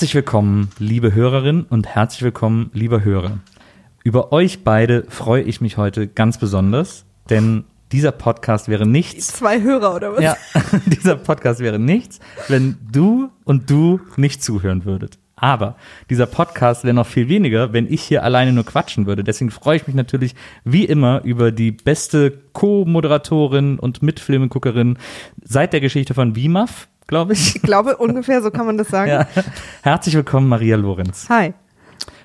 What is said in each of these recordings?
Herzlich willkommen, liebe Hörerinnen und herzlich willkommen, lieber Hörer. Über euch beide freue ich mich heute ganz besonders, denn dieser Podcast wäre nichts. Zwei Hörer oder was? Ja, dieser Podcast wäre nichts, wenn du und du nicht zuhören würdet. Aber dieser Podcast wäre noch viel weniger, wenn ich hier alleine nur quatschen würde. Deswegen freue ich mich natürlich wie immer über die beste Co-Moderatorin und Mitfilmeguckerin seit der Geschichte von WIMAF, glaube ich. Ich glaube, ungefähr so kann man das sagen. Ja. Herzlich willkommen, Maria Lorenz. Hi.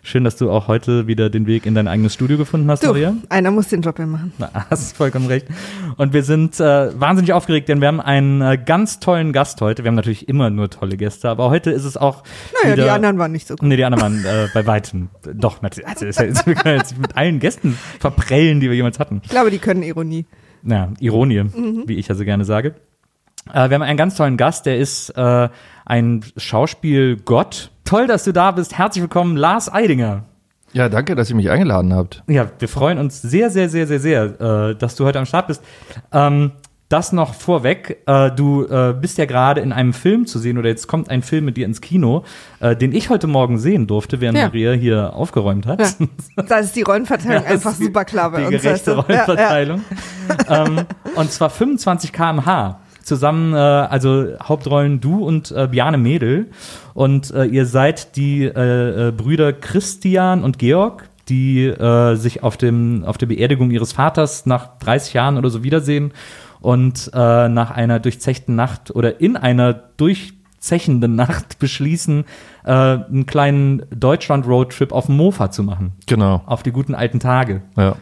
Schön, dass du auch heute wieder den Weg in dein eigenes Studio gefunden hast, Du, Maria. einer muss den Job ja machen. Na, hast vollkommen recht. Und wir sind äh, wahnsinnig aufgeregt, denn wir haben einen äh, ganz tollen Gast heute. Wir haben natürlich immer nur tolle Gäste, aber heute ist es auch. Naja, wieder, die anderen waren nicht so gut. Nee, die anderen waren äh, bei Weitem. Doch, natürlich. Also, ist ja jetzt- wir können jetzt mit allen Gästen verprellen, die wir jemals hatten. Ich glaube, die können Ironie. Ja, Ironie, Mhm. wie ich ja so gerne sage. Äh, wir haben einen ganz tollen Gast, der ist äh, ein Schauspielgott. Toll, dass du da bist. Herzlich willkommen, Lars Eidinger. Ja, danke, dass ihr mich eingeladen habt. Ja, wir freuen uns sehr, sehr, sehr, sehr, sehr, äh, dass du heute am Start bist. Ähm, das noch vorweg, äh, du äh, bist ja gerade in einem Film zu sehen oder jetzt kommt ein Film mit dir ins Kino, äh, den ich heute Morgen sehen durfte, während Ja. Maria hier aufgeräumt hat. Ja. Da ist die Rollenverteilung Ja, einfach ist super klar bei die uns. gerechte weißt du? Ja, ja. Rollenverteilung. ähm, und zwar 25 km/h. Zusammen, äh, also Hauptrollen du und äh, Bjane Mädel. Und äh, ihr seid die äh, äh, Brüder Christian und Georg, die äh, sich auf, dem, auf der Beerdigung ihres Vaters nach 30 Jahren oder so wiedersehen und äh, nach einer durchzechten Nacht oder in einer durchzechenden Nacht beschließen, äh, einen kleinen Deutschland-Roadtrip auf dem Mofa zu machen. Genau. Auf die guten alten Tage. Ja.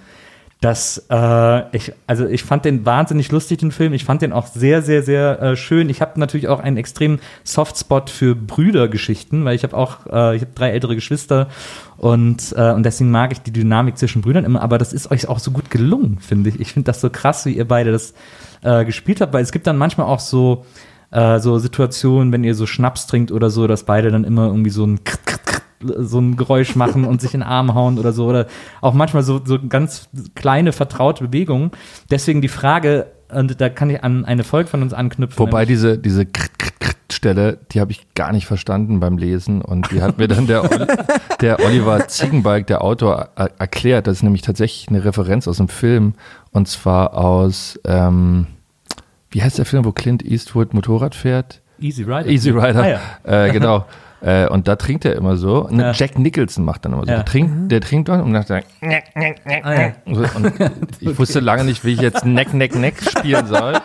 Das, äh, ich, also ich fand den wahnsinnig lustig, den Film. Ich fand den auch sehr, sehr, sehr äh, schön. Ich habe natürlich auch einen extremen Softspot für Brüdergeschichten, weil ich habe auch, äh, ich habe drei ältere Geschwister und, äh, und deswegen mag ich die Dynamik zwischen Brüdern immer. Aber das ist euch auch so gut gelungen, finde ich. Ich finde das so krass, wie ihr beide das äh, gespielt habt, weil es gibt dann manchmal auch so, äh, so Situationen, wenn ihr so Schnaps trinkt oder so, dass beide dann immer irgendwie so ein Krt, so ein Geräusch machen und sich in den Arm hauen oder so oder auch manchmal so, so ganz kleine vertraute Bewegungen. Deswegen die Frage, und da kann ich an eine Folge von uns anknüpfen. Wobei diese, diese Krt, Krt, Krt Stelle, die habe ich gar nicht verstanden beim Lesen und die hat mir dann der, Oli- der Oliver Ziegenbalg, der Autor, er- erklärt. Das ist nämlich tatsächlich eine Referenz aus dem Film und zwar aus, ähm, wie heißt der Film, wo Clint Eastwood Motorrad fährt? Easy Rider. Easy Rider, Ah, ja. äh, genau. Äh, und da trinkt er immer so. Und Ja. Jack Nicholson macht dann immer so. Ja. Der trinkt, der trinkt dann und macht dann. Ah, ja. Und ich wusste lange nicht, wie ich jetzt Neck, Neck, Neck spielen soll.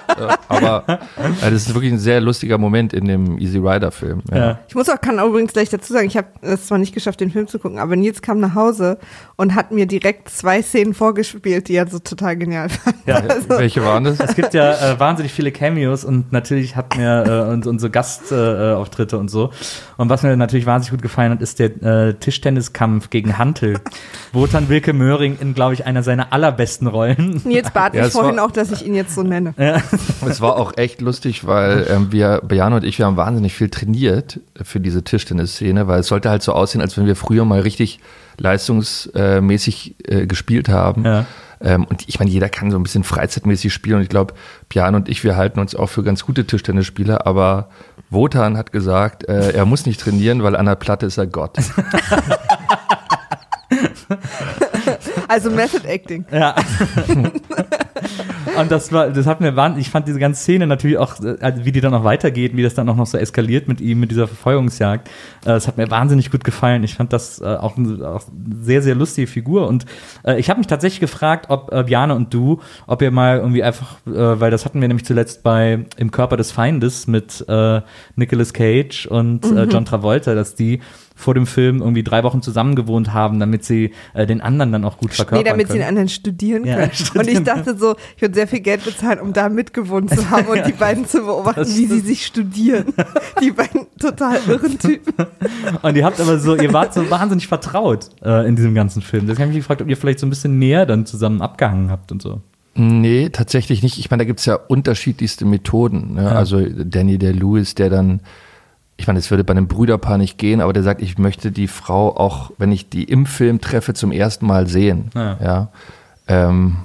Aber äh, das ist wirklich ein sehr lustiger Moment in dem Easy Rider Film. Ja. Ja. Ich muss auch, kann auch übrigens gleich dazu sagen, ich habe es zwar nicht geschafft, den Film zu gucken, aber Nils kam nach Hause und hat mir direkt zwei Szenen vorgespielt, die er so total genial fand. Ja. Welche waren das? Es gibt ja äh, wahnsinnig viele Cameos und natürlich hat mir äh, und, und so Gastauftritte äh, Auftritte und so. Und was mir natürlich wahnsinnig gut gefallen hat, ist der äh, Tischtenniskampf gegen Hantel. Wotan Wilke Möhring in, glaube ich, einer seiner allerbesten Rollen. Nils bat Ja, mich vorhin war- auch, dass ich ihn jetzt so nenne. Es war auch echt lustig, weil ähm, wir, Bejano und ich, wir haben wahnsinnig viel trainiert für diese Tischtennisszene, weil es sollte halt so aussehen, als wenn wir früher mal richtig leistungsmäßig äh, gespielt haben. Ja. Ähm, und ich meine, jeder kann so ein bisschen freizeitmäßig spielen und ich glaube, Björn und ich, wir halten uns auch für ganz gute Tischtennisspieler, aber Wotan hat gesagt, äh, er muss nicht trainieren, weil an der Platte ist er Gott. Also Method Acting. Ja. Und das war, das hat mir wahnsinnig, ich fand diese ganze Szene natürlich auch, äh, wie die dann noch weitergeht, wie das dann auch noch so eskaliert mit ihm, mit dieser Verfolgungsjagd. Äh, Das hat mir wahnsinnig gut gefallen. Ich fand das äh, auch, ein- auch eine sehr, sehr lustige Figur. Und ich habe mich tatsächlich gefragt, ob Bjane und du, ob ihr mal irgendwie einfach, weil das hatten wir nämlich zuletzt bei Im Körper des Feindes mit Nicolas Cage und äh, John Travolta, dass die vor dem Film irgendwie drei Wochen zusammen gewohnt haben, damit sie äh, den anderen dann auch gut verkörpern Nee, damit sie können. den anderen studieren Ja, können. studieren Und ich dachte so, ich würde sehr viel Geld bezahlen, um da mitgewohnt zu haben und die beiden zu beobachten, wie sie sich studieren. Die beiden total irren Typen. Und ihr habt aber so, ihr wart so wahnsinnig vertraut äh, in diesem ganzen Film. Deswegen habe ich mich gefragt, ob ihr vielleicht so ein bisschen näher dann zusammen abgehangen habt und so. Nee, tatsächlich nicht. Ich meine, da gibt's ja unterschiedlichste Methoden. Ne? Also Danny der Lewis, der dann ich meine, es würde bei einem Brüderpaar nicht gehen, aber der sagt, ich möchte die Frau auch, wenn ich die im Film treffe, zum ersten Mal sehen. Ja. Ja. Ähm,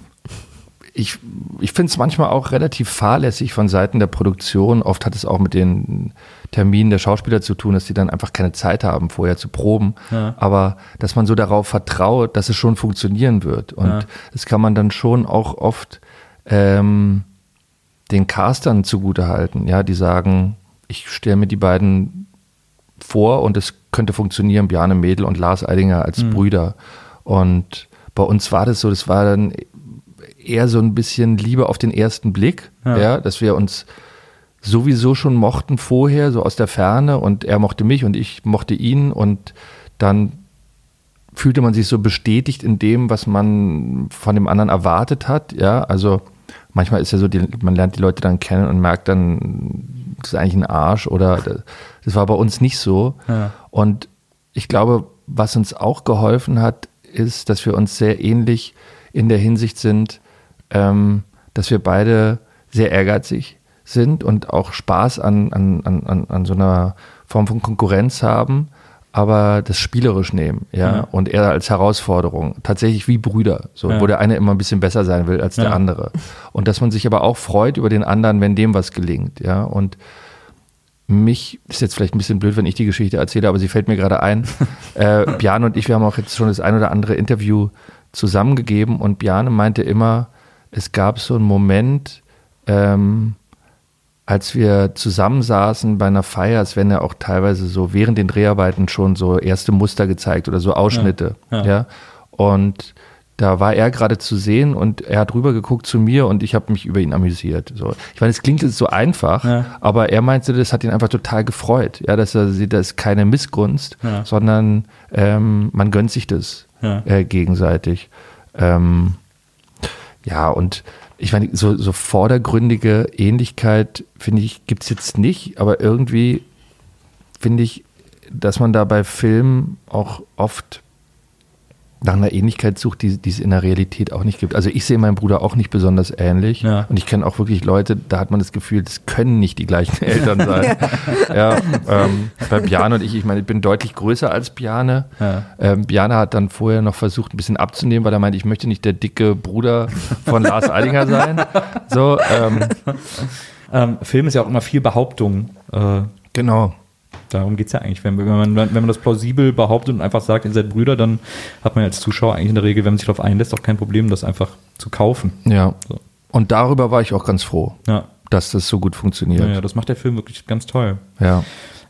ich ich finde es manchmal auch relativ fahrlässig von Seiten der Produktion. Oft hat es auch mit den Terminen der Schauspieler zu tun, dass die dann einfach keine Zeit haben, vorher zu proben. Ja. Aber dass man so darauf vertraut, dass es schon funktionieren wird. Und Ja. das kann man dann schon auch oft ähm, den Castern zugutehalten. Ja, die sagen, ich stelle mir die beiden vor und es könnte funktionieren, Bjarne Mädel und Lars Eidinger als Brüder. Und bei uns war das so, das war dann eher so ein bisschen Liebe auf den ersten Blick, Ja. ja, dass wir uns sowieso schon mochten vorher, so aus der Ferne und er mochte mich und ich mochte ihn und dann fühlte man sich so bestätigt in dem, was man von dem anderen erwartet hat, ja, also manchmal ist ja so, die, man lernt die Leute dann kennen und merkt dann, ist eigentlich ein Arsch oder das, das war bei uns nicht so Ja. und ich glaube, was uns auch geholfen hat, ist, dass wir uns sehr ähnlich in der Hinsicht sind, ähm, dass wir beide sehr ehrgeizig sind und auch Spaß an, an, an, an so einer Form von Konkurrenz haben, aber das spielerisch nehmen, ja, Ja. und eher als Herausforderung, tatsächlich wie Brüder, so, Ja. wo der eine immer ein bisschen besser sein will als der Ja. andere. Und dass man sich aber auch freut über den anderen, wenn dem was gelingt, ja, und mich, ist jetzt vielleicht ein bisschen blöd, wenn ich die Geschichte erzähle, aber sie fällt mir gerade ein. äh, Björn und ich, wir haben auch jetzt schon das ein oder andere Interview zusammengegeben und Björn meinte immer, es gab so einen Moment, ähm, als wir zusammensaßen bei einer Feier, es werden ja auch teilweise so während den Dreharbeiten schon so erste Muster gezeigt oder so Ausschnitte. Ja, Ja, ja. Und da war er gerade zu sehen und er hat rüber geguckt zu mir und ich habe mich über ihn amüsiert. So. Ich meine, es klingt jetzt so einfach, Ja. aber er meinte, das hat ihn einfach total gefreut. Ja, dass er sieht, das ist keine Missgunst, Ja. sondern ähm, man gönnt sich das Ja. äh, gegenseitig. Ähm, ja, und ich meine, so, so vordergründige Ähnlichkeit, finde ich, gibt es jetzt nicht, aber irgendwie finde ich, dass man da bei Filmen auch oft nach einer Ähnlichkeit sucht, die, die es in der Realität auch nicht gibt. Also ich sehe meinen Bruder auch nicht besonders ähnlich. Ja. Und ich kenne auch wirklich Leute, da hat man das Gefühl, das können nicht die gleichen Eltern sein. ja, ähm, bei Bjane und ich, ich meine, ich bin deutlich größer als Bjane. Ja. Ähm, Bjane hat dann vorher noch versucht, ein bisschen abzunehmen, weil er meinte, ich möchte nicht der dicke Bruder von Lars Eidinger sein. So, ähm, Ähm, Film ist ja auch immer viel Behauptung. Äh, genau. Darum geht es ja eigentlich. Wenn, wenn, man, wenn man das plausibel behauptet und einfach sagt, ihr seid Brüder, dann hat man ja als Zuschauer eigentlich in der Regel, wenn man sich darauf einlässt, auch kein Problem, das einfach zu kaufen. Ja. So. Und darüber war ich auch ganz froh, Ja. dass das so gut Ja, funktioniert. ja, das macht der Film wirklich ganz toll. Ja.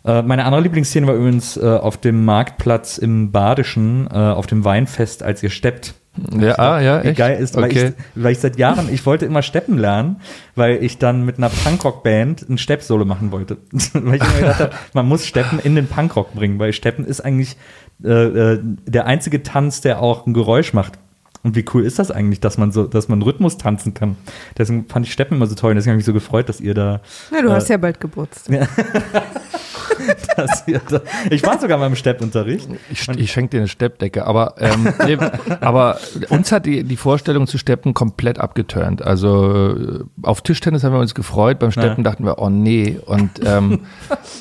Äh, meine andere Lieblingsszene war übrigens äh, auf dem Marktplatz im Badischen, äh, auf dem Weinfest, als ihr steppt. Ja, ah, ja, Wie echt? geil ist, weil, okay. ich, weil ich seit Jahren, ich wollte immer steppen lernen, weil ich dann mit einer Punkrock-Band ein Stepp-Solo machen wollte. weil ich mir gedacht habe, man muss Steppen in den Punkrock bringen, weil Steppen ist eigentlich äh, äh, der einzige Tanz, der auch ein Geräusch macht. Und wie cool ist das eigentlich, dass man so, dass man Rhythmus tanzen kann? Deswegen fand ich Steppen immer so toll und deswegen habe ich mich so gefreut, dass ihr da Na, du Äh, hast ja bald Geburtstag. dass ihr da ich war sogar beim Steppunterricht. Ich, ich schenke dir eine Steppdecke, aber, ähm, nee, aber uns hat die, die Vorstellung zu steppen komplett abgeturnt. Also äh, auf Tischtennis haben wir uns gefreut, beim Steppen Ja. dachten wir, oh nee. Und ähm,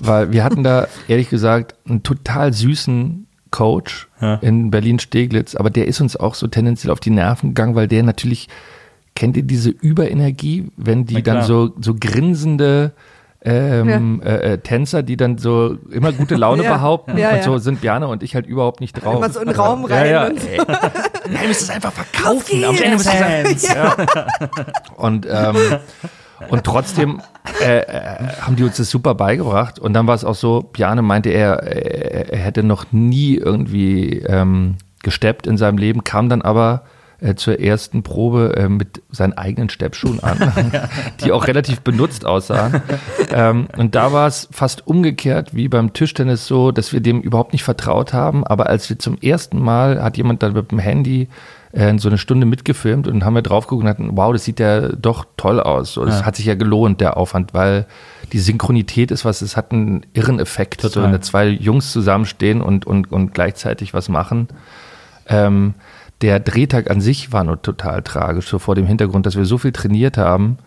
weil wir hatten da ehrlich gesagt einen total süßen Coach Ja. in Berlin-Steglitz, aber der ist uns auch so tendenziell auf die Nerven gegangen, weil der natürlich, kennt ihr diese Überenergie, wenn die dann so, so grinsende ähm, äh, äh, Tänzer, die dann so immer gute Laune Ja. behaupten Ja, und ja. so sind Bjane und ich halt überhaupt nicht drauf. Immer so in den Raum ja, rein ja. und- ey. Nein, müsst es einfach verkaufen. Auf Am Ende müsst es ja. Und, ähm, und trotzdem äh, äh, haben die uns das super beigebracht. Und dann war es auch so, Bjane meinte, er, er, er hätte noch nie irgendwie ähm, gesteppt in seinem Leben, kam dann aber äh, zur ersten Probe äh, mit seinen eigenen Steppschuhen an, die auch relativ benutzt aussahen. ähm, und da war es fast umgekehrt wie beim Tischtennis so, dass wir dem überhaupt nicht vertraut haben. Aber als wir zum ersten Mal, hat jemand dann mit dem Handy äh, so eine Stunde mitgefilmt und haben wir drauf geguckt und hatten, wow, das sieht ja doch toll aus. So, das Ja. hat sich ja gelohnt, der Aufwand, weil die Synchronität ist was, es hat einen irren Effekt, so Total. wenn da zwei Jungs zusammenstehen und, und, und gleichzeitig was machen. Ähm, der Drehtag an sich war nur total tragisch, so vor dem Hintergrund, dass wir so viel trainiert haben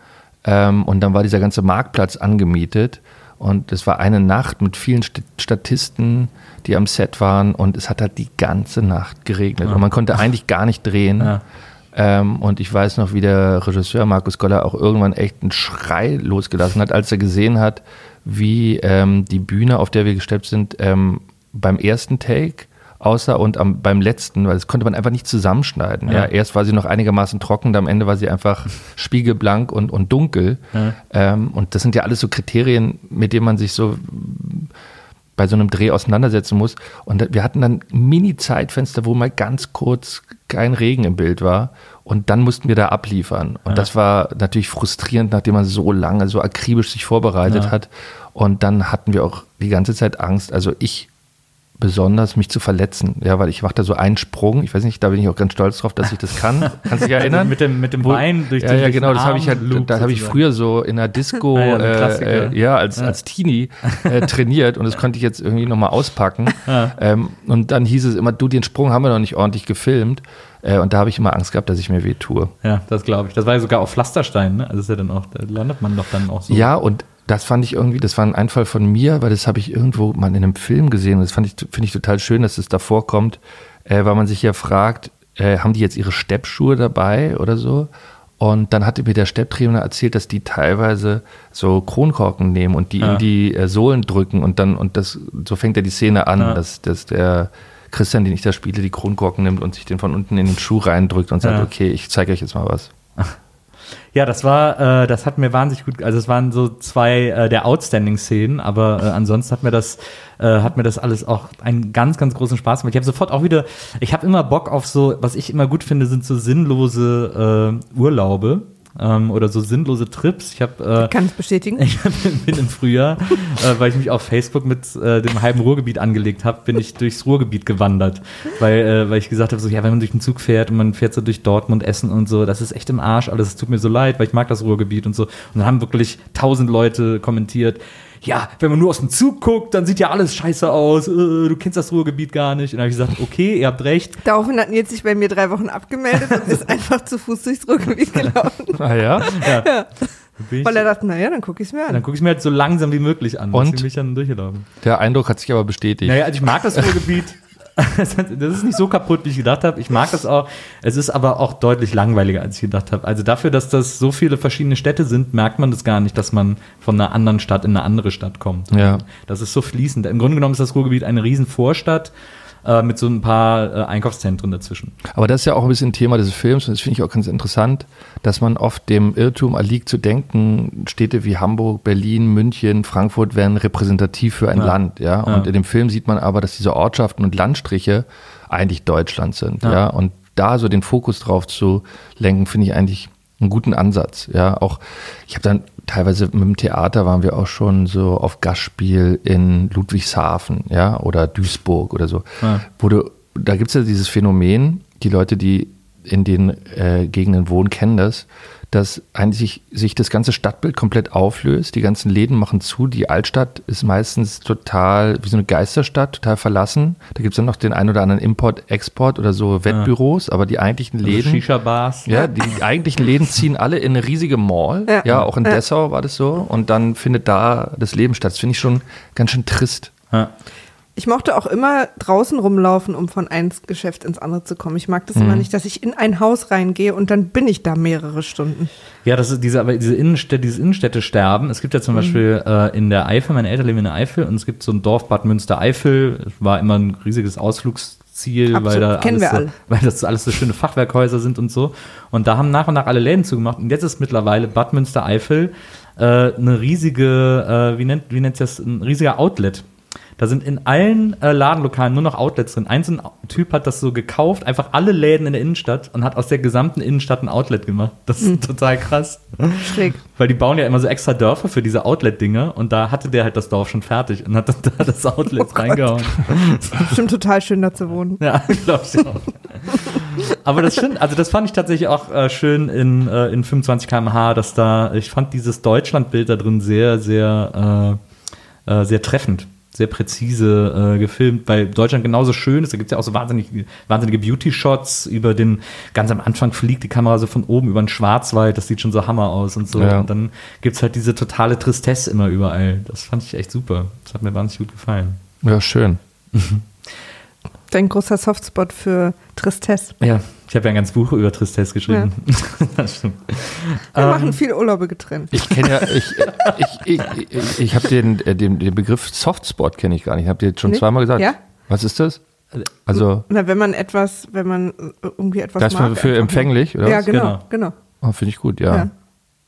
ähm, und dann war dieser ganze Marktplatz angemietet Und es war eine Nacht mit vielen St Statisten, die am Set waren und es hat halt die ganze Nacht geregnet. Und man konnte eigentlich gar nicht drehen. Ja. Ähm, und ich weiß noch, wie der Regisseur Markus Goller auch irgendwann echt einen Schrei losgelassen hat, als er gesehen hat, wie ähm, die Bühne, auf der wir gesteppt sind, ähm, beim ersten Take aussah und am, beim letzten, weil das konnte man einfach nicht zusammenschneiden. Ja. Ja. erst war sie noch einigermaßen trocken, am Ende war sie einfach spiegelblank und, und dunkel. Ja. Ähm, und das sind ja alles so Kriterien, mit denen man sich so bei so einem Dreh auseinandersetzen muss. Und wir hatten dann Mini-Zeitfenster, wo mal ganz kurz kein Regen im Bild war. Und dann mussten wir da abliefern. Und Ja. das war natürlich frustrierend, nachdem man so lange, so akribisch sich vorbereitet Ja. hat. Und dann hatten wir auch die ganze Zeit Angst, also ich besonders, mich zu verletzen. Ja, weil ich machte so einen Sprung. Ich weiß nicht, da bin ich auch ganz stolz drauf, dass ich das kann. Kannst du dich erinnern? mit dem, mit dem Wo- Bein durch ja, den ja, durch genau, das habe ich halt, da habe ich früher so in der Disco, Ah ja, äh, äh, ja, als, Ja. als Teenie äh, trainiert und das konnte ich jetzt irgendwie nochmal auspacken. Ja. Ähm, und dann hieß es immer, du, den Sprung haben wir noch nicht ordentlich gefilmt. Äh, und da habe ich immer Angst gehabt, dass ich mir weh tue. Ja, das glaube ich. Das war ja sogar auf Pflasterstein, ne? Also ist ja dann auch, da landet man doch dann auch so. Ja, und das fand ich irgendwie, das war ein Einfall von mir, weil das habe ich irgendwo mal in einem Film gesehen und das fand ich, finde ich total schön, dass es da vorkommt, äh, weil man sich ja fragt, äh, haben die jetzt ihre Steppschuhe dabei oder so? Und dann hatte mir der Stepptrainer erzählt, dass die teilweise so Kronkorken nehmen und die Ja. in die äh, Sohlen drücken und dann, und das, so fängt ja die Szene an, Ja. dass, dass der Christian, den ich da spiele, die Kronkorken nimmt und sich den von unten in den Schuh reindrückt und sagt, Ja. okay, ich zeige euch jetzt mal was. Ja, das war, äh, das hat mir wahnsinnig gut, also es waren so zwei äh, der Outstanding-Szenen, aber äh, ansonsten hat mir das, äh, hat mir das alles auch einen ganz, ganz großen Spaß gemacht. Ich habe sofort auch wieder, ich habe immer Bock auf so, was ich immer gut finde, sind so sinnlose äh, Urlaube ähm, oder so sinnlose Trips. Ich habe äh, Kann es bestätigen? ich bin im Frühjahr, äh, weil ich mich auf Facebook mit äh, dem halben Ruhrgebiet angelegt habe, bin ich durchs Ruhrgebiet gewandert, weil, äh, weil ich gesagt habe, so ja, wenn man durch den Zug fährt und man fährt so durch Dortmund, Essen und so, das ist echt im Arsch, alles es tut mir so leid, weil ich mag das Ruhrgebiet und so. Und dann haben wirklich tausend Leute kommentiert, ja, wenn man nur aus dem Zug guckt, dann sieht ja alles scheiße aus, äh, du kennst das Ruhrgebiet gar nicht. Und dann habe ich gesagt, okay, ihr habt recht, Daraufhin hat Nils sich bei mir drei Wochen abgemeldet und ist einfach zu Fuß durchs Ruhrgebiet gelaufen, Ah ja? bin ich, weil er dachte, naja, dann gucke ich es mir dann an. gucke ich mir halt so langsam wie möglich an. Und? Bin ich dann durchgelaufen. Der Eindruck hat sich aber bestätigt. Naja, also ich mag das Ruhrgebiet. Das ist nicht so kaputt, wie ich gedacht habe. Ich mag das auch. Es ist aber auch deutlich langweiliger, als ich gedacht habe. Also dafür, dass das so viele verschiedene Städte sind, merkt man das gar nicht, dass man von einer anderen Stadt in eine andere Stadt kommt. Ja. Das ist so fließend. Im Grunde genommen ist das Ruhrgebiet eine riesen Vorstadt äh, mit so ein paar äh, Einkaufszentren dazwischen. Aber das ist ja auch ein bisschen Thema des Films und das finde ich auch ganz interessant, dass man oft dem Irrtum erliegt zu denken, Städte wie Hamburg, Berlin, München, Frankfurt wären repräsentativ für ein Ja. Land, ja. Ja. Und in dem Film sieht man aber, dass diese Ortschaften und Landstriche eigentlich Deutschland sind, ja. Ja. Und da so den Fokus drauf zu lenken, finde ich eigentlich einen guten Ansatz, ja. Auch, ich habe dann teilweise mit dem Theater waren wir auch schon so auf Gastspiel in Ludwigshafen, ja, oder Duisburg oder so, Ja. wo du, da gibt es ja dieses Phänomen, die Leute, die in den äh, Gegenden wohnen, kennen das, dass eigentlich sich das ganze Stadtbild komplett auflöst. Die ganzen Läden machen zu. Die Altstadt ist meistens total wie so eine Geisterstadt, total verlassen. Da gibt es dann noch den ein oder anderen Import, Export oder so Wettbüros, aber die eigentlichen Also Läden. Shisha-Bars. Ja, die, die eigentlichen Läden ziehen alle in eine riesige Mall. Ja, Ja. auch in Ja. Dessau war das so. Und dann findet da das Leben statt. Das finde ich schon ganz schön trist. Ja. Ich mochte auch immer draußen rumlaufen, um von einem Geschäft ins andere zu kommen. Ich mag das Mhm. immer nicht, dass ich in ein Haus reingehe und dann bin ich da mehrere Stunden. Ja, das ist diese, aber diese Innenstädte, dieses Innenstädte-Sterben. Es gibt ja zum Beispiel äh, in der Eifel, meine Eltern leben in der Eifel und es gibt so ein Dorf Bad Münstereifel. Es war immer ein riesiges Ausflugsziel, weil Absolut, da kennen alles wir so, alle. weil das alles so schöne Fachwerkhäuser sind und so. Und da haben nach und nach alle Läden zugemacht. Und jetzt ist mittlerweile Bad Münstereifel äh, eine riesige, äh, wie nennt, wie nennt das, ein riesiger Outlet. Da sind in allen äh, Ladenlokalen nur noch Outlets drin. Ein so ein Typ hat das so gekauft, einfach alle Läden in der Innenstadt und hat aus der gesamten Innenstadt ein Outlet gemacht. Das ist Hm. total krass. Schräg. Weil die bauen ja immer so extra Dörfer für diese Outlet-Dinge und da hatte der halt das Dorf schon fertig und hat dann da das Outlet Oh reingehauen. Bestimmt total schön da zu wohnen. Ja, glaube ich auch. Aber das stimmt, also das fand ich tatsächlich auch äh, schön in, äh, in 25 km/h, dass da, ich fand dieses Deutschlandbild da drin sehr, sehr, äh, äh, sehr treffend. Sehr präzise äh, gefilmt, weil Deutschland genauso schön ist. Da gibt es ja auch so wahnsinnig, wahnsinnige Beauty-Shots über den, ganz am Anfang fliegt die Kamera so von oben über den Schwarzwald, das sieht schon so Hammer aus und so. Ja. Und dann gibt es halt diese totale Tristesse immer überall. Das fand ich echt super. Das hat mir wahnsinnig gut gefallen. Ja, schön. Dein großer Softspot für Tristesse. Ja, ich habe ja ein ganzes Buch über Tristesse geschrieben. das stimmt. Wir Ähm, machen viele Urlaube getrennt. Ich kenne ja, ich, ich, ich, ich, ich habe den, äh, den, den Begriff Softspot kenne ich gar nicht. Habt ihr schon Nee? zweimal gesagt? Ja. Was ist das? Also, Na, wenn man etwas, wenn man äh, irgendwie etwas das ist mag, für einfach empfänglich, oder? Ja, was? genau, Genau. genau. Oh, Finde ich gut, ja. Ja.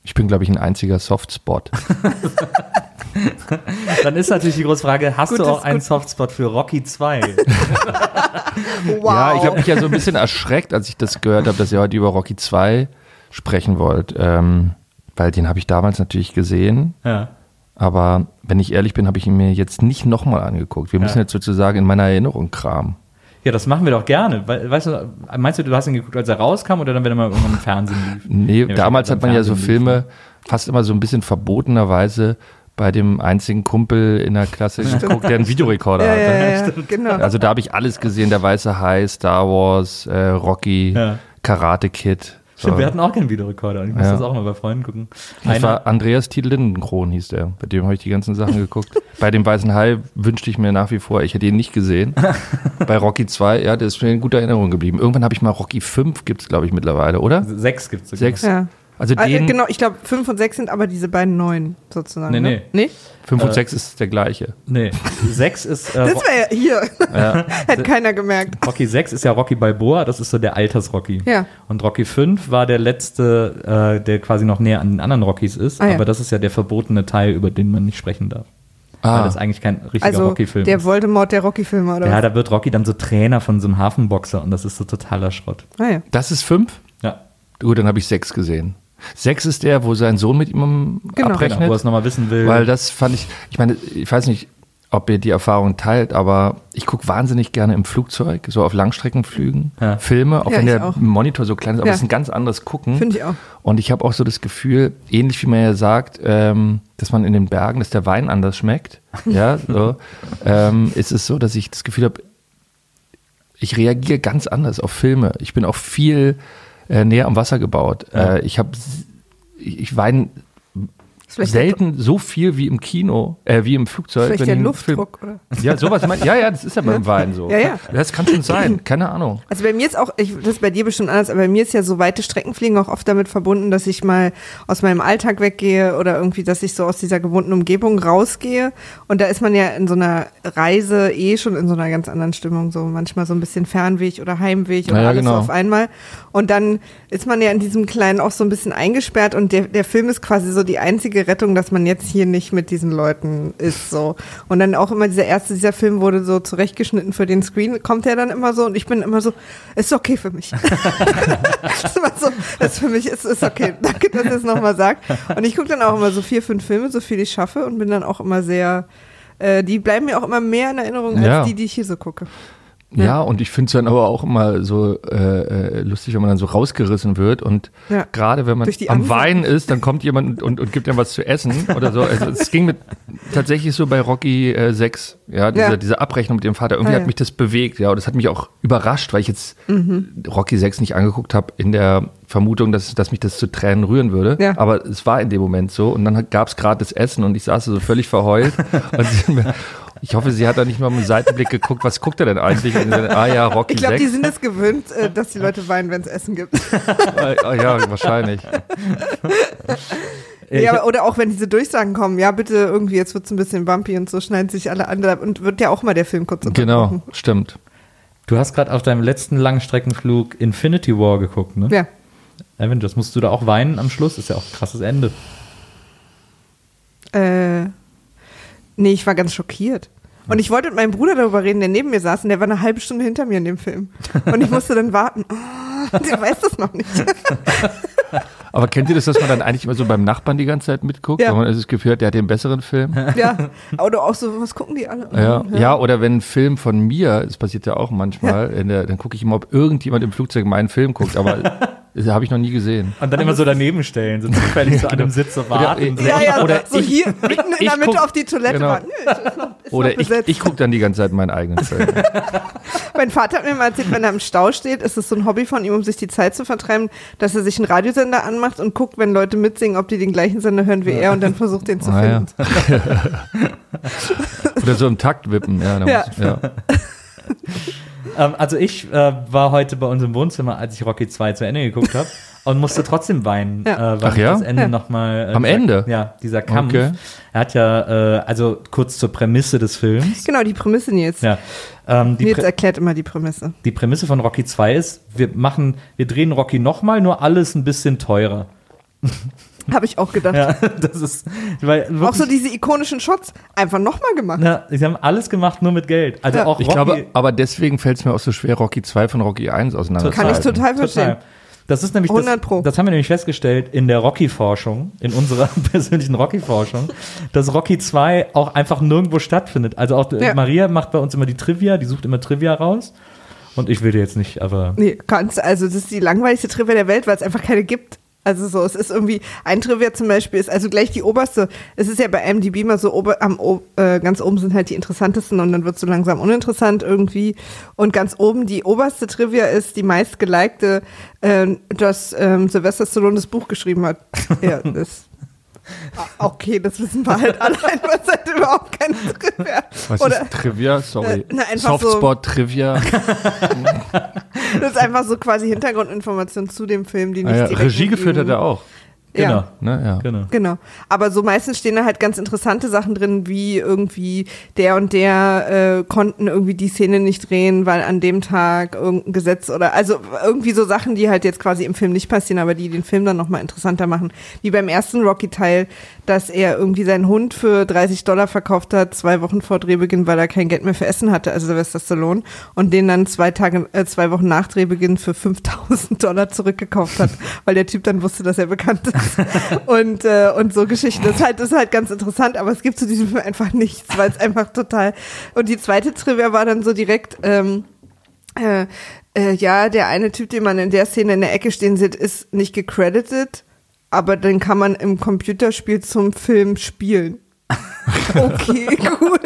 Ich bin, glaube ich, ein einziger Softspot. Dann ist natürlich die große Frage, hast Gut, du auch einen. Softspot für Rocky 2? Wow. Ja, ich habe mich ja so ein bisschen erschreckt, als ich das gehört habe, dass ihr heute über Rocky 2 sprechen wollt. Ähm, weil den habe ich damals natürlich gesehen. ja. Aber wenn ich ehrlich bin, habe ich ihn mir jetzt nicht nochmal angeguckt. Wir müssen Ja. jetzt sozusagen in meiner Erinnerung kramen. Ja, das machen wir doch gerne. We- Weißt du, meinst du, du hast ihn geguckt, als er rauskam oder dann, wenn er mal irgendwann im Fernsehen lief? Nee, Ja, damals hat man ja so Filme fast immer so ein bisschen verbotenerweise bei dem einzigen Kumpel in der Klasse geguckt, der einen Videorekorder ja, hatte. ja, ja, genau. Also da habe ich alles gesehen, der Weiße Hai, Star Wars, äh, Rocky, Ja. Karate Kid. So. Stimmt, wir hatten auch keinen Videorekorder. Ich muss Ja. das auch mal bei Freunden gucken. Das Einer- war Andreas Tiel Lindenkron hieß der. Bei dem habe ich die ganzen Sachen geguckt. Bei dem Weißen Hai wünschte ich mir nach wie vor, ich hätte ihn nicht gesehen. Bei Rocky 2, ja, der ist mir in guter Erinnerung geblieben. Irgendwann habe ich mal Rocky 5, gibt es glaube ich mittlerweile, oder? Sechs gibt es. Sechs. Ja. Also Ah, äh, den, genau, ich glaube, fünf und sechs sind aber diese beiden neuen sozusagen. Nee, ne? nee. Nee? 5 und äh, 6 ist der gleiche. Nee, sechs ist. Äh, Das wäre ja hier. Ja. Hätte keiner gemerkt. Rocky 6 ist ja Rocky Balboa, das ist so der Alters-Rocky. Ja. Und Rocky 5 war der letzte, äh, der quasi noch näher an den anderen Rockys ist. Ah, ja. Aber das ist ja der verbotene Teil, über den man nicht sprechen darf. Weil Ah, das eigentlich kein richtiger Also Rocky-Film der ist. Voldemort der Rocky-Filme, oder Ja, was? da wird Rocky dann so Trainer von so einem Hafenboxer und das ist so totaler Schrott. Ah, ja. das ist 5? Ja, Gut, dann habe ich 6 gesehen. 6 ist der, wo sein Sohn mit ihm Genau. abrechnet. genau, wo er es nochmal wissen will. Weil das fand ich, ich meine, ich weiß nicht, ob ihr die Erfahrung teilt, aber ich gucke wahnsinnig gerne im Flugzeug, so auf Langstreckenflügen, Ja. Filme, auch Ja, wenn der auch. Monitor so klein ist, aber Ja. es ist ein ganz anderes Gucken. Finde ich auch. Und ich habe auch so das Gefühl, ähnlich wie man ja sagt, ähm, dass man in den Bergen, dass der Wein anders schmeckt, ja, so, ähm, ist es so, dass ich das Gefühl habe, ich reagiere ganz anders auf Filme. Ich bin auch viel äh, näher am Wasser gebaut. Ja. Äh, ich habe, ich, ich weine vielleicht selten so viel wie im Kino, äh, wie im Flugzeug. Vielleicht der Luftdruck, oder? Film, ja, sowas. Mein, ja, ja, das ist ja beim Wein so. Ja, ja. Das kann schon sein. Keine Ahnung. Also bei mir ist auch, ich, das ist bei dir bestimmt anders, aber bei mir ist ja so weite Streckenfliegen auch oft damit verbunden, dass ich mal aus meinem Alltag weggehe oder irgendwie, dass ich so aus dieser gewohnten Umgebung rausgehe. Und da ist man ja in so einer Reise eh schon in so einer ganz anderen Stimmung, so manchmal so ein bisschen Fernweg oder Heimweg oder ja, alles genau. so auf einmal. Und dann ist man ja in diesem Kleinen auch so ein bisschen eingesperrt und der, der Film ist quasi so die einzige Rettung, dass man jetzt hier nicht mit diesen Leuten ist, so. Und dann auch immer dieser erste, dieser Film wurde so zurechtgeschnitten für den Screen, kommt der dann immer so und ich bin immer so, ist okay für mich. das ist immer so, das für mich ist, ist okay. Danke, dass ihr es nochmal sagt. Und ich gucke dann auch immer so vier, fünf Filme, so viel ich schaffe und bin dann auch immer sehr, äh, die bleiben mir auch immer mehr in Erinnerung als Ja. die, die ich hier so gucke. Ja, Ja. und ich finde es dann aber auch immer so äh, äh, lustig, wenn man dann so rausgerissen wird und Ja. gerade wenn man am Angst. Weinen ist, dann kommt jemand und, und, gibt einem was zu essen oder so. Also es ging mit tatsächlich so bei Rocky äh, 6, ja, diese, Ja. diese Abrechnung mit dem Vater, irgendwie Ah, hat mich das bewegt, ja, und das hat mich auch überrascht, weil ich jetzt Mhm. Rocky 6 nicht angeguckt habe in der Vermutung, dass, dass mich das zu Tränen rühren würde. Ja. Aber es war in dem Moment so und dann gab es gerade das Essen und ich saß so völlig verheult und sie, mir- ich hoffe, sie hat da nicht mal mit dem Seitenblick geguckt, was guckt er denn eigentlich? Und dann, ah ja, Rocky Ich glaube, 6. die sind es gewöhnt, äh, dass die Leute weinen, wenn es Essen gibt. Ah, ja, wahrscheinlich. Ich ja, oder auch wenn diese Durchsagen kommen, ja, bitte irgendwie, jetzt wird es ein bisschen bumpy und so schneiden sich alle andere und wird ja auch mal der Film kurz Genau, unterbrochen. stimmt. du hast gerade auf deinem letzten Langstreckenflug Infinity War geguckt, ne? Ja. Avengers, musst du da auch weinen am Schluss? Ist ja auch ein krasses Ende. Äh, nee, ich war ganz schockiert. Und ich wollte mit meinem Bruder darüber reden, der neben mir saß und der war eine halbe Stunde hinter mir in dem Film. Und ich musste dann warten. Oh, der weiß das noch nicht. Aber kennt ihr das, dass man dann eigentlich immer so beim Nachbarn die ganze Zeit mitguckt? Ja. Weil man Gefühl hat, der hat den besseren Film. Ja. Oder auch so, was gucken die alle? Ja, ja, oder wenn ein Film von mir, das passiert ja auch manchmal, in der, dann gucke ich immer, ob irgendjemand im Flugzeug meinen Film guckt, aber das habe ich noch nie gesehen. Und dann immer so daneben stellen, so zufällig so an einem Sitz so warten. Ja, ja, Oder so ich- hier mitten in der Mitte guck- auf die Toilette genau. warten. Oder ich, ich gucke dann die ganze Zeit meinen eigenen Film. Mein Vater hat mir mal erzählt, wenn er im Stau steht, ist es so ein Hobby von ihm, um sich die Zeit zu vertreiben, dass er sich einen Radiosender anmacht und guckt, wenn Leute mitsingen, ob die den gleichen Sender hören wie er und dann versucht, den zu Ah, ja. finden. Oder so im Takt wippen. Ja, da Ja. muss- ja. Ähm, also ich äh, war heute bei uns im Wohnzimmer, als ich Rocky 2 zu Ende geguckt habe und musste trotzdem weinen, Ja. äh, weil Ach ich ja? das Ende Ja. nochmal... Äh, Am dieser, Ende? Ja, dieser Kampf. Okay. Er hat ja, äh, also kurz zur Prämisse des Films. Genau, die Prämisse Nils. Ja. Ähm, die, Nils Prä erklärt immer die Prämisse. die Prämisse von Rocky 2 ist, wir machen, wir drehen Rocky nochmal, nur alles ein bisschen teurer. Habe ich auch gedacht. Ja, das ist, weil Auch so diese ikonischen Shots einfach nochmal gemacht. na, sie haben alles gemacht nur mit Geld. Also Ja. auch Ich Rocky, glaube, aber deswegen fällt es mir auch so schwer, Rocky 2 von Rocky 1 auseinander Kann ich total verstehen. Das ist nämlich 100 das, Pro. das haben wir nämlich festgestellt in der Rocky-Forschung, in unserer persönlichen Rocky-Forschung, dass Rocky 2 auch einfach nirgendwo stattfindet. Also auch Ja. Maria macht bei uns immer die Trivia, die sucht immer Trivia raus. Und ich will dir jetzt nicht, aber Nee, kannst, also das ist die langweiligste Trivia der Welt, weil es einfach keine gibt. Also so, es ist irgendwie, ein Trivia zum Beispiel ist, also gleich die oberste, es ist ja bei MDB mal so, ober, am, äh, ganz oben sind halt die interessantesten und dann wird es so langsam uninteressant irgendwie. Und ganz oben die oberste Trivia ist die meistgelikte, äh, dass ähm, Sylvester Stallone das Buch geschrieben hat. Ja, das. Ah, Okay, das wissen wir halt alle, einfach es hat überhaupt keine Trivia. Was Oder ist Trivia? Sorry. Äh, na, einfach so- Softspot Trivia. das ist einfach so quasi Hintergrundinformation zu dem Film, die nicht Ah, ja. Regie geführt hat er auch. Genau. Ja. Ne? Ja. genau. Genau. Aber so meistens stehen da halt ganz interessante Sachen drin, wie irgendwie der und der äh, konnten irgendwie die Szene nicht drehen, weil an dem Tag irgendein Gesetz oder also irgendwie so Sachen, die halt jetzt quasi im Film nicht passieren, aber die den Film dann nochmal interessanter machen. Wie beim ersten Rocky-Teil, dass er irgendwie seinen Hund für 30 Dollar verkauft hat, zwei Wochen vor Drehbeginn, weil er kein Geld mehr für Essen hatte, also Sylvester Stallone, und den dann zwei Tage, äh, zwei Wochen nach Drehbeginn für 5000 Dollar zurückgekauft hat, weil der Typ dann wusste, dass er bekannt ist. und, äh, und so Geschichten. Das ist, halt, das ist halt ganz interessant, aber es gibt zu diesem Film einfach nichts, weil es einfach total. Und die zweite Trivia war dann so direkt, ähm, äh, äh, ja, der eine Typ, den man in der Szene in der Ecke stehen sieht, ist nicht gecredited, aber den kann man im Computerspiel zum Film spielen. Okay, cool.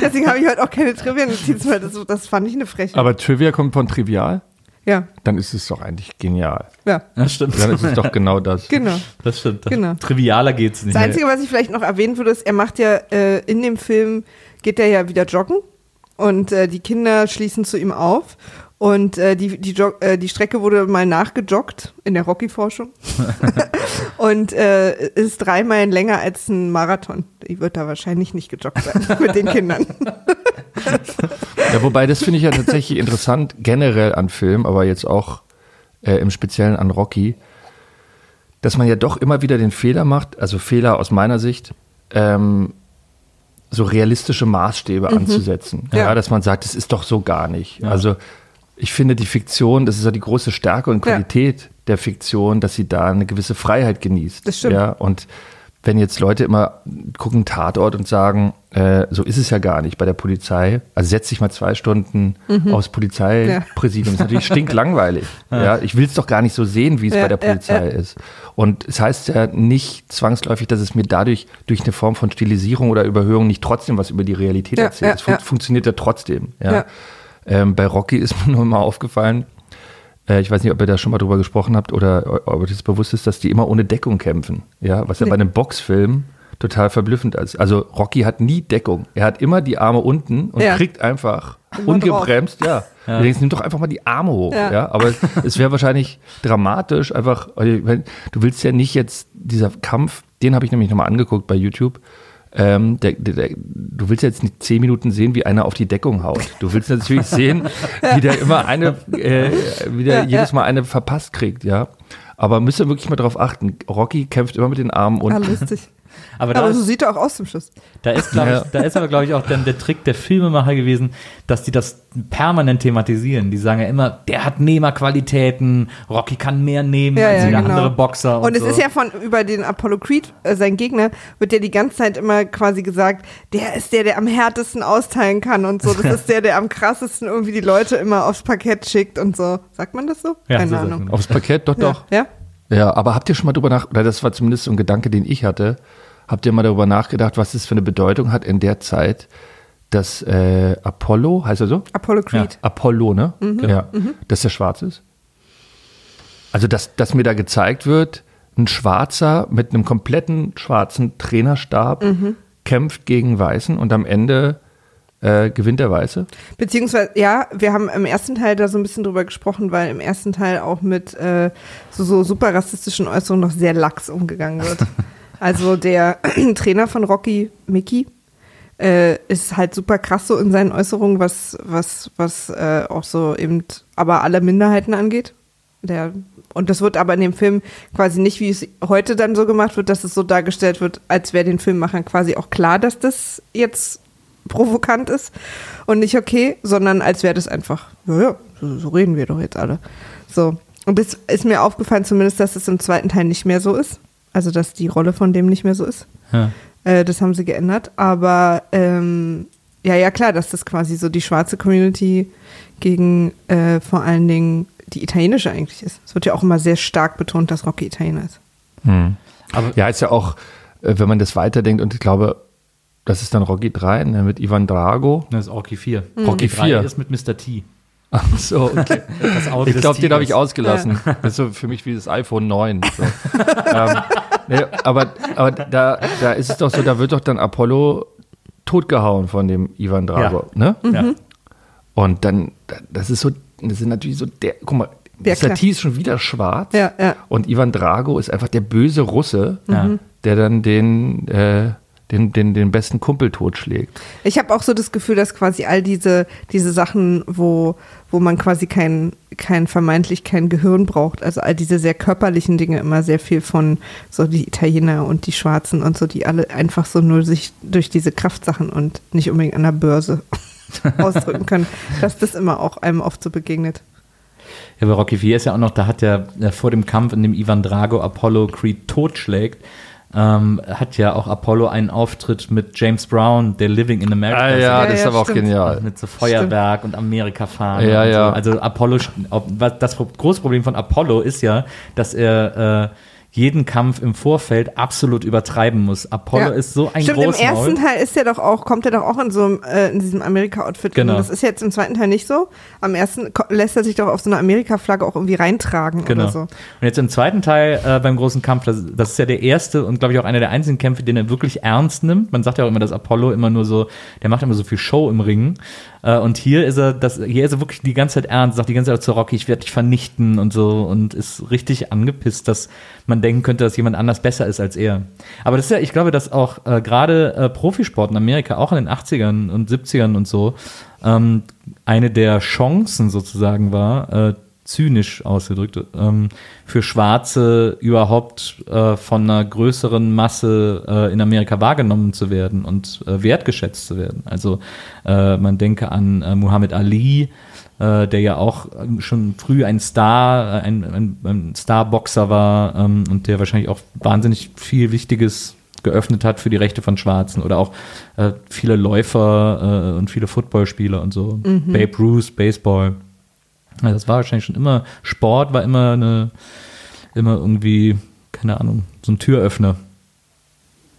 Deswegen habe ich heute auch keine Trivia-Notizen, weil das, das fand ich eine Frechheit. Aber Trivia kommt von Trivial? Ja, Dann ist es doch eigentlich genial. ja, Das stimmt. Dann ist es doch genau das. genau. Das stimmt. Genau. Trivialer geht's nicht. Das Einzige, was ich vielleicht noch erwähnen würde, ist, er macht ja äh, in dem Film, geht er ja wieder joggen und äh, die Kinder schließen zu ihm auf. Und äh, die, die, Jog äh, die Strecke wurde mal nachgejoggt in der Rocky-Forschung und äh, ist drei Meilen länger als ein Marathon. Die wird da wahrscheinlich nicht gejoggt sein mit den Kindern. Ja, wobei, das finde ich ja tatsächlich interessant, generell an Filmen, aber jetzt auch äh, im Speziellen an Rocky, dass man ja doch immer wieder den Fehler macht, also Fehler aus meiner Sicht, ähm, so realistische Maßstäbe anzusetzen. Ja. Ja. dass man sagt, es ist doch so gar nicht. Also ich finde die Fiktion, das ist ja die große Stärke und Ja. Qualität der Fiktion, dass sie da eine gewisse Freiheit genießt. Das stimmt. Ja, und wenn jetzt Leute immer gucken Tatort und sagen, äh, so ist es ja gar nicht bei der Polizei, also setz dich mal zwei Stunden aufs Polizeipräsidium, ist natürlich stinklangweilig. ja. ich will es doch gar nicht so sehen, wie es Ja, bei der ja, Polizei ja. ist. Und es heißt ja nicht zwangsläufig, dass es mir dadurch durch eine Form von Stilisierung oder Überhöhung nicht trotzdem was über die Realität Ja, erzählt. ja, es fun ja. funktioniert ja trotzdem. Ja. Ja. Ähm, bei Rocky ist mir nur mal aufgefallen, äh, ich weiß nicht, ob ihr da schon mal drüber gesprochen habt oder ob euch das bewusst ist, dass die immer ohne Deckung kämpfen. Ja, was ja Nee. bei einem Boxfilm total verblüffend ist. Also Rocky hat nie Deckung. Er hat immer die Arme unten und Ja. kriegt einfach Immer ungebremst, ja. Ja. Du denkst, nimm doch einfach mal die Arme hoch. Ja. Ja. Aber es wäre wahrscheinlich dramatisch, einfach, wenn- du willst ja nicht jetzt, dieser Kampf, den habe ich nämlich nochmal angeguckt bei YouTube. Ähm, der, der, du willst jetzt nicht zehn Minuten sehen, wie einer auf die Deckung haut. Du willst natürlich sehen, wie der immer eine, äh, wie der jedes. Mal eine verpasst kriegt, ja. Aber müsst ihr wirklich mal darauf achten. Rocky kämpft immer mit den Armen Ah, unten. lustig. Aber da Aber ist, so sieht er auch aus zum Schluss. Da ist, glaube Ja. ich, da ist aber, glaube ich, auch dann der Trick der Filmemacher gewesen, dass die das permanent thematisieren. Die sagen ja immer, der hat Nehmerqualitäten, Rocky kann mehr nehmen Ja, als ja, jeder genau. andere Boxer. Und, Und es so. ist ja von über den Apollo Creed, äh, sein Gegner, wird ja die ganze Zeit immer quasi gesagt, der ist der, der am härtesten austeilen kann und so. Das ist der, der am krassesten irgendwie die Leute immer aufs Parkett schickt und so. Sagt man das so? Ja, Keine so Ahnung. Aufs Parkett, doch, doch. Ja? Ja, aber habt ihr schon mal drüber nach, oder das war zumindest so ein Gedanke, den ich hatte, habt ihr mal darüber nachgedacht, was das für eine Bedeutung hat in der Zeit, dass äh, Apollo, heißt er so? Apollo Creed. Apollo, ne? Ja, dass der schwarz ist. Also, dass, dass mir da gezeigt wird, ein Schwarzer mit einem kompletten schwarzen Trainerstab kämpft gegen Weißen und am Ende äh, gewinnt der Weiße. Beziehungsweise, ja, wir haben im ersten Teil da so ein bisschen drüber gesprochen, weil im ersten Teil auch mit äh, so, so super rassistischen Äußerungen noch sehr lax umgegangen wird. also der Trainer von Rocky, Mickey, äh, ist halt super krass so in seinen Äußerungen, was, was, was äh, auch so eben aber alle Minderheiten angeht. Der, und das wird aber in dem Film quasi nicht, wie es heute dann so gemacht wird, dass es so dargestellt wird, als wäre den Filmemachern quasi auch klar, dass das jetzt provokant ist und nicht okay, sondern als wäre das einfach, ja, ja, so, so reden wir doch jetzt alle. So. Und das ist mir aufgefallen, zumindest, dass es im zweiten Teil nicht mehr so ist. Also, dass die Rolle von dem nicht mehr so ist. Ja. Äh, das haben sie geändert. Aber ähm, ja, ja, klar, dass das quasi so die schwarze Community gegen äh, vor allen Dingen die italienische eigentlich ist. Es wird ja auch immer sehr stark betont, dass Rocky Italiener ist. Aber Ja, ist ja auch, äh, wenn man das weiterdenkt und ich glaube, das ist dann Rocky 3 ne, mit Ivan Drago. das ist Rocky 4. Rocky Drei 4. ist mit Mr. T. Ach so, okay. Ich glaube, den habe ich ausgelassen. Das ist so für mich wie das iPhone 9. So. ähm, nee, aber aber da, da ist es doch so, da wird doch dann Apollo totgehauen von dem Ivan Drago. Ne? Ja. Und dann, da- das ist so, das ist natürlich so der, guck mal, Ja. T ist schon wieder schwarz. Ja, ja. Und Ivan Drago ist einfach der böse Russe, Ja. der dann den, äh, den, den, den besten Kumpel totschlägt. Ich habe auch so das Gefühl, dass quasi all diese, diese Sachen, wo, wo man quasi kein, kein vermeintlich kein Gehirn braucht, also all diese sehr körperlichen Dinge immer sehr viel von so die Italiener und die Schwarzen und so, die alle einfach so nur sich durch diese Kraftsachen und nicht unbedingt an der Börse ausdrücken können, dass das immer auch einem oft so begegnet. Ja, bei Rocky 4 ist ja auch noch, da hat ja äh, vor dem Kampf, in dem Ivan Drago Apollo Creed totschlägt, ähm, hat ja auch Apollo einen Auftritt mit James Brown, der Living in America. Ah, ja, Ja, das ist ja, aber auch stimmt. genial. Mit so Feuerwerk und Amerika fahren. Ja, und ja. So. Also Apollo, das große Problem von Apollo ist ja, dass er äh, jeden Kampf im Vorfeld absolut übertreiben muss. Apollo Ja. ist so ein Stimmt, im Großmaul. ersten Teil ist er doch auch, kommt er doch auch in so einem, äh, in diesem Amerika-Outfit. Genau. Das ist jetzt im zweiten Teil nicht so. Am ersten lässt er sich doch auf so eine Amerika-Flagge auch irgendwie reintragen Genau. oder so. Und jetzt im zweiten Teil äh, beim großen Kampf, das, das ist ja der erste und glaube ich auch einer der einzigen Kämpfe, den er wirklich ernst nimmt. Man sagt ja auch immer, dass Apollo immer nur so, der macht immer so viel Show im Ring. Äh, und hier ist er, das, hier ist er wirklich die ganze Zeit ernst, sagt die ganze Zeit zu Rocky, ich werde dich vernichten und so und ist richtig angepisst, dass man denken könnte, dass jemand anders besser ist als er. Aber das ist ja, ich glaube, dass auch äh, gerade äh, Profisport in Amerika, auch in den 80ern und 70ern und so, ähm, eine der Chancen sozusagen war, äh, zynisch ausgedrückt, ähm, für Schwarze überhaupt äh, von einer größeren Masse äh, in Amerika wahrgenommen zu werden und äh, wertgeschätzt zu werden. Also äh, man denke an äh, Muhammad Ali, äh, der ja auch ähm, schon früh ein Star, ein, ein, ein Starboxer war ähm, und der wahrscheinlich auch wahnsinnig viel Wichtiges geöffnet hat für die Rechte von Schwarzen oder auch viele Läufer und viele Footballspieler und so. Babe Ruth, Baseball. Ja, das war wahrscheinlich schon immer, Sport war immer eine, immer irgendwie, keine Ahnung, so ein Türöffner.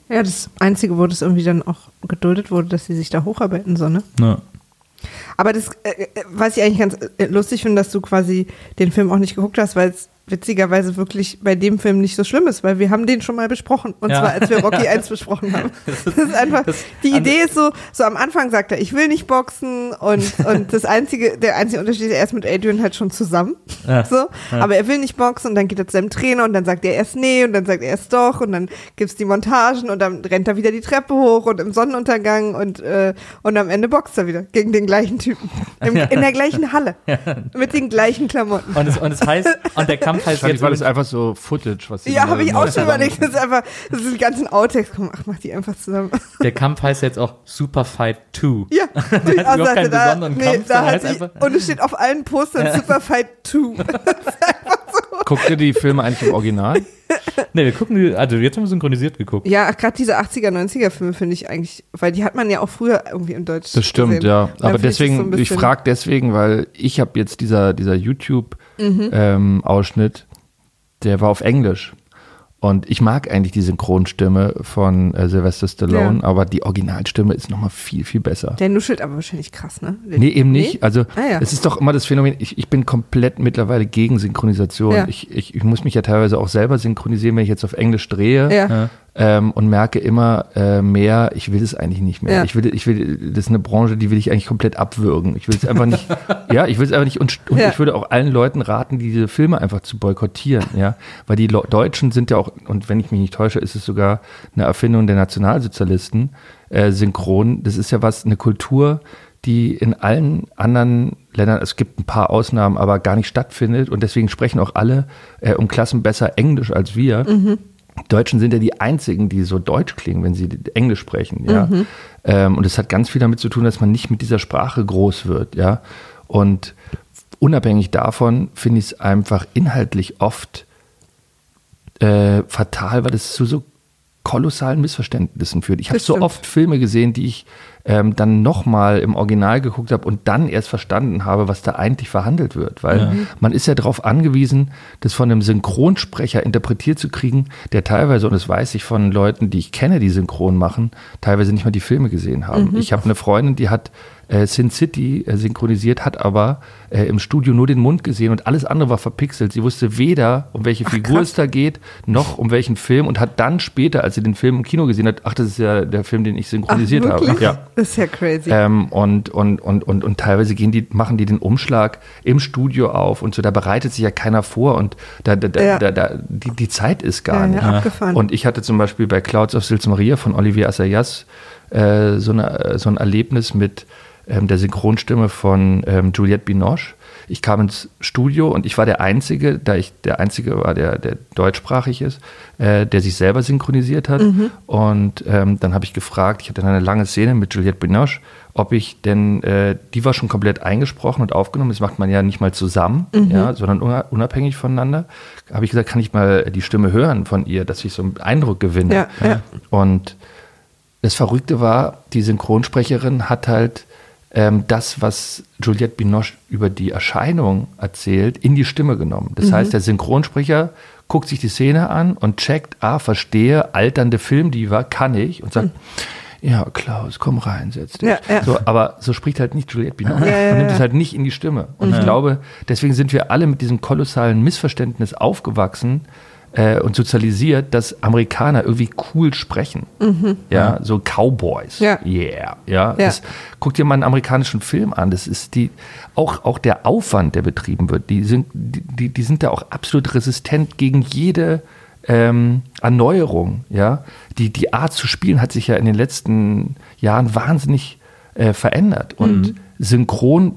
Ja, das Einzige, wo das irgendwie dann auch geduldet wurde, dass sie sich da hocharbeiten soll, ne? Ja. Aber das, äh, äh, was ich eigentlich ganz äh, lustig finde, dass du quasi den Film auch nicht geguckt hast, weil es witzigerweise wirklich bei dem Film nicht so schlimm ist, weil wir haben den schon mal besprochen. Und Ja. zwar, als wir Rocky 1 besprochen haben. Das ist einfach, das- die Idee ist so, so am Anfang sagt er, ich will nicht boxen und, und das einzige, der einzige Unterschied ist, er ist mit Adrian halt schon zusammen. Ja. So, aber er will nicht boxen und dann geht er zu seinem Trainer und dann sagt er erst nee und dann sagt er erst doch und dann gibt's die Montagen und dann rennt er wieder die Treppe hoch und im Sonnenuntergang und, äh, und am Ende boxt er wieder gegen den gleichen Typen. Im, in der gleichen Halle. Mit den gleichen Klamotten. Und, es, und es heißt, und der Kampf heißt Wahrscheinlich jetzt war das einfach so Footage, was sie Ja, habe ich auch schon überlegt. Das ist einfach, das sind die ganzen Outtakes. Komm, ach, mach die einfach zusammen. der Kampf heißt jetzt auch Super Fight 2. Ja, durchaus überhaupt keinen da, besonderen nee, Kampf, da hat heißt sie, einfach- und es steht auf allen Postern Super Fight 2. Guckt ihr die Filme eigentlich im Original? Ne, wir gucken, die- also jetzt haben wir synchronisiert geguckt. Ja, gerade diese 80er, 90er Filme finde ich eigentlich, weil die hat man ja auch früher irgendwie in Deutsch Das stimmt, gesehen. ja. Aber finde ich deswegen, so ich frage deswegen, weil ich habe jetzt dieser, dieser Mhm. YouTube-Ausschnitt, der war auf Englisch. Und ich mag eigentlich die Synchronstimme von äh, Sylvester Stallone, Ja. aber die Originalstimme ist nochmal viel, viel besser. Der nuschelt aber wahrscheinlich krass, ne? Nee, eben nicht. Also Ah, ja. es ist doch immer das Phänomen, ich, ich bin komplett mittlerweile gegen Synchronisation. Ja. Ich, ich, ich muss mich ja teilweise auch selber synchronisieren, wenn ich jetzt auf Englisch drehe Ja. Ähm, und merke immer äh, mehr, ich will es eigentlich nicht mehr. Ja. Ich will, ich will, das ist eine Branche, die will ich eigentlich komplett abwürgen. Ich will es einfach nicht, ja, ich will es einfach nicht und, und Ja. ich würde auch allen Leuten raten, diese Filme einfach zu boykottieren, ja, weil die Lo Deutschen sind ja auch, und wenn ich mich nicht täusche, ist es sogar eine Erfindung der Nationalsozialisten, äh, synchron, das ist ja was, eine Kultur, die in allen anderen Ländern, es gibt ein paar Ausnahmen, aber gar nicht stattfindet und deswegen sprechen auch alle äh, um Klassen besser Englisch als wir. Deutschen sind ja die einzigen, die so deutsch klingen, wenn sie Englisch sprechen, ja. Ähm, und es hat ganz viel damit zu tun, dass man nicht mit dieser Sprache groß wird, ja. Und unabhängig davon finde ich es einfach inhaltlich oft äh, fatal, weil es zu so kolossalen Missverständnissen führt. Ich habe so oft Filme gesehen, die ich ähm, dann nochmal im Original geguckt habe und dann erst verstanden habe, was da eigentlich verhandelt wird. Weil man ist ja darauf angewiesen, das von einem Synchronsprecher interpretiert zu kriegen, der teilweise, und das weiß ich von Leuten, die ich kenne, die synchron machen, teilweise nicht mal die Filme gesehen haben. Ich habe eine Freundin, die hat äh, Sin City äh, synchronisiert, hat aber äh, im Studio nur den Mund gesehen und alles andere war verpixelt. Sie wusste weder, um welche Figur es da geht, noch um welchen Film und hat dann später, als sie den Film im Kino gesehen hat, ach, das ist ja der Film, den ich synchronisiert habe. wirklich? Ja. Das ist ja crazy. Ähm, und, und, und, und, und teilweise gehen die, machen die den Umschlag im Studio auf und so, da bereitet sich ja keiner vor und da, da, da, Ja. da, da die, die Zeit ist gar Ja, nicht. ja, abgefahren. Und ich hatte zum Beispiel bei Clouds of Sils Maria von Olivier Assayas äh, so, eine, äh, so ein Erlebnis mit ähm, der Synchronstimme von ähm, Juliette Binoche. Ich kam ins Studio und ich war der Einzige, da ich der Einzige war, der, der deutschsprachig ist, äh, der sich selber synchronisiert hat. Und ähm, dann habe ich gefragt, ich hatte dann eine lange Szene mit Juliette Binoche, ob ich denn, äh, die war schon komplett eingesprochen und aufgenommen, das macht man ja nicht mal zusammen, ja, sondern una- unabhängig voneinander. Habe ich gesagt, kann ich mal die Stimme hören von ihr, dass ich so einen Eindruck gewinne. Ja, ja. Und das Verrückte war, die Synchronsprecherin hat halt ähm, das, was Juliette Binoche über die Erscheinung erzählt, in die Stimme genommen. Das heißt, der Synchronsprecher guckt sich die Szene an und checkt, ah, verstehe, alternde Filmdiva, kann ich und sagt, ja, Klaus, komm rein, setz dich. Ja, ja. So, aber so spricht halt nicht Juliette Binoche. Ja, Man nimmt es halt nicht in die Stimme. Und ich glaube, deswegen sind wir alle mit diesem kolossalen Missverständnis aufgewachsen äh, und sozialisiert, dass Amerikaner irgendwie cool sprechen. Ja, so Cowboys. Mhm. Ja. Yeah. Ja. Ja. Das, guck dir mal einen amerikanischen Film an. Das ist die, auch, auch der Aufwand, der betrieben wird, die sind, die, die, sind da auch absolut resistent gegen jede ähm, Erneuerung. Ja. Die, die Art zu spielen hat sich ja in den letzten Jahren wahnsinnig äh, verändert. Und synchron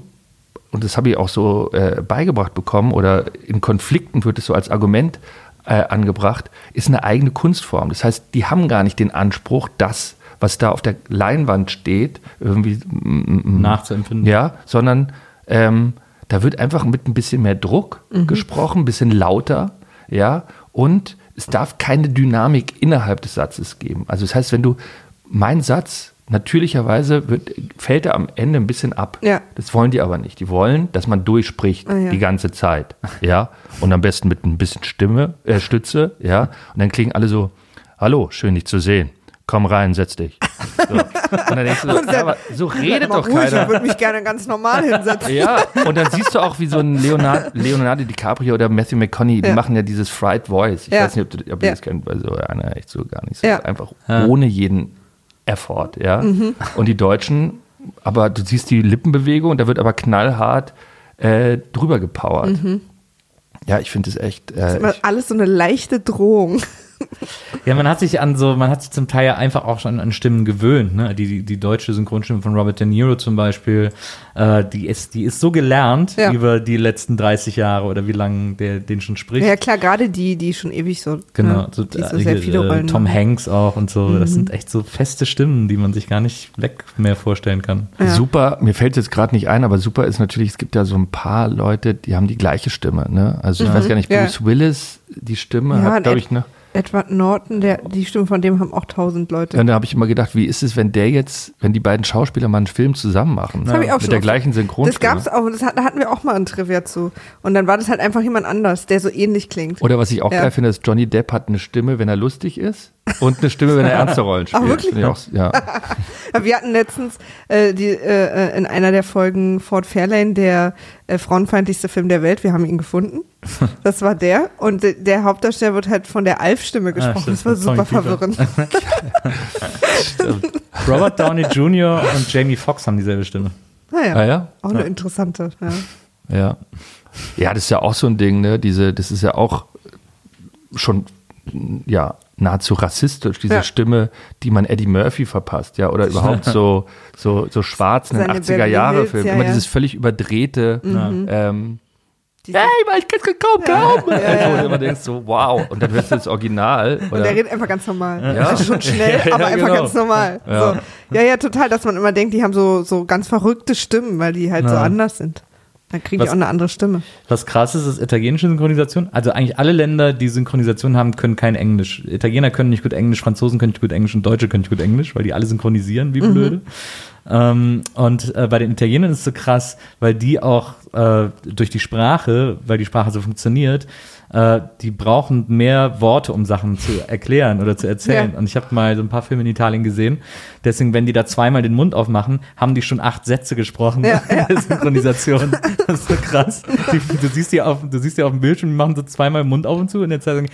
und das habe ich auch so äh, beigebracht bekommen oder in Konflikten wird es so als Argument äh, angebracht, ist eine eigene Kunstform. Das heißt, die haben gar nicht den Anspruch, das, was da auf der Leinwand steht, irgendwie mm, mm, Nachzuempfinden. ja, sondern ähm, da wird einfach mit ein bisschen mehr Druck gesprochen, ein bisschen lauter, ja, und es darf keine Dynamik innerhalb des Satzes geben. Also das heißt, wenn du mein Satz natürlicherweise wird, fällt er am Ende ein bisschen ab. Ja. Das wollen die aber nicht. Die wollen, dass man durchspricht Ah, ja. die ganze Zeit, ja, und am besten mit ein bisschen Stimme, äh, Stütze, ja, und dann klingen alle so: Hallo, schön dich zu sehen. Komm rein, setz dich. So. Und dann denkst du so, ja, aber so redet doch ruhig, keiner. ich würde mich gerne ganz normal hinsetzen. Ja, und dann siehst du auch, wie so ein Leonardo, Leonardo DiCaprio oder Matthew McConaughey, die Ja. machen ja dieses Fried Voice. Ich Ja. weiß nicht, ob, du, ob ihr das kennt, weil so einer echt so gar nicht so. Ja. Einfach ohne jeden Effort, ja. Und die Deutschen, aber du siehst die Lippenbewegung, da wird aber knallhart äh, drüber gepowert. Ja, ich finde es echt. Äh, Immer ich, Alles so eine leichte Drohung. Ja, man hat sich an so, man hat sich zum Teil ja einfach auch schon an Stimmen gewöhnt. Ne? Die, die, die deutsche Synchronstimme von Robert De Niro zum Beispiel, äh, die, ist, die ist so gelernt Ja. über die letzten 30 Jahre oder wie lange der den schon spricht. Ja, klar, gerade die, die schon ewig so. Genau, ne, so, die so äh, sehr viele äh, Rollen. Tom. Hanks auch und so. Das sind echt so feste Stimmen, die man sich gar nicht weg mehr vorstellen kann. Ja. Super, mir fällt jetzt gerade nicht ein, aber super ist natürlich, es gibt ja so ein paar Leute, die haben die gleiche Stimme. Ne? Also ich weiß gar nicht, Ja. Bruce Willis, die Stimme Ja, hat, glaube ich, ne? Edward Norton, der, die Stimme von dem haben auch tausend Leute. Und da habe ich immer gedacht, wie ist es, wenn der jetzt, wenn die beiden Schauspieler mal einen Film zusammen machen? Das hab ich auch mit schon der oft- gleichen Das Synchronstimme. gab's auch, das hat, da hatten wir auch mal ein Trivia zu. Und dann war das halt einfach jemand anders, der so ähnlich klingt. Oder was ich auch Ja. geil finde, ist, Johnny Depp hat eine Stimme, wenn er lustig ist und eine Stimme, wenn er ernste Rollen spielt. wirklich? Finde ich auch, ja. Ja, Wir hatten letztens äh, die, äh, äh, in einer der Folgen Ford Fairlane, der äh, frauenfeindlichste Film der Welt. Wir haben ihn gefunden. Das war der. Und de- der Hauptdarsteller wird halt von der Alf-Stimme gesprochen. stimmt, das war super verwirrend. Robert Downey Jr. und Jamie Foxx haben dieselbe Stimme. Naja, Ah ja? auch eine interessante. Ja. Ja. Ja, das ist ja auch so ein Ding, ne? Diese, das ist ja auch schon ja nahezu rassistisch, diese Ja. Stimme, die man Eddie Murphy verpasst, ja, oder überhaupt so, so, so schwarz in den Seine 80er Jahre Beverly Film. Hills, ja, Immer ja. dieses völlig überdrehte, ähm, Diese- hey, Mann, ich kann's kaum glauben. Also, wo du immer denkst so, wow. Und dann hörst du das Original. Und Oder, der redet einfach ganz normal. Ja. Also schon schnell, Ja, aber einfach genau. ganz normal. Ja. So. ja, ja, total, dass man immer denkt, die haben so, so ganz verrückte Stimmen, weil die halt so Ja. anders sind. Dann kriegen die Was- auch eine andere Stimme. Was krass ist, ist italienische Synchronisation. Also eigentlich alle Länder, die Synchronisation haben, können kein Englisch. Italiener können nicht gut Englisch, Franzosen können nicht gut Englisch und Deutsche können nicht gut Englisch, weil die alle synchronisieren, wie blöde. Ähm, und äh, bei den Italienern ist es so krass, weil die auch äh, durch die Sprache, weil die Sprache so funktioniert, äh, die brauchen mehr Worte, um Sachen zu erklären oder zu erzählen. Ja. Und ich habe mal so ein paar Filme in Italien gesehen. Deswegen, wenn die da zweimal den Mund aufmachen, haben die schon acht Sätze gesprochen Ja, in der Synchronisation. Das ist so krass. Die, du, siehst die auf, du siehst die auf dem Bildschirm, die machen so zweimal den Mund auf und zu und in der Zeit sagen,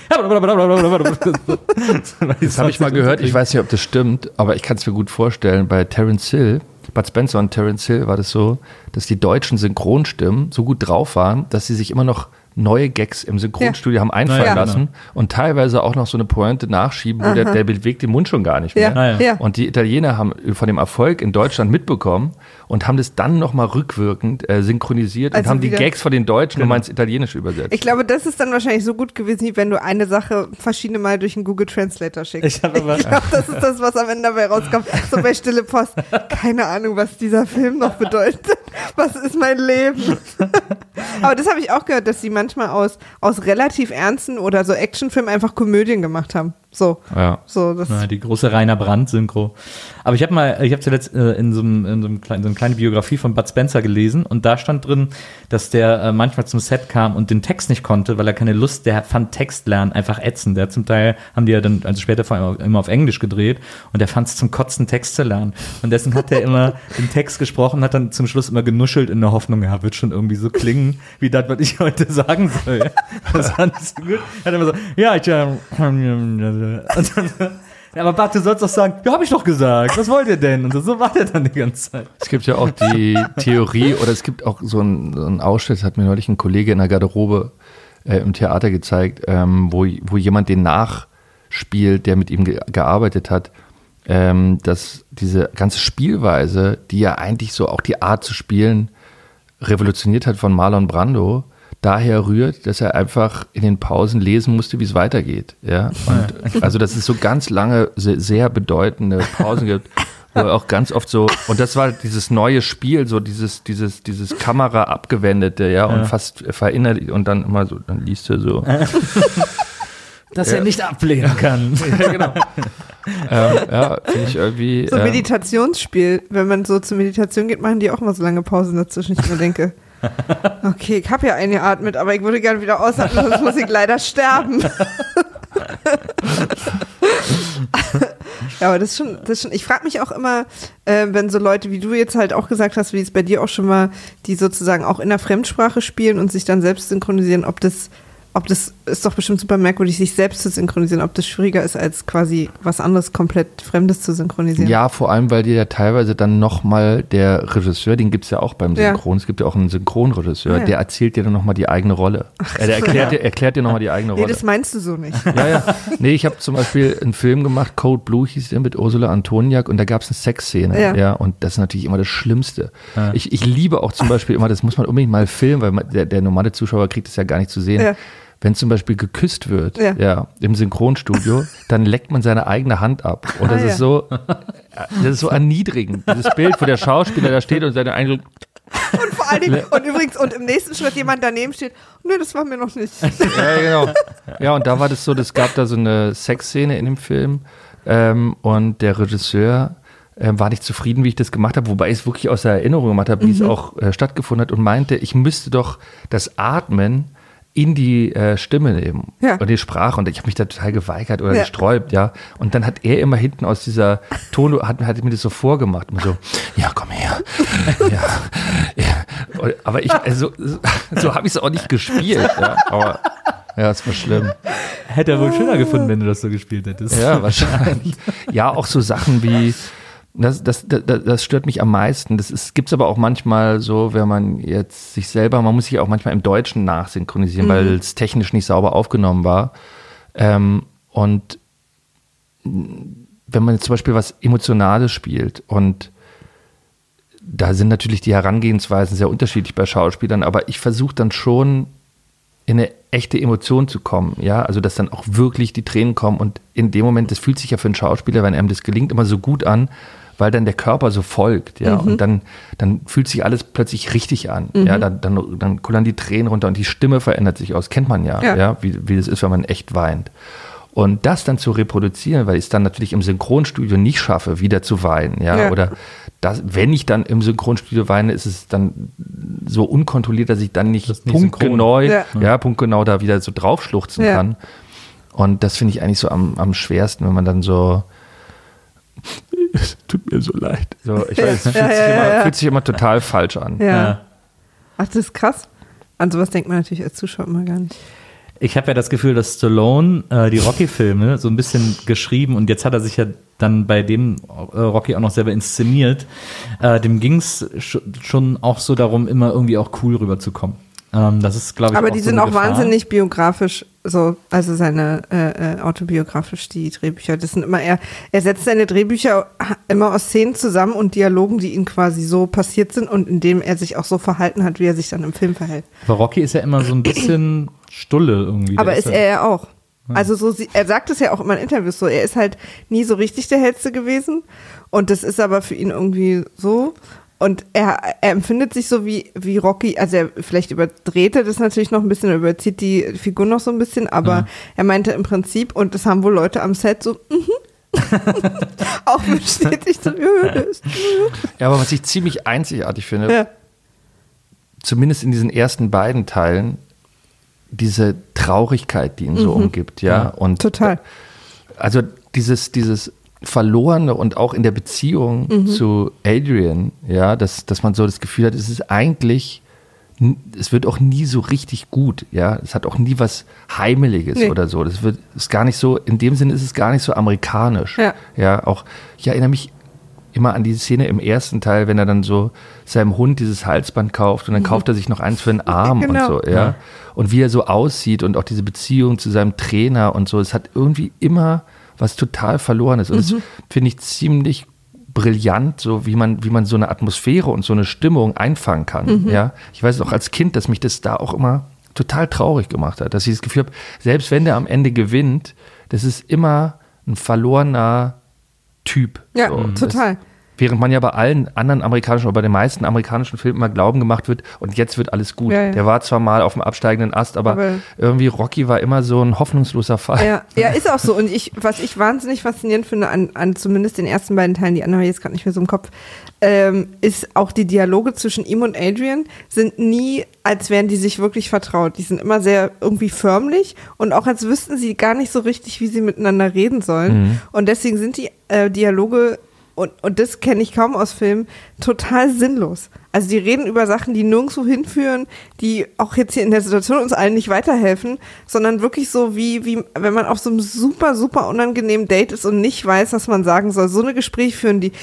das habe ich mal gehört, ich weiß nicht, ob das stimmt, aber ich kann es mir gut vorstellen, bei Terence Hill, Bud Spencer und Terence Hill war das so, dass die deutschen Synchronstimmen so gut drauf waren, dass sie sich immer noch neue Gags im Synchronstudio haben einfallen Ja, genau. lassen und teilweise auch noch so eine Pointe nachschieben, wo der, der bewegt den Mund schon gar nicht mehr. Ja, ja. ja. Und die Italiener haben von dem Erfolg in Deutschland mitbekommen und haben das dann nochmal rückwirkend äh, synchronisiert Also und haben die Gags von den Deutschen Genau. nochmal ins Italienische übersetzt. Ich glaube, das ist dann wahrscheinlich so gut gewesen, wie wenn du eine Sache verschiedene Mal durch einen Google Translator schickst. Ich Ich glaube, das ist das, was am Ende dabei rauskommt. So bei Stille Post. Keine Ahnung, was dieser Film noch bedeutet. Was ist mein Leben? Aber das habe ich auch gehört, dass sie manchmal aus, aus relativ ernsten oder so Actionfilmen einfach Komödien gemacht haben. So. ja. So, das, Na, die große Rainer Brandt-Synchro. Aber ich habe mal, ich habe zuletzt äh, in, so einem, in so, einem kleinen, so eine kleine Biografie von Bud Spencer gelesen und da stand drin, dass der äh, manchmal zum Set kam und den Text nicht konnte, weil er keine Lust, der fand Textlernen einfach ätzend. Der zum Teil, haben die ja dann, also später vor allem immer auf Englisch gedreht und der fand es zum Kotzen, Text zu lernen. Und deswegen hat er immer den Text gesprochen, hat dann zum Schluss immer genuschelt in der Hoffnung, ja, wird schon irgendwie so klingen, wie das, was ich heute sagen soll. Das fand ich so gut. Hat immer so, ja, ich, ähm, dann, aber Bart, du sollst doch sagen, ja, hab ich doch gesagt, was wollt ihr denn? Und so, so war der dann die ganze Zeit. Es gibt ja auch die Theorie, oder es gibt auch so einen, so einen Ausschnitt, das hat mir neulich ein Kollege in der Garderobe äh, im Theater gezeigt, ähm, wo, wo jemand den nachspielt, der mit ihm ge gearbeitet hat, ähm, dass diese ganze Spielweise, die ja eigentlich so auch die Art zu spielen revolutioniert hat von Marlon Brando, daher rührt, dass er einfach in den Pausen lesen musste, wie es weitergeht. Ja? Und, also, dass es so ganz lange, sehr, sehr bedeutende Pausen gibt, wo er auch ganz oft so, und das war dieses neue Spiel, so dieses, dieses, dieses Kamera abgewendete, ja, und fast verinnerlicht, und dann immer so, dann liest er so. Dass er nicht ablehnen kann. ja, genau. ähm, ja, finde ich irgendwie. so ähm, Meditationsspiel. Wenn man so zur Meditation geht, machen die auch mal so lange Pausen dazwischen. Ich mir denke, okay, ich habe ja eingeatmet, aber ich würde gerne wieder ausatmen, sonst muss ich leider sterben. ja, aber das ist schon, das ist schon ich frage mich auch immer, äh, wenn so Leute, wie du jetzt halt auch gesagt hast, wie es bei dir auch schon mal, die sozusagen auch in der Fremdsprache spielen und sich dann selbst synchronisieren, ob das ob das ist doch bestimmt super merkwürdig, sich selbst zu synchronisieren, ob das schwieriger ist, als quasi was anderes komplett Fremdes zu synchronisieren. Ja, vor allem, weil dir ja teilweise dann nochmal der Regisseur, den gibt es ja auch beim Ja. Synchron, es gibt ja auch einen Synchronregisseur, ja. der erzählt dir dann nochmal die eigene Rolle. Äh, der erklärt, dir, erklärt dir nochmal die eigene Nee, Rolle. das meinst du so nicht. Ja, ja. Nee, ich habe zum Beispiel einen Film gemacht, Code Blue hieß der mit Ursula Antoniak und da gab es eine Sexszene. Ja. Ja. und das ist natürlich immer das Schlimmste. Ich, ich liebe auch zum Beispiel immer, das muss man unbedingt mal filmen, weil man, der, der normale Zuschauer kriegt das ja gar nicht zu sehen. Ja. Wenn zum Beispiel geküsst wird, Ja. ja. im Synchronstudio, dann leckt man seine eigene Hand ab. Und das Ah, ja. ist so, das ist so erniedrigend. Dieses Bild, wo der Schauspieler da steht und seine eigene Und vor allen Dingen, und übrigens, und im nächsten Schritt jemand daneben steht, nee, das war mir noch nicht. Ja, genau. Ja, und da war das so, es gab da so eine Sexszene in dem Film ähm, und der Regisseur ähm, war nicht zufrieden, wie ich das gemacht habe, wobei ich es wirklich aus der Erinnerung gemacht habe, wie es auch äh, stattgefunden hat und meinte, ich müsste doch das Atmen in die äh, Stimme nehmen Ja. und die Sprache und ich habe mich da total geweigert oder Ja. gesträubt, ja. Und dann hat er immer hinten aus dieser Ton, hat, hat mir das so vorgemacht, immer so, ja, komm her, ja, ja. Und, aber ich, also, so, so habe ich es auch nicht gespielt, ja. Aber ja, es war schlimm. Hätte er wohl schöner gefunden, wenn du das so gespielt hättest. Ja, wahrscheinlich. Ja, auch so Sachen wie, das, das, das, das stört mich am meisten. Das ist, gibt's aber auch manchmal so, wenn man jetzt sich selber, man muss sich auch manchmal im Deutschen nachsynchronisieren, weil es technisch nicht sauber aufgenommen war. Ähm, und wenn man jetzt zum Beispiel was Emotionales spielt und da sind natürlich die Herangehensweisen sehr unterschiedlich bei Schauspielern, aber ich versuche dann schon in eine echte Emotion zu kommen, ja, also dass dann auch wirklich die Tränen kommen und in dem Moment, das fühlt sich ja für einen Schauspieler, wenn einem das gelingt, immer so gut an, weil dann der Körper so folgt, ja, und dann, dann fühlt sich alles plötzlich richtig an, ja, dann, dann, dann kullern die Tränen runter und die Stimme verändert sich aus, kennt man ja, Ja. ja, wie, wie das ist, wenn man echt weint. Und das dann zu reproduzieren, weil ich es dann natürlich im Synchronstudio nicht schaffe, wieder zu weinen, ja, Ja. oder das, wenn ich dann im Synchronstudio weine, ist es dann so unkontrolliert, dass ich dann nicht, nicht punktgenau, ja. Ja. punktgenau da wieder so draufschluchzen Ja. kann. Und das finde ich eigentlich so am, am schwersten, wenn man dann so es tut mir so leid. So, ich weiß, es fühlt, Ja, sich ja, immer, fühlt sich immer total falsch an. Ja. Ja. Ach, das ist krass. An sowas denkt man natürlich als Zuschauer immer gar nicht. Ich habe ja das Gefühl, dass Stallone äh, die Rocky-Filme so ein bisschen geschrieben und jetzt hat er sich ja dann bei dem äh, Rocky auch noch selber inszeniert. Äh, dem ging es sch schon auch so darum, immer irgendwie auch cool rüberzukommen. Ähm, das ist, glaube ich, Aber die so sind auch Gefahr. wahnsinnig biografisch, so, also seine äh, äh, autobiografisch, die Drehbücher. Das sind immer er, er setzt seine Drehbücher immer aus Szenen zusammen und Dialogen, die ihm quasi so passiert sind und in dem er sich auch so verhalten hat, wie er sich dann im Film verhält. Aber Rocky ist ja immer so ein bisschen stulle irgendwie. Aber ist er ja auch. Also so, er sagt es ja auch immer in Interviews so, er ist halt nie so richtig der Hellste gewesen und das ist aber für ihn irgendwie so und er, er empfindet sich so wie, wie Rocky, also er vielleicht überdreht er das natürlich noch ein bisschen, er überzieht die Figur noch so ein bisschen, aber Ja. er meinte im Prinzip, und das haben wohl Leute am Set so, mhm. auch bestätigt, so, ja, aber was ich ziemlich einzigartig finde, ja. zumindest in diesen ersten beiden Teilen, diese Traurigkeit, die ihn so umgibt, ja. Ja, und total. also dieses, dieses Verlorene und auch in der Beziehung Mhm. zu Adrian, ja, dass, dass man so das Gefühl hat, es ist eigentlich, es wird auch nie so richtig gut, ja. Es hat auch nie was Heimeliges Nee. oder so. Das wird, ist gar nicht so, in dem Sinne ist es gar nicht so amerikanisch. Ja. Ja, auch, ich erinnere mich immer an die Szene im ersten Teil, wenn er dann so seinem Hund dieses Halsband kauft und dann kauft er sich noch eins für den Arm Genau. und so, ja. Und wie er so aussieht und auch diese Beziehung zu seinem Trainer und so, es hat irgendwie immer was total Verlorenes. Und das finde ich ziemlich brillant, so wie man, wie man so eine Atmosphäre und so eine Stimmung einfangen kann. Ja, ich weiß auch als Kind, dass mich das da auch immer total traurig gemacht hat, dass ich das Gefühl habe, selbst wenn der am Ende gewinnt, das ist immer ein verlorener Typ. Ja, So, total. Das, während man ja bei allen anderen amerikanischen oder bei den meisten amerikanischen Filmen immer Glauben gemacht wird und jetzt wird alles gut. Ja, ja. Der war zwar mal auf dem absteigenden Ast, aber, Aber- irgendwie Rocky war immer so ein hoffnungsloser Fall. Ja, ja, ist auch so. Und ich, was ich wahnsinnig faszinierend finde an, an zumindest den ersten beiden Teilen, die anderen habe ich jetzt gerade nicht mehr so im Kopf, ähm, ist auch die Dialoge zwischen ihm und Adrian sind nie, als wären die sich wirklich vertraut. Die sind immer sehr irgendwie förmlich und auch als wüssten sie gar nicht so richtig, wie sie miteinander reden sollen. Und deswegen sind die äh, Dialoge und, und das kenne ich kaum aus Filmen, total sinnlos. Also die reden über Sachen, die nirgendwo hinführen, die auch jetzt hier in der Situation uns allen nicht weiterhelfen, sondern wirklich so wie, wie wenn man auf so einem super, super unangenehmen Date ist und nicht weiß, was man sagen soll. So eine Gespräche führen, die,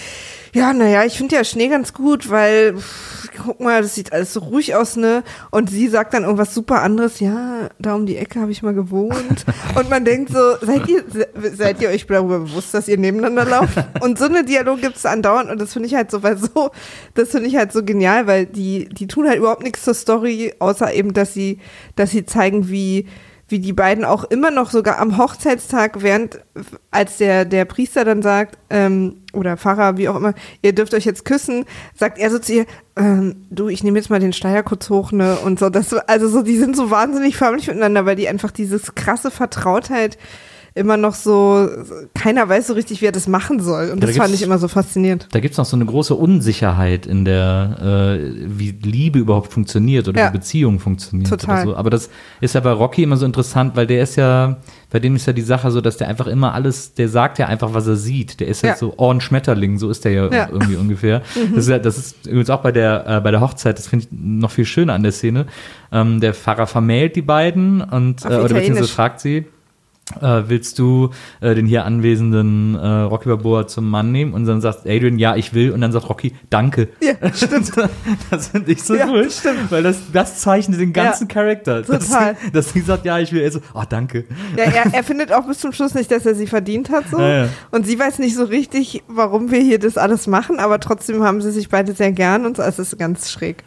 ja, naja, ich finde ja Schnee ganz gut, weil, pff, guck mal, das sieht alles so ruhig aus, ne? Und sie sagt dann irgendwas super anderes, ja, da um die Ecke habe ich mal gewohnt. Und man denkt so, seid ihr, se- seid ihr euch darüber bewusst, dass ihr nebeneinander lauft? Und so eine Dialog gibt es andauernd und das finde ich halt so, weil so, das finde ich halt so genial, weil die, die tun halt überhaupt nichts zur Story, außer eben, dass sie, dass sie zeigen, wie, wie die beiden auch immer noch sogar am Hochzeitstag, während als der, der Priester dann sagt, ähm, oder Pfarrer, wie auch immer, ihr dürft euch jetzt küssen, sagt er so zu ihr, ähm, du, ich nehme jetzt mal den Steier kurz hoch, ne? Und so, das, also so, die sind so wahnsinnig förmlich miteinander, weil die einfach dieses krasse Vertrautheit immer noch so, keiner weiß so richtig, wie er das machen soll. Und Ja, da das fand ich immer so faszinierend. Da gibt es noch so eine große Unsicherheit in der, äh, wie Liebe überhaupt funktioniert oder Ja. wie Beziehung funktioniert. Total. Oder so. Aber das ist ja bei Rocky immer so interessant, weil der ist ja, bei dem ist ja die Sache so, dass der einfach immer alles, der sagt ja einfach, was er sieht. Der ist ja, Ja. so Ohren Schmetterling, so ist der ja, Ja. Mhm. irgendwie ungefähr. Das, ist ja, das ist übrigens auch bei der, äh, bei der Hochzeit, das finde ich noch viel schöner an der Szene. Ähm, der Pfarrer vermählt die beiden und, Auf äh, oder beziehungsweise fragt sie, äh, willst du äh, den hier anwesenden äh, Rocky Balboa zum Mann nehmen? Und dann sagt Adrian, ja, ich will. Und dann sagt Rocky, danke. Ja, stimmt. das finde ich so Ja, cool. stimmt. Weil das, das zeichnet den ganzen Charakter. Dass total. sie, dass sie sagt, ja, ich will. Er so, ah, danke. Ja, er, er findet auch bis zum Schluss nicht, dass er sie verdient hat so. Ja, ja. Und sie weiß nicht so richtig, warum wir hier das alles machen, aber trotzdem haben sie sich beide sehr gern und so. Es ist ganz schräg.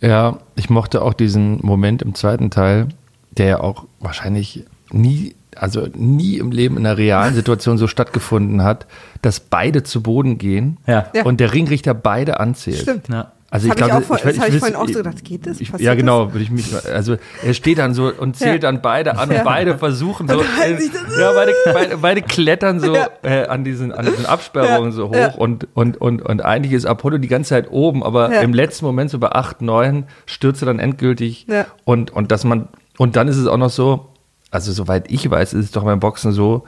Ja, ich mochte auch diesen Moment im zweiten Teil, der ja auch wahrscheinlich nie, also nie im Leben in einer realen Situation so stattgefunden hat, dass beide zu Boden gehen Ja. Und der Ringrichter beide anzählt. Stimmt. Ja. Also Das ich ich glaube, auch vor- das will- hab ich will- vorhin auch so gedacht, geht das? Ich, ja, genau, würde ich mich, also er steht dann so und zählt Ja. dann beide an Ja. und beide versuchen so, äh, das- ja, beide, beide, beide klettern so Ja. äh, an diesen, an diesen Absperrungen Ja. so hoch Ja. und, und, und, und eigentlich ist Apollo die ganze Zeit oben, aber Ja. im letzten Moment so bei 8, 9 stürzt er dann endgültig Ja. und, und dass man, und dann ist es auch noch so, also soweit ich weiß, ist es doch beim Boxen so,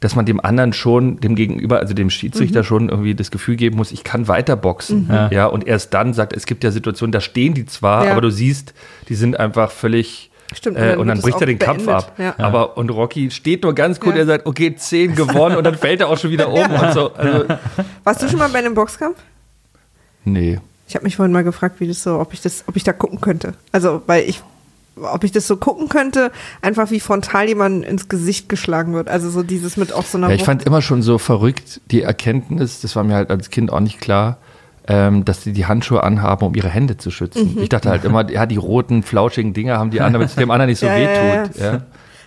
dass man dem anderen schon, dem Gegenüber, also dem Schiedsrichter Mhm. schon irgendwie das Gefühl geben muss, ich kann weiter boxen. Ja. Ja, und erst dann sagt, es gibt ja Situationen, da stehen die zwar, Ja. aber du siehst, die sind einfach völlig. Stimmt, Äh, und dann wird es bricht er den Kampf beendet. ab. Ja. Aber und Rocky steht nur ganz kurz, Ja. er sagt, okay, 10 gewonnen und dann fällt er auch schon wieder um und so. Also, Warst du schon mal bei einem Boxkampf? nee. Ich habe mich vorhin mal gefragt, wie das so, ob ich das, ob ich da gucken könnte. Also, weil ich, ob ich das so gucken könnte, einfach wie frontal jemand ins Gesicht geschlagen wird. Also so dieses mit auch so einer Ja, ich fand immer schon so verrückt die Erkenntnis, das war mir halt als Kind auch nicht klar, ähm, dass die die Handschuhe anhaben, um ihre Hände zu schützen. Mhm. Ich dachte halt immer, ja, die roten, flauschigen Dinger haben die an, damit es dem anderen nicht so ja, wehtut. ja, Ja,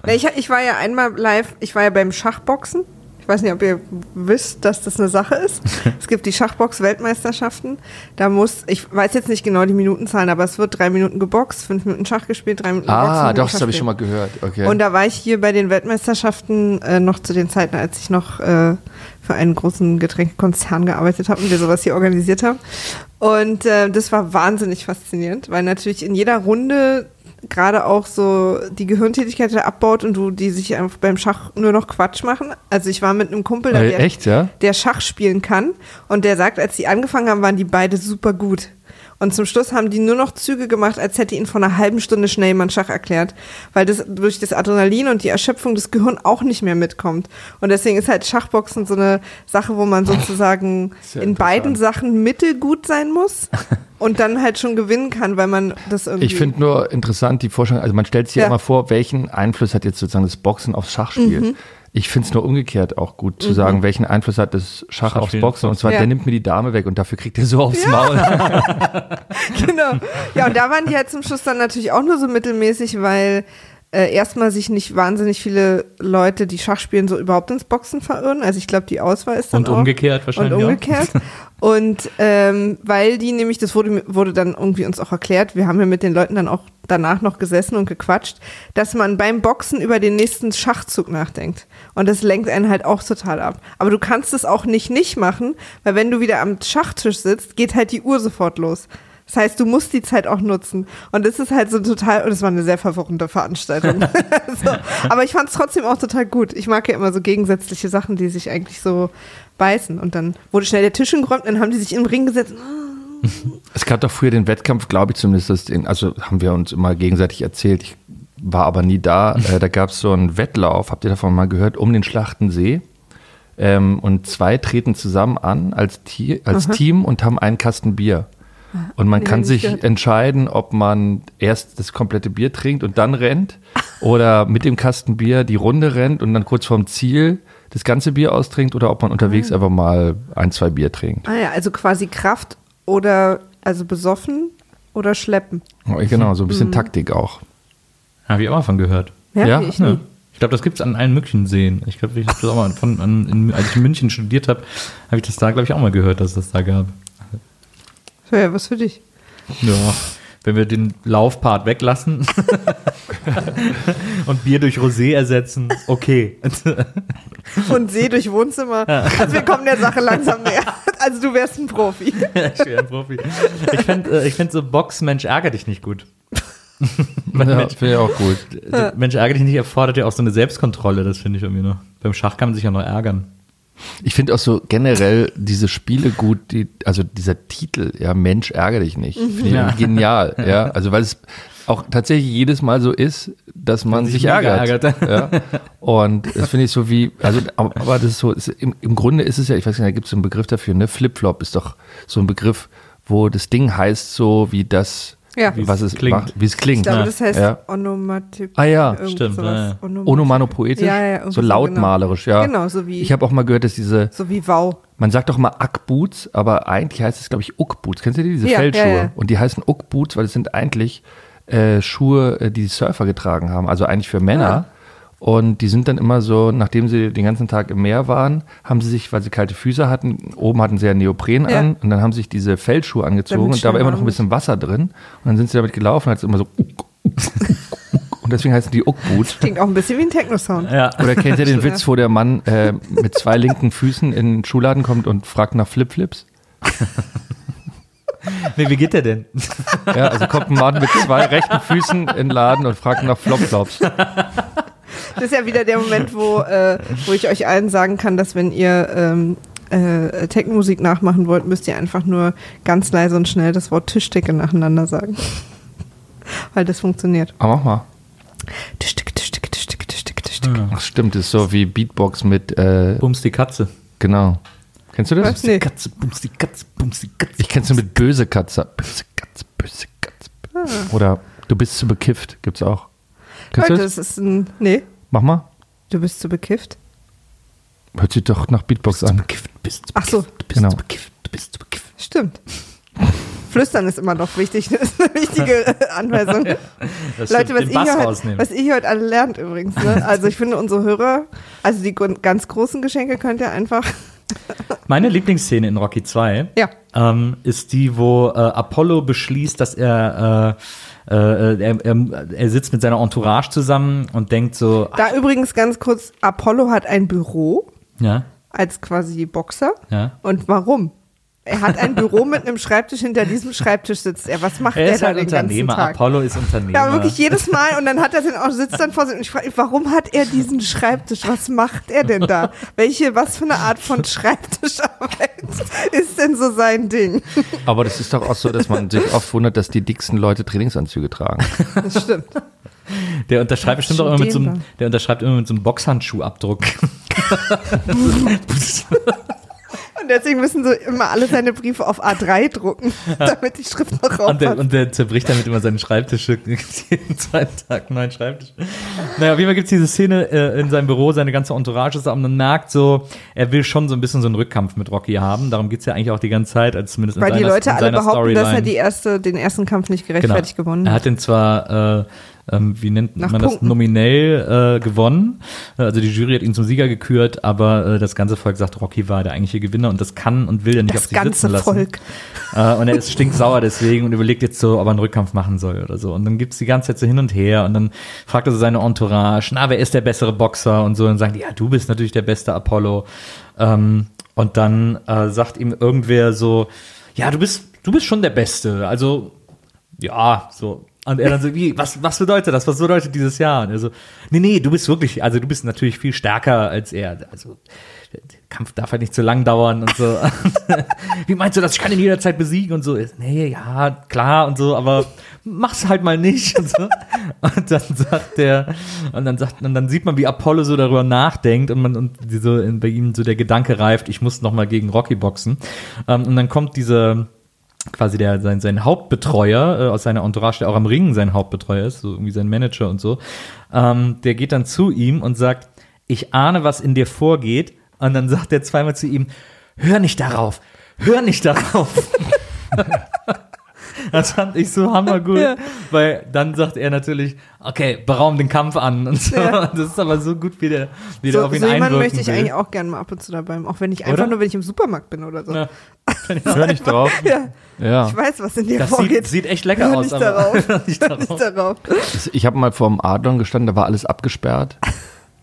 Na, ich, ich war ja einmal live, ich war ja beim Schachboxen. Ich weiß nicht, ob ihr wisst, dass das eine Sache ist. es gibt die Schachbox-Weltmeisterschaften. Da muss, ich weiß jetzt nicht genau die Minutenzahlen, aber es wird drei Minuten geboxt, fünf Minuten Schach gespielt, drei Minuten Boxen. Ah, fünf doch, das habe ich schon mal gehört. Okay. Und da war ich hier bei den Weltmeisterschaften äh, noch zu den Zeiten, als ich noch äh, für einen großen Getränkekonzern gearbeitet habe und wir sowas hier organisiert haben. Und äh, das war wahnsinnig faszinierend, weil natürlich in jeder Runde gerade auch so die Gehirntätigkeit abbaut und du die sich einfach beim Schach nur noch Quatsch machen. Also ich war mit einem Kumpel, da, der, echt, ja? der Schach spielen kann und der sagt, als die angefangen haben, waren die beide super gut. Und zum Schluss haben die nur noch Züge gemacht, als hätte ihnen vor einer halben Stunde schnell jemand Schach erklärt, weil das durch das Adrenalin und die Erschöpfung des Gehirns auch nicht mehr mitkommt. Und deswegen ist halt Schachboxen so eine Sache, wo man sozusagen Sehr in beiden Sachen mittelgut sein muss und dann halt schon gewinnen kann, weil man das irgendwie. Ich finde nur interessant die Vorstellung, also man stellt sich ja Ja. immer vor, welchen Einfluss hat jetzt sozusagen das Boxen aufs Schachspiel. Mhm. Ich finde es nur umgekehrt auch gut zu sagen, welchen Einfluss hat das Schach aufs. Boxen. Und zwar, Ja. der nimmt mir die Dame weg und dafür kriegt er so aufs Maul. genau. Ja, und da waren die halt zum Schluss dann natürlich auch nur so mittelmäßig, weil äh, erstmal sich nicht wahnsinnig viele Leute, die Schach spielen, so überhaupt ins Boxen verirren. Also ich glaube, die Auswahl ist dann Und auch. umgekehrt wahrscheinlich Und auch. umgekehrt. Und ähm, weil die nämlich, das wurde, wurde dann irgendwie uns auch erklärt, wir haben ja mit den Leuten dann auch danach noch gesessen und gequatscht, dass man beim Boxen über den nächsten Schachzug nachdenkt. Und das lenkt einen halt auch total ab. Aber du kannst es auch nicht nicht machen, weil wenn du wieder am Schachtisch sitzt, geht halt die Uhr sofort los. Das heißt, du musst die Zeit auch nutzen. Und das ist halt so total, und es war eine sehr verwirrende Veranstaltung. so. Aber ich fand es trotzdem auch total gut. Ich mag ja immer so gegensätzliche Sachen, die sich eigentlich so beißen. Und dann wurde schnell der Tisch geräumt, dann haben die sich im Ring gesetzt. Es gab doch früher den Wettkampf, glaube ich zumindest, den, also haben wir uns immer gegenseitig erzählt. Ich war aber nie da. Äh, da gab es so einen Wettlauf, habt ihr davon mal gehört, um den Schlachtensee. Ähm, und zwei treten zusammen an als, Ti- als Team und haben einen Kasten Bier. Und man Nee, kann sich gehört. entscheiden, ob man erst das komplette Bier trinkt und dann rennt oder mit dem Kasten Bier die Runde rennt und dann kurz vorm Ziel das ganze Bier austrinkt oder ob man unterwegs einfach mal ein, zwei Bier trinkt. Ah ja, also quasi Kraft oder also besoffen oder schleppen. Oh, Genau, so ein bisschen Taktik auch. Habe ich auch mal von gehört. Ja, Ja? ich Ja. Ich glaube, das gibt es an allen möglichen Seen. Ich glaube, ich habe das auch mal von, an, in, als ich in München studiert habe, habe ich das da, glaube ich, auch mal gehört, dass es das da gab. So, ja, was für dich. Ja, wenn wir den Laufpart weglassen und Bier durch Rosé ersetzen, okay. Und See durch Wohnzimmer. Also wir kommen der Sache langsam näher. Also du wärst ein Profi. ich wäre ein Profi. Ich fände äh, ich fänd so Box Mensch ärger dich nicht gut. Ja, Mensch, finde ich auch gut. Mensch ärger dich nicht erfordert ja auch so eine Selbstkontrolle, das finde ich irgendwie noch. Beim Schach kann man sich ja noch ärgern. Ich finde auch so generell diese Spiele gut, die, also dieser Titel, ja, Mensch, ärgere dich nicht. Finde ich Ja. genial, ja. Also weil es auch tatsächlich jedes Mal so ist, dass man sich sich, ärgert. geärgert. Ja. Und das finde ich so wie, also, aber aber das ist so, ist, im, im Grunde ist es ja, ich weiß nicht, da gibt es einen Begriff dafür, ne? Flip-Flop ist doch so ein Begriff, wo das Ding heißt so wie das, Ja. was es klingt. macht, wie es Ich klingt. glaube, Ja. das heißt Ja. Onomatyp. Ah ja, stimmt, ja, Onomanopoetisch, Ja, ja, so so, lautmalerisch, ja. Genau, so wie- Ich habe auch mal gehört, dass diese, So wie Wow. Man sagt doch mal Ackboots, aber eigentlich heißt es, glaube ich, Uckboots. Kennst du die, diese Ja, Feldschuhe? ja, ja. Und die heißen Uckboots, weil es sind eigentlich äh, Schuhe, äh, die die Surfer getragen haben, also eigentlich für Männer. Und die sind dann immer so, nachdem sie den ganzen Tag im Meer waren, haben sie sich, weil sie kalte Füße hatten, oben hatten sie ja Neopren Ja. an und dann haben sie sich diese Feldschuhe angezogen Damit und da war immer noch ein bisschen Wasser drin. Und dann sind sie damit gelaufen, hat es immer so und deswegen heißen die Uckboots. Klingt auch ein bisschen wie ein Techno-Sound. Ja. Oder kennt ihr den. Witz, wo der Mann äh, mit zwei linken Füßen in den Schuhladen kommt und fragt nach Flipflips? Nee, wie geht der denn? Ja, also kommt ein Mann mit zwei rechten Füßen in den Laden und fragt nach Flopflops. Das ist ja wieder der Moment, wo, äh, wo ich euch allen sagen kann, dass wenn ihr ähm, äh, Techno-Musik nachmachen wollt, müsst ihr einfach nur ganz leise und schnell das Wort Tischdecke nacheinander sagen. Weil das funktioniert. Aber mach mal. Tischdecke, Tischdecke, Tischdecke, Tischdecke, Tischdecke. Ach, stimmt, das ist so wie Beatbox mit, äh, Bums die Katze. genau. Kennst du das? Was? Nee. Katze, bums die Katze, bums die Katze. Ich kenn's nur mit böse Katze. Böse Katze, böse Katze. Oder du bist zu bekifft, gibt's auch. Kennst Leute, du das? das ist ein. Nee, Mach mal. du bist zu bekifft. Hört sich doch nach Beatbox an. Bekifft, du bist zu Ach so. bekifft, du bist Genau. zu bekifft, du bist zu bekifft. Stimmt. Flüstern ist immer noch wichtig. Das ist eine wichtige Anweisung. Das Leute, was den ihr, heute, was ihr heute alle lernt übrigens. Ne? Also ich finde unsere Hörer, also die ganz großen Geschenke könnt ihr einfach. Meine Lieblingsszene in Rocky 2 Ja. ähm, ist die, wo äh, Apollo beschließt, dass er, äh, äh, er, er, sitzt mit seiner Entourage zusammen und denkt so, Da übrigens ganz kurz, Apollo hat ein Büro ja, als quasi Boxer. ja. Und warum? Er hat ein Büro mit einem Schreibtisch, hinter diesem Schreibtisch sitzt er. Was macht Er er ist da halt den ganzen Unternehmer. Tag? Apollo ist Unternehmer. Ja, wirklich jedes Mal. Und dann hat er den auch, sitzt dann vor sich und ich frage mich, warum hat er diesen Schreibtisch? Was macht er denn da? Welche, was für eine Art von Schreibtischarbeit ist denn so sein Ding? Aber das ist doch auch so, dass man sich oft wundert, dass die dicksten Leute Trainingsanzüge tragen. Das stimmt. Der unterschreibt bestimmt auch immer mit so einem, der unterschreibt immer mit so einem Boxhandschuhabdruck. Und deswegen müssen so immer alle seine Briefe auf A3 drucken, damit die Schrift noch Und der, und der zerbricht damit immer seinen Schreibtisch. jeden zweiten Tag einen neuen Schreibtisch. Naja, auf jeden Fall gibt es diese Szene äh, in seinem Büro, seine ganze Entourage ist da und man merkt so, er will schon so ein bisschen so einen Rückkampf mit Rocky haben. Darum geht es ja eigentlich auch die ganze Zeit, als zumindest in Weil die seiner, Leute in alle behaupten, dass er Storyline. die erste, den ersten Kampf nicht gerechtfertigt gewonnen Genau. Er hat. hat den zwar, äh, ähm, wie nennt Nach man das, Punkten. nominell äh, gewonnen. Also die Jury hat ihn zum Sieger gekürt, aber äh, das ganze Volk sagt, Rocky war der eigentliche Gewinner und das kann und will er nicht auf Das sich sitzen ganze lassen. Volk. Äh, und er ist stinksauer deswegen und überlegt jetzt so, ob er einen Rückkampf machen soll oder so. Und dann gibt's die ganze Zeit so hin und her und dann fragt er so seine Entourage, na, wer ist der bessere Boxer und so. Und sagen ja, du bist natürlich der beste Apollo. Ähm, und dann äh, sagt ihm irgendwer so, ja, du bist, du bist schon der Beste. Also, ja, so. Und er dann so, wie, was, was bedeutet das? Was bedeutet dieses Jahr? Und er so, nee, nee, du bist wirklich, also du bist natürlich viel stärker als er. Also, der Kampf darf halt nicht zu lang dauern und so. wie meinst du das? Ich kann ihn jederzeit besiegen und so. Nee, ja, klar und so, aber mach's halt mal nicht und so. Und dann sagt der, und dann sagt, und dann sieht man, wie Apollo so darüber nachdenkt und man, und so bei ihm so der Gedanke reift, ich muss noch mal gegen Rocky boxen. Ähm, und dann kommt diese, quasi der sein, sein Hauptbetreuer äh, aus seiner Entourage, der auch am Ringen sein Hauptbetreuer ist, so irgendwie sein Manager und so, ähm, der geht dann zu ihm und sagt, ich ahne, was in dir vorgeht. Und dann sagt er zweimal zu ihm, hör nicht darauf, hör nicht darauf. Das fand ich so hammergut, Ja. weil dann sagt er natürlich, okay, beraum den Kampf an und so. Ja. Das ist aber so gut, wie der, wie der So, auf ihn so einwirken möchte ich will. eigentlich auch gerne mal ab und zu dabei haben. Auch wenn ich einfach Oder? nur, wenn ich im Supermarkt bin oder so. Ja. Hör nicht drauf. Ja, Ja. ich weiß, was in dir Das vorgeht. sieht, sieht echt lecker Hör aus. nicht darauf. nicht darauf. nicht darauf. Ich habe mal vor dem Adlon gestanden, da war alles abgesperrt.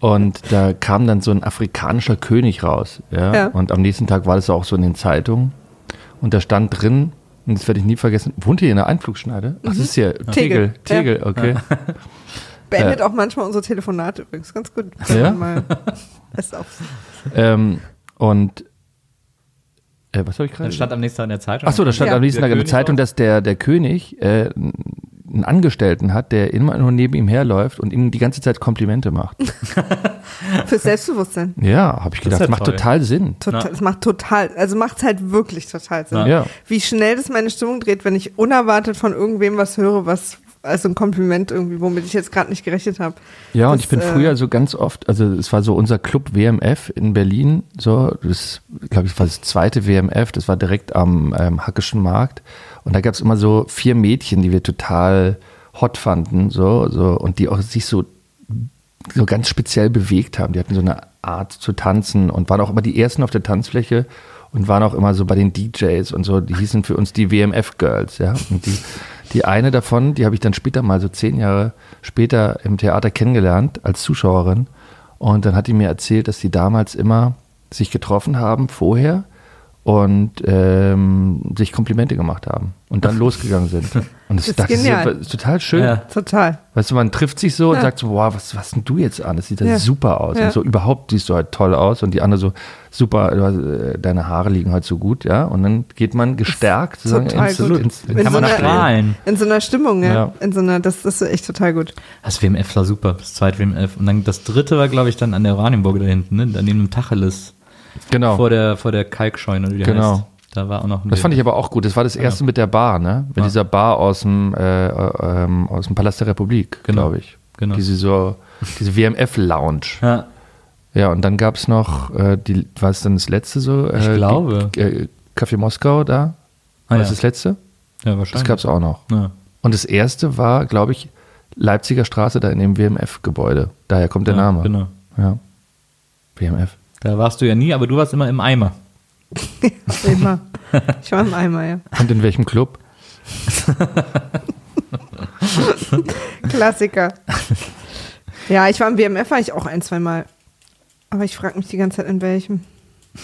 Und da kam dann so ein afrikanischer König raus. Ja? Ja. Und am nächsten Tag war das auch so in den Zeitungen. Und da stand drin, und das werde ich nie vergessen, wohnt ihr in der Einflugschneide? Ach, das ist hier Tegel. Tegel. Tegel, okay. Beendet Äh. auch manchmal unsere Telefonate übrigens. Ganz gut. Ja? Mal auf. ähm, und äh, was habe ich gerade? Das stand am nächsten Tag in der Zeitung. Achso, da stand Ja. am nächsten Tag in der Zeitung, dass der, der König äh, einen Angestellten hat, der immer nur neben ihm herläuft und ihm die ganze Zeit Komplimente macht. Fürs Selbstbewusstsein. Ja, habe ich Das gedacht, ja macht toll. total Sinn. Total, Ja. Es macht total, also macht es halt wirklich total Sinn. Ja. Wie schnell das meine Stimmung dreht, wenn ich unerwartet von irgendwem was höre, was also ein Kompliment irgendwie, womit ich jetzt gerade nicht gerechnet habe. Ja, und Das, ich bin äh, früher so ganz oft, also es war so unser Club WMF in Berlin, so, das, glaube ich, war das zweite WMF, das war direkt am ähm, Hackischen Markt. Und da gab es immer so vier Mädchen, die wir total hot fanden, so, so, und die auch sich so, so ganz speziell bewegt haben. Die hatten so eine Art zu tanzen und waren auch immer die ersten auf der Tanzfläche und waren auch immer so bei den DJs und so, die hießen für uns die WMF Girls, ja. Und die, die eine davon, die habe ich dann später mal so zehn Jahre später im Theater kennengelernt als Zuschauerin. Und dann hat die mir erzählt, dass die damals immer sich getroffen haben vorher und ähm, sich Komplimente gemacht haben und dann losgegangen sind. Und das, Das ist dachte ich, genial. das ist total schön. Ja. Total. Weißt du, man trifft sich so und Ja. sagt so, wow, was, was denn du jetzt an? Das sieht ja Ja. super aus. Ja. Und so überhaupt siehst du halt toll aus. Und die andere so, super, äh, deine Haare liegen halt so gut, ja. Und dann geht man gestärkt sozusagen ins, ins, In ins Kann man so einer- strahlen. In so einer Stimmung, ja. Ja. In so einer, das, das ist echt total gut. Das WMF war super, das zweite WMF. Und dann das dritte war, glaube ich, dann an der Oranienburg da hinten, ne? Daneben dem Tacheles. Genau. Vor der, vor der Kalkscheune, oder wie die Genau. heißt. Da war auch noch ein Das fand ich aber auch gut. Das war das erste mit der Bar, ne? Mit Ja. dieser Bar aus dem, äh, äh, aus dem Palast der Republik, Genau. glaube ich. Genau. Diese so, diese WMF-Lounge. Ja, Ja, und dann gab es noch, äh, die, war es dann das letzte so? Äh, Ich glaube. G- Äh, Café Moskau da? Ah, war ja. das das letzte? ja Das wahrscheinlich. gab es auch noch. Ja. Und das erste war, glaube ich, Leipziger Straße da in dem WMF-Gebäude. Daher kommt der ja, Name. Genau. Ja. WMF. Da warst du ja nie, aber du warst immer im Eimer. Immer. Ich war im Eimer, ja. Und in welchem Club? Klassiker. Ja, ich war im WMF, war ich auch ein, zwei Mal. Aber ich frage mich die ganze Zeit, in welchem.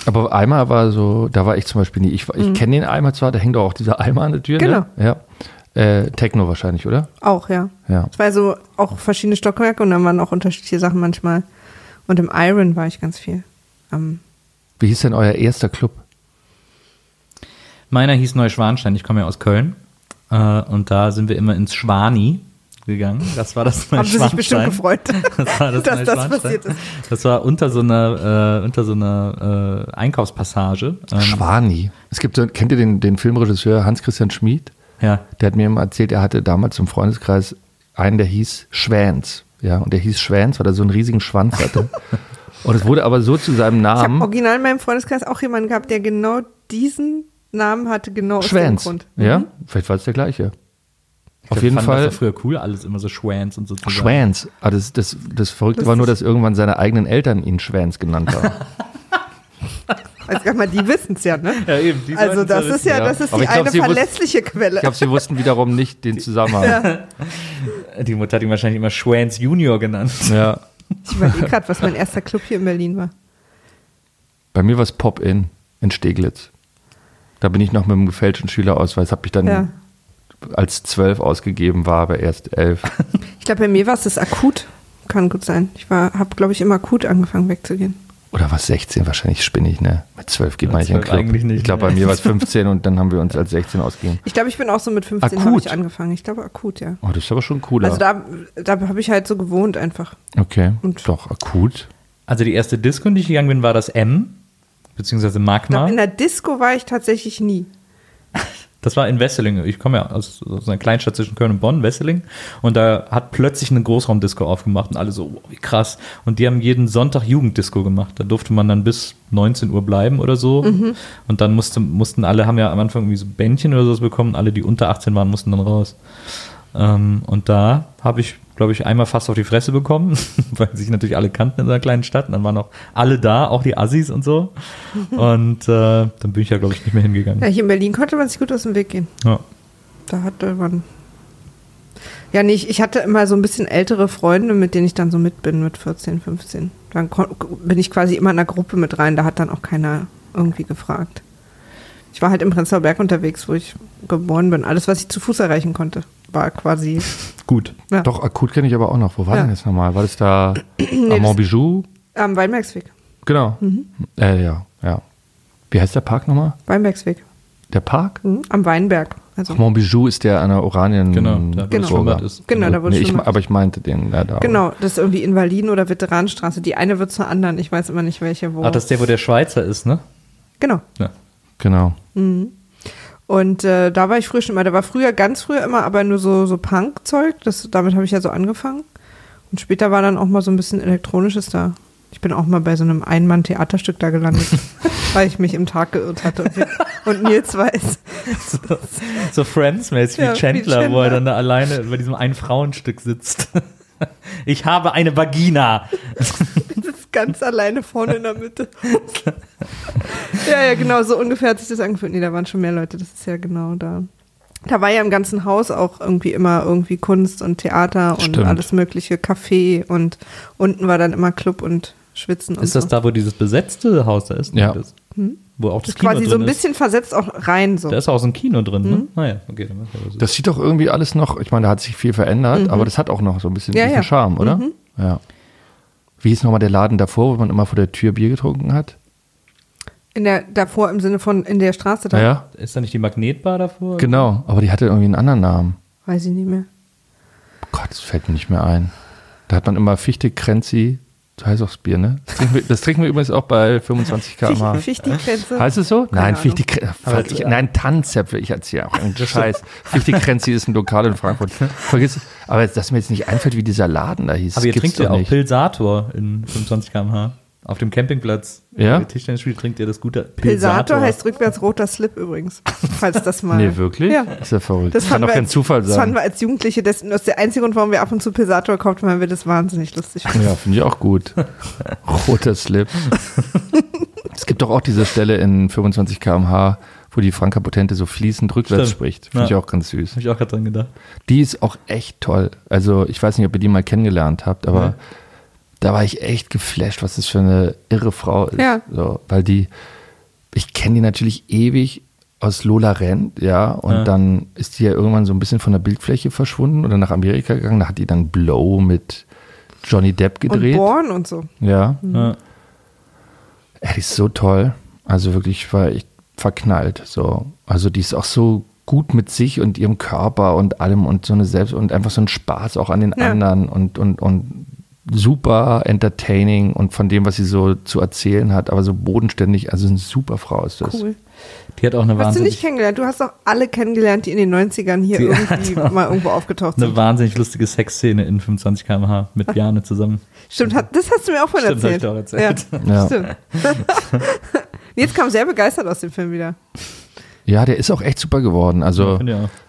Aber Eimer war so, da war ich zum Beispiel nie. Ich, war- ich kenne den Eimer zwar, da hängt doch auch dieser Eimer an der Tür. Mhm. Genau. Ne? Ja. Äh, Techno wahrscheinlich, oder? Auch, ja. Ja. Es war so auch verschiedene Stockwerke und dann waren auch unterschiedliche Sachen manchmal. Und im Iron war ich ganz viel. Ähm, Wie hieß denn euer erster Club? Meiner hieß Neuschwanstein, ich komme ja aus Köln. Äh, und da sind wir immer ins Schwani gegangen. Das war das haben sie sich bestimmt Neuschwanstein. gefreut, Das war das dass das Neuschwanstein. passiert ist. Das war unter so einer, äh, unter so einer äh, Einkaufspassage. Ähm, Schwani. Es gibt so, kennt ihr den, den Filmregisseur Hans-Christian Schmid? ja. Der hat mir immer erzählt, er hatte damals im Freundeskreis einen, der hieß Schwänz. Ja, und der hieß Schwänz, weil er so einen riesigen Schwanz hatte. Und es wurde aber so zu seinem ich habe Namen original in meinem Freundeskreis auch jemanden gehabt, der genau diesen Namen hatte, genau aus dem. Grund. Ja, vielleicht war es der gleiche. Auf Wir jeden fanden Fall Das war früher cool, alles immer so Schwänz und so. Schwänz. Ah, das, das, das Verrückte Das war nur, dass irgendwann seine eigenen Eltern ihn Schwänz genannt haben. Also sag mal, die wissen es ja, ne? Ja, eben. die Also das es ist ja, Ja. das ist Aber die ich glaub, eine wussten- verlässliche Quelle. Ich glaube, sie wussten wiederum nicht den Zusammenhang. Ja. Die Mutter hat ihn wahrscheinlich immer Schwänz Junior genannt. Ich überlege gerade, was mein erster Club hier in Berlin war. Bei mir war es Pop-In in Steglitz. Da bin ich noch mit dem gefälschten Schülerausweis, habe ich dann Ja. als zwölf ausgegeben, war aber erst elf. Ich glaube, bei mir war es das akut. Kann gut sein. Ich habe, glaube ich, immer akut angefangen wegzugehen. Oder was 16? Wahrscheinlich spinne ich, ne? Mit 12 geht Mit man nicht in den 12 Club. eigentlich nicht, ich glaube, ne? bei mir war es 15 und dann haben wir uns als 16 ausgegeben. Ich glaube, ich bin auch so mit 15 habe Akut? ich angefangen. Ich glaube, akut, ja. Oh, das ist aber schon cooler. Also da, da habe ich halt so gewohnt einfach. okay, Und- doch, akut. Also die erste Disco, in die ich gegangen bin, war das M, beziehungsweise Ich glaub, Magma. in der Disco war ich tatsächlich nie. Das war in Wesseling. Ich komme ja aus, aus einer Kleinstadt zwischen Köln und Bonn, Wesseling. Und da hat plötzlich eine Großraumdisco aufgemacht und alle so, wow, wie krass. Und die haben jeden Sonntag Jugenddisco gemacht. Da durfte man dann bis 19 Uhr bleiben oder so. Und dann musste, mussten alle, haben ja am Anfang irgendwie so Bändchen oder sowas bekommen. Alle, die unter 18 waren, mussten dann raus. Ähm, und da habe ich, glaube ich, einmal fast auf die Fresse bekommen, weil sich natürlich alle kannten in so einer kleinen Stadt. Und dann waren auch alle da, auch die Assis und so. Und äh, dann bin ich ja, glaube ich, nicht mehr hingegangen. Ja, hier in Berlin konnte man sich gut aus dem Weg gehen. Ja. Da hatte man. Ja, nee, ich, ich hatte immer so ein bisschen ältere Freunde, mit denen ich dann so mit bin, mit 14, 15. Dann bin ich quasi immer in einer Gruppe mit rein, da hat dann auch keiner irgendwie gefragt. Ich war halt im Prenzlauer Berg unterwegs, wo ich geboren bin. Alles, was ich zu Fuß erreichen konnte, war quasi. Gut. Ja, Doch, akut kenne ich aber auch noch. Wo war Ja. denn das nochmal? War das da das- am Montbijou? Am Weinbergsweg. Genau. Mhm. Äh, ja, ja. Wie heißt der Park nochmal? Weinbergsweg. Der Park? Mhm. Am Weinberg. Also, Ach, Montbijou ist der an der Oranien. Genau, da wo Genau. das Schwimmbad ist. Genau, da wo nee, ich, aber ich meinte den ja, da. genau, das ist irgendwie Invaliden- oder Veteranenstraße. Die eine wird zur anderen. Ich weiß immer nicht, welche wo. Ah, das ist der, wo der Schweizer ist, ne? genau. Ja. Genau. Und äh, da war ich früher schon immer. Da war früher, ganz früher immer, aber nur so, so Punk-Zeug. Das, damit habe ich ja so angefangen. Und später war dann auch mal so ein bisschen Elektronisches da. Ich bin auch mal bei so einem Einmann-Theaterstück da gelandet, weil ich mich im Tag geirrt hatte. Und, und Nils weiß. So, so Friends-mäßig Ja, wie Chandler, wo er dann da alleine bei diesem Ein-Frauenstück sitzt. Ich habe eine Vagina. Ganz alleine vorne in der Mitte. ja, ja, genau, so ungefähr hat sich das angefühlt. Nee, da waren schon mehr Leute, das ist ja genau da. Da war ja im ganzen Haus auch irgendwie immer irgendwie Kunst und Theater und Stimmt. alles mögliche, Café und unten war dann immer Club und Schwitzen und Ist das so. da, wo dieses besetzte Haus da ist? Ja. Das, wo auch das, Das ist Kino quasi drin so ein ist? bisschen versetzt auch rein so. Da ist auch so ein Kino drin, Mhm. ne? Naja, okay. Dann so. Das sieht doch irgendwie alles noch, ich meine, da hat sich viel verändert, aber das hat auch noch so ein bisschen Mhm. Ja, diesen ja. Charme, oder? Mhm. Ja. Wie hieß nochmal der Laden davor, wo man immer vor der Tür Bier getrunken hat? In der, davor im Sinne von in der Straße da. Ja, Ist da nicht die Magnetbar davor? genau. Aber die hatte irgendwie einen anderen Namen. Weiß ich nicht mehr. Gott, das fällt mir nicht mehr ein. Da hat man immer Fichte, Krenzi, so heißt auch das Bier, ne? Das trinken wir, das trinken wir übrigens auch bei 25 km/h. Fichti-Grenze. Heißt es so? Keine nein, Aber- ich, nein, Tanzäpfel, ich erzähle auch einen Scheiß. Fichte Krenzi ist ein Lokal in Frankfurt. Vergiss, aber dass mir jetzt nicht einfällt, wie dieser Laden da hieß. Aber ihr trinkt ja doch auch nicht. Pilsator in 25 km/h. Auf dem Campingplatz. Ja? Bei Tischtennisspiel trinkt ihr das gute Pilsator heißt rückwärts roter Slip übrigens. Falls das mal. Nee, wirklich? Ja. Ist ja verrückt. Das Kann fanden doch kein als- Zufall Das fanden sein. wir als Jugendliche, das, das ist der einzige Grund, warum wir ab und zu Pilsator gekauft haben, weil wir das wahnsinnig lustig finden. Ja, finde ich auch gut. Roter Slip. es gibt doch auch diese Stelle in 25 km/h, wo die Franka Potente so fließend rückwärts Stimmt. spricht. Finde ich Ja. auch ganz süß. Habe ich auch gerade dran gedacht. Die ist auch echt toll. Also ich weiß nicht, ob ihr die mal kennengelernt habt, aber Ja. Da war ich echt geflasht, was das für eine irre Frau ist. Ja. So, weil die, ich kenne die natürlich ewig aus Lola Rent, ja, und Ja. dann ist die ja irgendwann so ein bisschen von der Bildfläche verschwunden oder nach Amerika gegangen. Da hat die dann Blow mit Johnny Depp Und gedreht. Born und so. Ja, Ja. ja, die ist so toll. Also wirklich, ich war echt verknallt. So. Also die ist auch so gut mit sich und ihrem Körper und allem und so eine Selbst und einfach so ein Spaß auch an den Ja. anderen und, und, und super entertaining und von dem, was sie so zu erzählen hat, aber so bodenständig. Also eine super Frau ist das. Cool. Die hat auch eine Hast du wahnsinnig, nicht kennengelernt? Du hast doch alle kennengelernt, die in den 90ern hier Die irgendwie mal irgendwo aufgetaucht eine sind. wahnsinnig lustige Sexszene in 25 km/h mit Bjarne zusammen. Stimmt, hat, das hast du mir auch von Stimmt, hab erzählt. ich auch erzählt. Ja, Ja. stimmt. Jetzt kam sehr begeistert aus dem Film wieder. Ja, der ist auch echt super geworden. Also auch.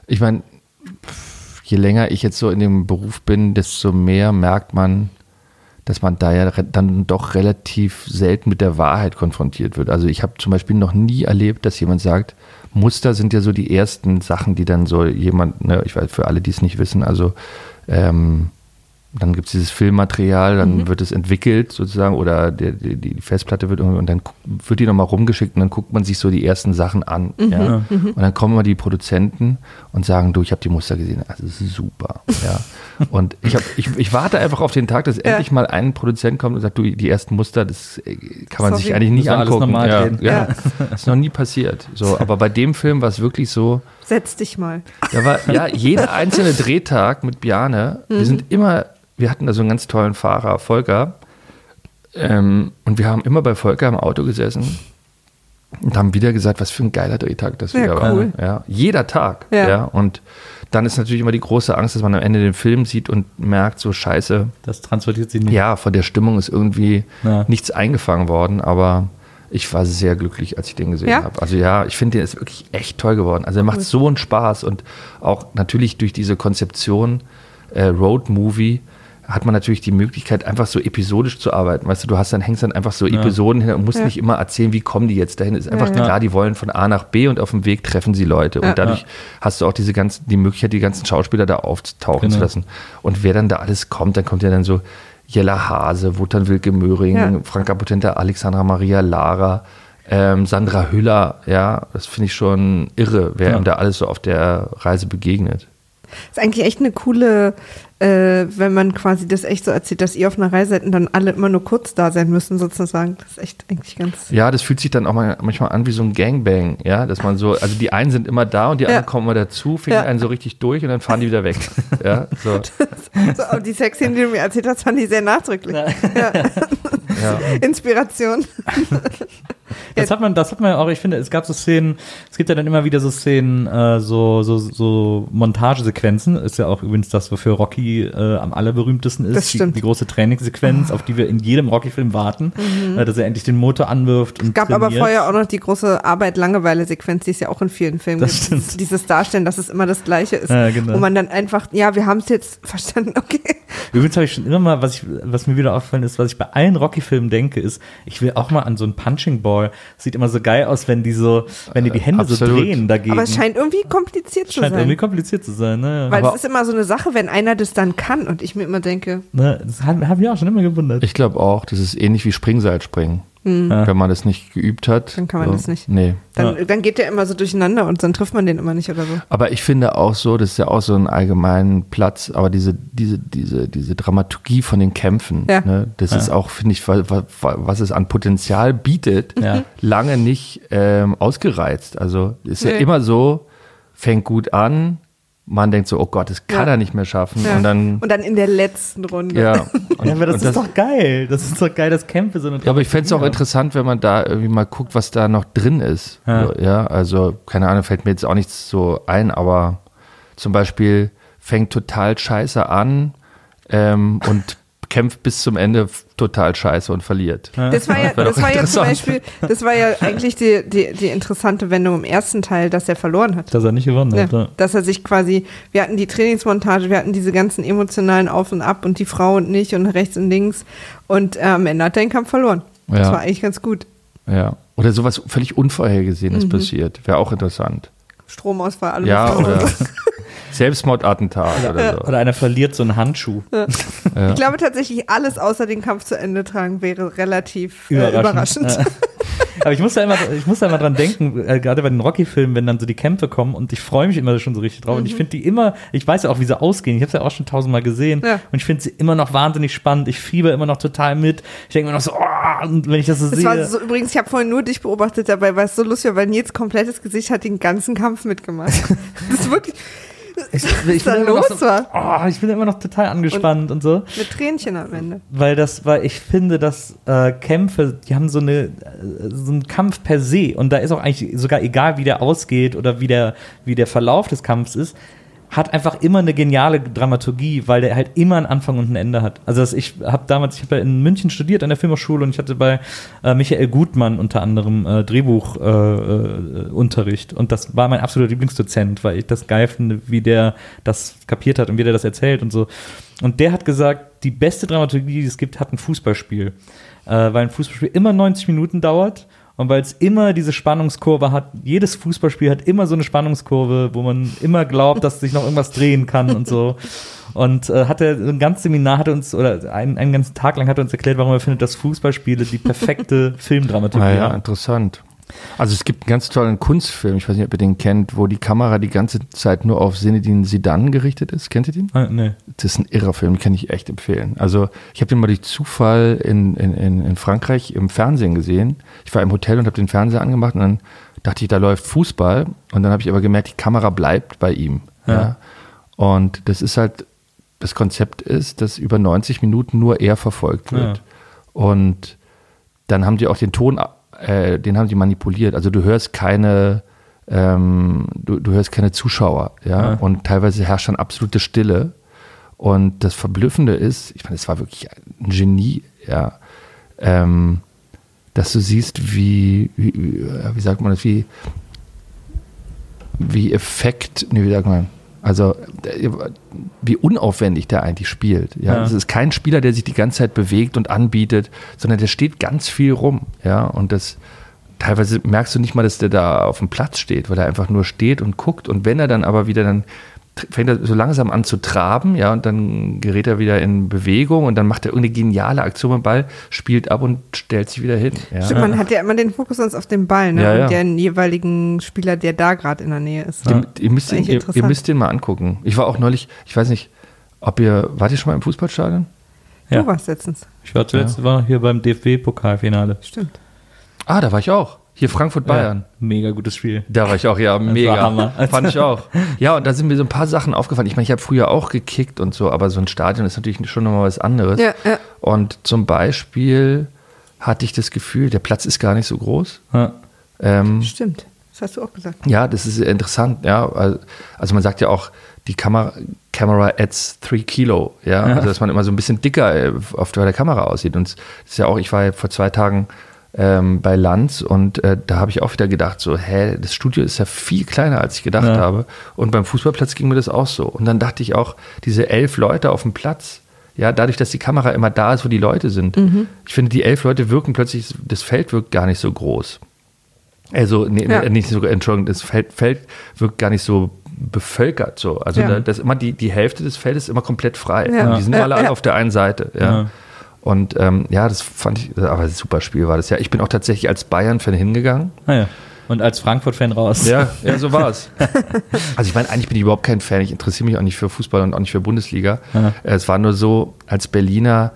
ich meine, je länger ich jetzt so in dem Beruf bin, desto mehr merkt man, dass man da ja dann doch relativ selten mit der Wahrheit konfrontiert wird. Also ich habe zum Beispiel noch nie erlebt, dass jemand sagt, Muster sind ja so die ersten Sachen, die dann so jemand, ne, ich weiß, für alle, die es nicht wissen, also ähm, dann gibt es dieses Filmmaterial, dann wird es entwickelt sozusagen oder der, die, die Festplatte wird irgendwie und dann wird die nochmal rumgeschickt und dann guckt man sich so die ersten Sachen an. Ja? Und dann kommen immer die Produzenten und sagen, du, ich habe die Muster gesehen, also das ist super. Ja? Und ich, hab, ich, ich warte einfach auf den Tag, dass endlich mal ein Produzent kommt und sagt, du, die ersten Muster, das äh, kann man Sorry. sich eigentlich nicht Das war alles angucken. normal ja, ja. Das ist noch nie passiert. So, aber bei dem Film war es wirklich so, Setz dich mal. da war ja jeder einzelne Drehtag mit Bjane. Wir sind immer, wir hatten da so einen ganz tollen Fahrer, Volker. Ähm, und wir haben immer bei Volker im Auto gesessen und haben wieder gesagt, was für ein geiler Drehtag das Ja, wieder cool. war. Ja, jeder Tag. Ja. Ja. Und dann ist natürlich immer die große Angst, dass man am Ende den Film sieht und merkt, so scheiße, Das transportiert sie nicht. ja, von der Stimmung ist irgendwie Ja. nichts eingefangen worden, aber ich war sehr glücklich, als ich den gesehen Ja? habe. Also ja, ich finde, der ist wirklich echt toll geworden. Also er macht so einen Spaß und auch natürlich durch diese Konzeption äh, Road Movie hat man natürlich die Möglichkeit, einfach so episodisch zu arbeiten. Weißt du, du hast dann, hängst dann einfach so Episoden hin und musst Ja. nicht immer erzählen, wie kommen die jetzt dahin. Ist einfach Ja, ja. klar, die wollen von A nach B und auf dem Weg treffen sie Leute. Ja. Und dadurch hast du auch diese ganzen, die Möglichkeit, die ganzen Schauspieler da auftauchen Genau. zu lassen. Und wer dann da alles kommt, dann kommt ja dann so Jella Hase, Wotan Wilke Möhring, Ja. Franka Potente, Alexandra Maria Lara, ähm, Sandra Hüller, ja, das finde ich schon irre, wer Ja. ihm da alles so auf der Reise begegnet. Ist eigentlich echt eine coole, äh, wenn man quasi das echt so erzählt, dass ihr auf einer Reise seid und dann alle immer nur kurz da sein müssen, sozusagen. Das ist echt eigentlich ganz. Ja, das fühlt sich dann auch mal, manchmal an wie so ein Gangbang, ja, dass man so, also die einen sind immer da und die Ja. anderen kommen immer dazu, finden Ja. einen so richtig durch und dann fahren die wieder weg. ja, so, So, aber die Sexszenen, die du mir erzählt hast, fand ich sehr nachdrücklich. Ja. ja. Inspiration. Das hat man, das hat man ja auch, ich finde, es gab so Szenen, es gibt ja dann immer wieder so Szenen, äh, so, so, so Montagesequenzen, ist ja auch übrigens das, wofür Rocky äh, am allerberühmtesten ist. Das stimmt. Die, die große Trainingssequenz, auf die wir in jedem Rocky-Film warten, äh, dass er endlich den Motor anwirft und Es gab aber trainiert. vorher auch noch die große Arbeit-Langeweile-Sequenz, die ist ja auch in vielen Filmen Das gibt. stimmt. Dieses- Dieses Darstellen, dass es immer das Gleiche ist. Ja, genau. Wo man dann einfach, ja, wir haben es jetzt verstanden, okay. Übrigens habe ich schon immer mal, was, ich, was mir wieder aufgefallen ist, was ich bei allen Rocky-Filmen denke, ist, ich will auch mal an so einen Punching Ball. Sieht immer so geil aus, wenn die so, wenn die die Hände so absolut. drehen dagegen. Aber es scheint irgendwie kompliziert zu Scheint irgendwie sein. kompliziert zu sein, ne? Weil Aber- es ist immer so eine Sache, wenn einer das dann kann und ich mir immer denke, ne? Das haben hab ich auch schon immer gewundert. Ich glaube auch, das ist ähnlich wie Springseilspringen. Ja. Wenn man das nicht geübt hat. Dann kann man so, das nicht. Nee. dann, Ja. dann geht der immer so durcheinander und dann trifft man den immer nicht oder so. Aber ich finde auch so, das ist ja auch so ein allgemeinen Platz, aber diese, diese, diese, diese Dramaturgie von den Kämpfen, Ja. ne, das ist auch, finde ich, wa- wa- wa- was es an Potenzial bietet, Ja. lange nicht ähm, ausgereizt. Also ist ja Nee. immer so, fängt gut an, man denkt so, oh Gott, das kann Ja. er nicht mehr schaffen. Ja. Und dann, Und dann in der letzten Runde. ja. Und, Ja, aber das ist doch geil. Das ist doch geil, dass Kämpfe so eine ja, aber ich fände es auch interessant, wenn man da irgendwie mal guckt, was da noch drin ist. Ja. So, ja, also, keine Ahnung, fällt mir jetzt auch nichts so ein, aber zum Beispiel fängt total scheiße an ähm, und kämpft bis zum Ende total scheiße und verliert. Das war ja, das war ja zum. Beispiel, das war ja eigentlich die, die, die interessante Wendung im ersten Teil, dass er verloren hat. Dass er nicht gewonnen Ja, hat. Ja. dass er sich quasi, wir hatten die Trainingsmontage, wir hatten diese ganzen emotionalen Auf und Ab und die Frau und nicht und rechts und links und äh, am Ende hat er den Kampf verloren. Das Ja. war eigentlich ganz gut. Ja. Oder sowas völlig Unvorhergesehenes Mhm. passiert. Wäre auch interessant. Stromausfall, alles Ja, oder. Selbstmordattentat oder so. Oder einer verliert so einen Handschuh. Ich glaube tatsächlich, alles außer den Kampf zu Ende tragen wäre relativ äh, überraschend. Ja. Aber ich muss da immer, ich muss da immer dran denken, äh, gerade bei den Rocky-Filmen, wenn dann so die Kämpfe kommen und ich freue mich immer schon so richtig drauf. Und ich finde die immer, ich weiß ja auch, wie sie ausgehen. Ich habe es ja auch schon tausendmal gesehen. Ja. Und ich finde sie immer noch wahnsinnig spannend. Ich fieber immer noch total mit. Ich denke immer noch so, oh, und wenn ich das so Das sehe. war so, übrigens, ich habe vorhin nur dich beobachtet dabei, weil es so lustig war, weil Nils komplettes Gesicht hat den ganzen Kampf mitgemacht. Das ist wirklich ich, was da bin immer noch los so, war. oh, ich bin immer noch total angespannt und, so. mit Tränchen am Ende. Weil das, weil ich finde, dass äh, Kämpfe, die haben so eine äh, so einen Kampf per se und da ist auch eigentlich sogar egal, wie der ausgeht oder wie der, wie der Verlauf des Kampfs ist, hat einfach immer eine geniale Dramaturgie, weil der halt immer einen Anfang und ein Ende hat. Also ich habe damals, ich habe ja in München studiert an der Filmhochschule und ich hatte bei äh, Michael Gutmann unter anderem äh, Drehbuchunterricht äh, Unterricht. und das war mein absoluter Lieblingsdozent, weil ich das geil finde, wie der das kapiert hat und wie der das erzählt und so. Und der hat gesagt, die beste Dramaturgie, die es gibt, hat ein Fußballspiel. Äh, weil ein Fußballspiel immer 90 Minuten dauert und weil es immer diese Spannungskurve hat. Jedes Fußballspiel hat immer so eine Spannungskurve, wo man immer glaubt, dass sich noch irgendwas drehen kann und so. Und äh, hat er ein ganzes Seminar hat er uns, oder einen, einen ganzen Tag lang hat er uns erklärt, warum er findet, dass Fußballspiele die perfekte Filmdramaturgie Ah ja, interessant. Also es gibt einen ganz tollen Kunstfilm, ich weiß nicht, ob ihr den kennt, wo die Kamera die ganze Zeit nur auf Sinedin Sidan gerichtet ist. Kennt ihr den? Ah, nee. Das ist ein irrer Film, den kann ich echt empfehlen. Also ich habe den mal durch Zufall in, in, in, Frankreich im Fernsehen gesehen. Ich war im Hotel und habe den Fernseher angemacht und dann dachte ich, da läuft Fußball. Und dann habe ich aber gemerkt, die Kamera bleibt bei ihm. Ja. Ja. Und das ist halt, das Konzept ist, dass über 90 Minuten nur er verfolgt wird. Und dann haben die auch den Ton äh, den haben sie manipuliert. Also du hörst keine, ähm, du, du hörst keine Zuschauer, ja? Ja. Und teilweise herrscht dann absolute Stille. Und das Verblüffende ist, ich meine, es war wirklich ein Genie, ja, ähm, dass du siehst, wie, wie, wie, äh, wie sagt man das, wie, wie Effekt, nee, wie sagt man, also wie unaufwendig der eigentlich spielt. Ja, Ja. es ist kein Spieler, der sich die ganze Zeit bewegt und anbietet, sondern der steht ganz viel rum. Ja, und das teilweise merkst du nicht mal, dass der da auf dem Platz steht, weil er einfach nur steht und guckt. Und wenn er dann aber wieder dann fängt er so langsam an zu traben, ja, und dann gerät er wieder in Bewegung und dann macht er irgendeine geniale Aktion mit dem Ball, spielt ab und stellt sich wieder hin. Ja. Stimmt, man hat ja immer den Fokus sonst auf den Ball, ne? Ja, ja. Und den jeweiligen Spieler, der da gerade in der Nähe ist. Ihr, ihr, müsst ihn, eigentlich ihr, ihr müsst den mal angucken. Ich war auch neulich, ich weiß nicht, ob ihr, wart ihr schon mal im Fußballstadion? Ja. Du warst letztens. Ich war zuletzt war hier beim DFB-Pokalfinale. Stimmt. Ah, da war ich auch. Hier Frankfurt-Bayern. Ja, mega gutes Spiel. Da war ich auch, ja, mega. Hammer. Fand ich auch. Ja, und da sind mir so ein paar Sachen aufgefallen. Ich meine, ich habe früher auch gekickt und so, aber so ein Stadion ist natürlich schon nochmal was anderes. Ja, ja. Und zum Beispiel hatte ich das Gefühl, der Platz ist gar nicht so groß. Ja. Ähm, Stimmt. Das hast du auch gesagt. ja, das ist sehr interessant, ja. Also- man sagt ja auch, die Kamera, Camera adds three Kilo, ja. Also dass man immer so ein bisschen dicker äh, auf der Kamera aussieht. Und das ist ja auch, ich war ja vor zwei Tagen ähm, bei Lanz und äh, da habe ich auch wieder gedacht, so, hä, das Studio ist ja viel kleiner, als ich gedacht Ja. habe. Und beim Fußballplatz ging mir das auch so. Und dann dachte ich auch, diese elf Leute auf dem Platz, ja, dadurch, dass die Kamera immer da ist, wo die Leute sind. Ich finde, die elf Leute wirken plötzlich, das Feld wirkt gar nicht so groß. Also, nee, Ja. nicht so, Entschuldigung, das Feld, Feld wirkt gar nicht so bevölkert so. Also Ja. da, das ist immer die, die Hälfte des Feldes ist immer komplett frei. Ja. Und die sind alle, auf der einen Seite. Ja. Ja. Und ähm, ja, das fand ich, aber ein super Spiel war das ja. Ich bin auch tatsächlich als Bayern-Fan hingegangen. Naja. Und als Frankfurt-Fan raus. Ja, ja, so war es. Also ich meine, eigentlich bin ich überhaupt kein Fan. Ich interessiere mich auch nicht für Fußball und auch nicht für Bundesliga. Ja. Äh, Es war nur so, als Berliner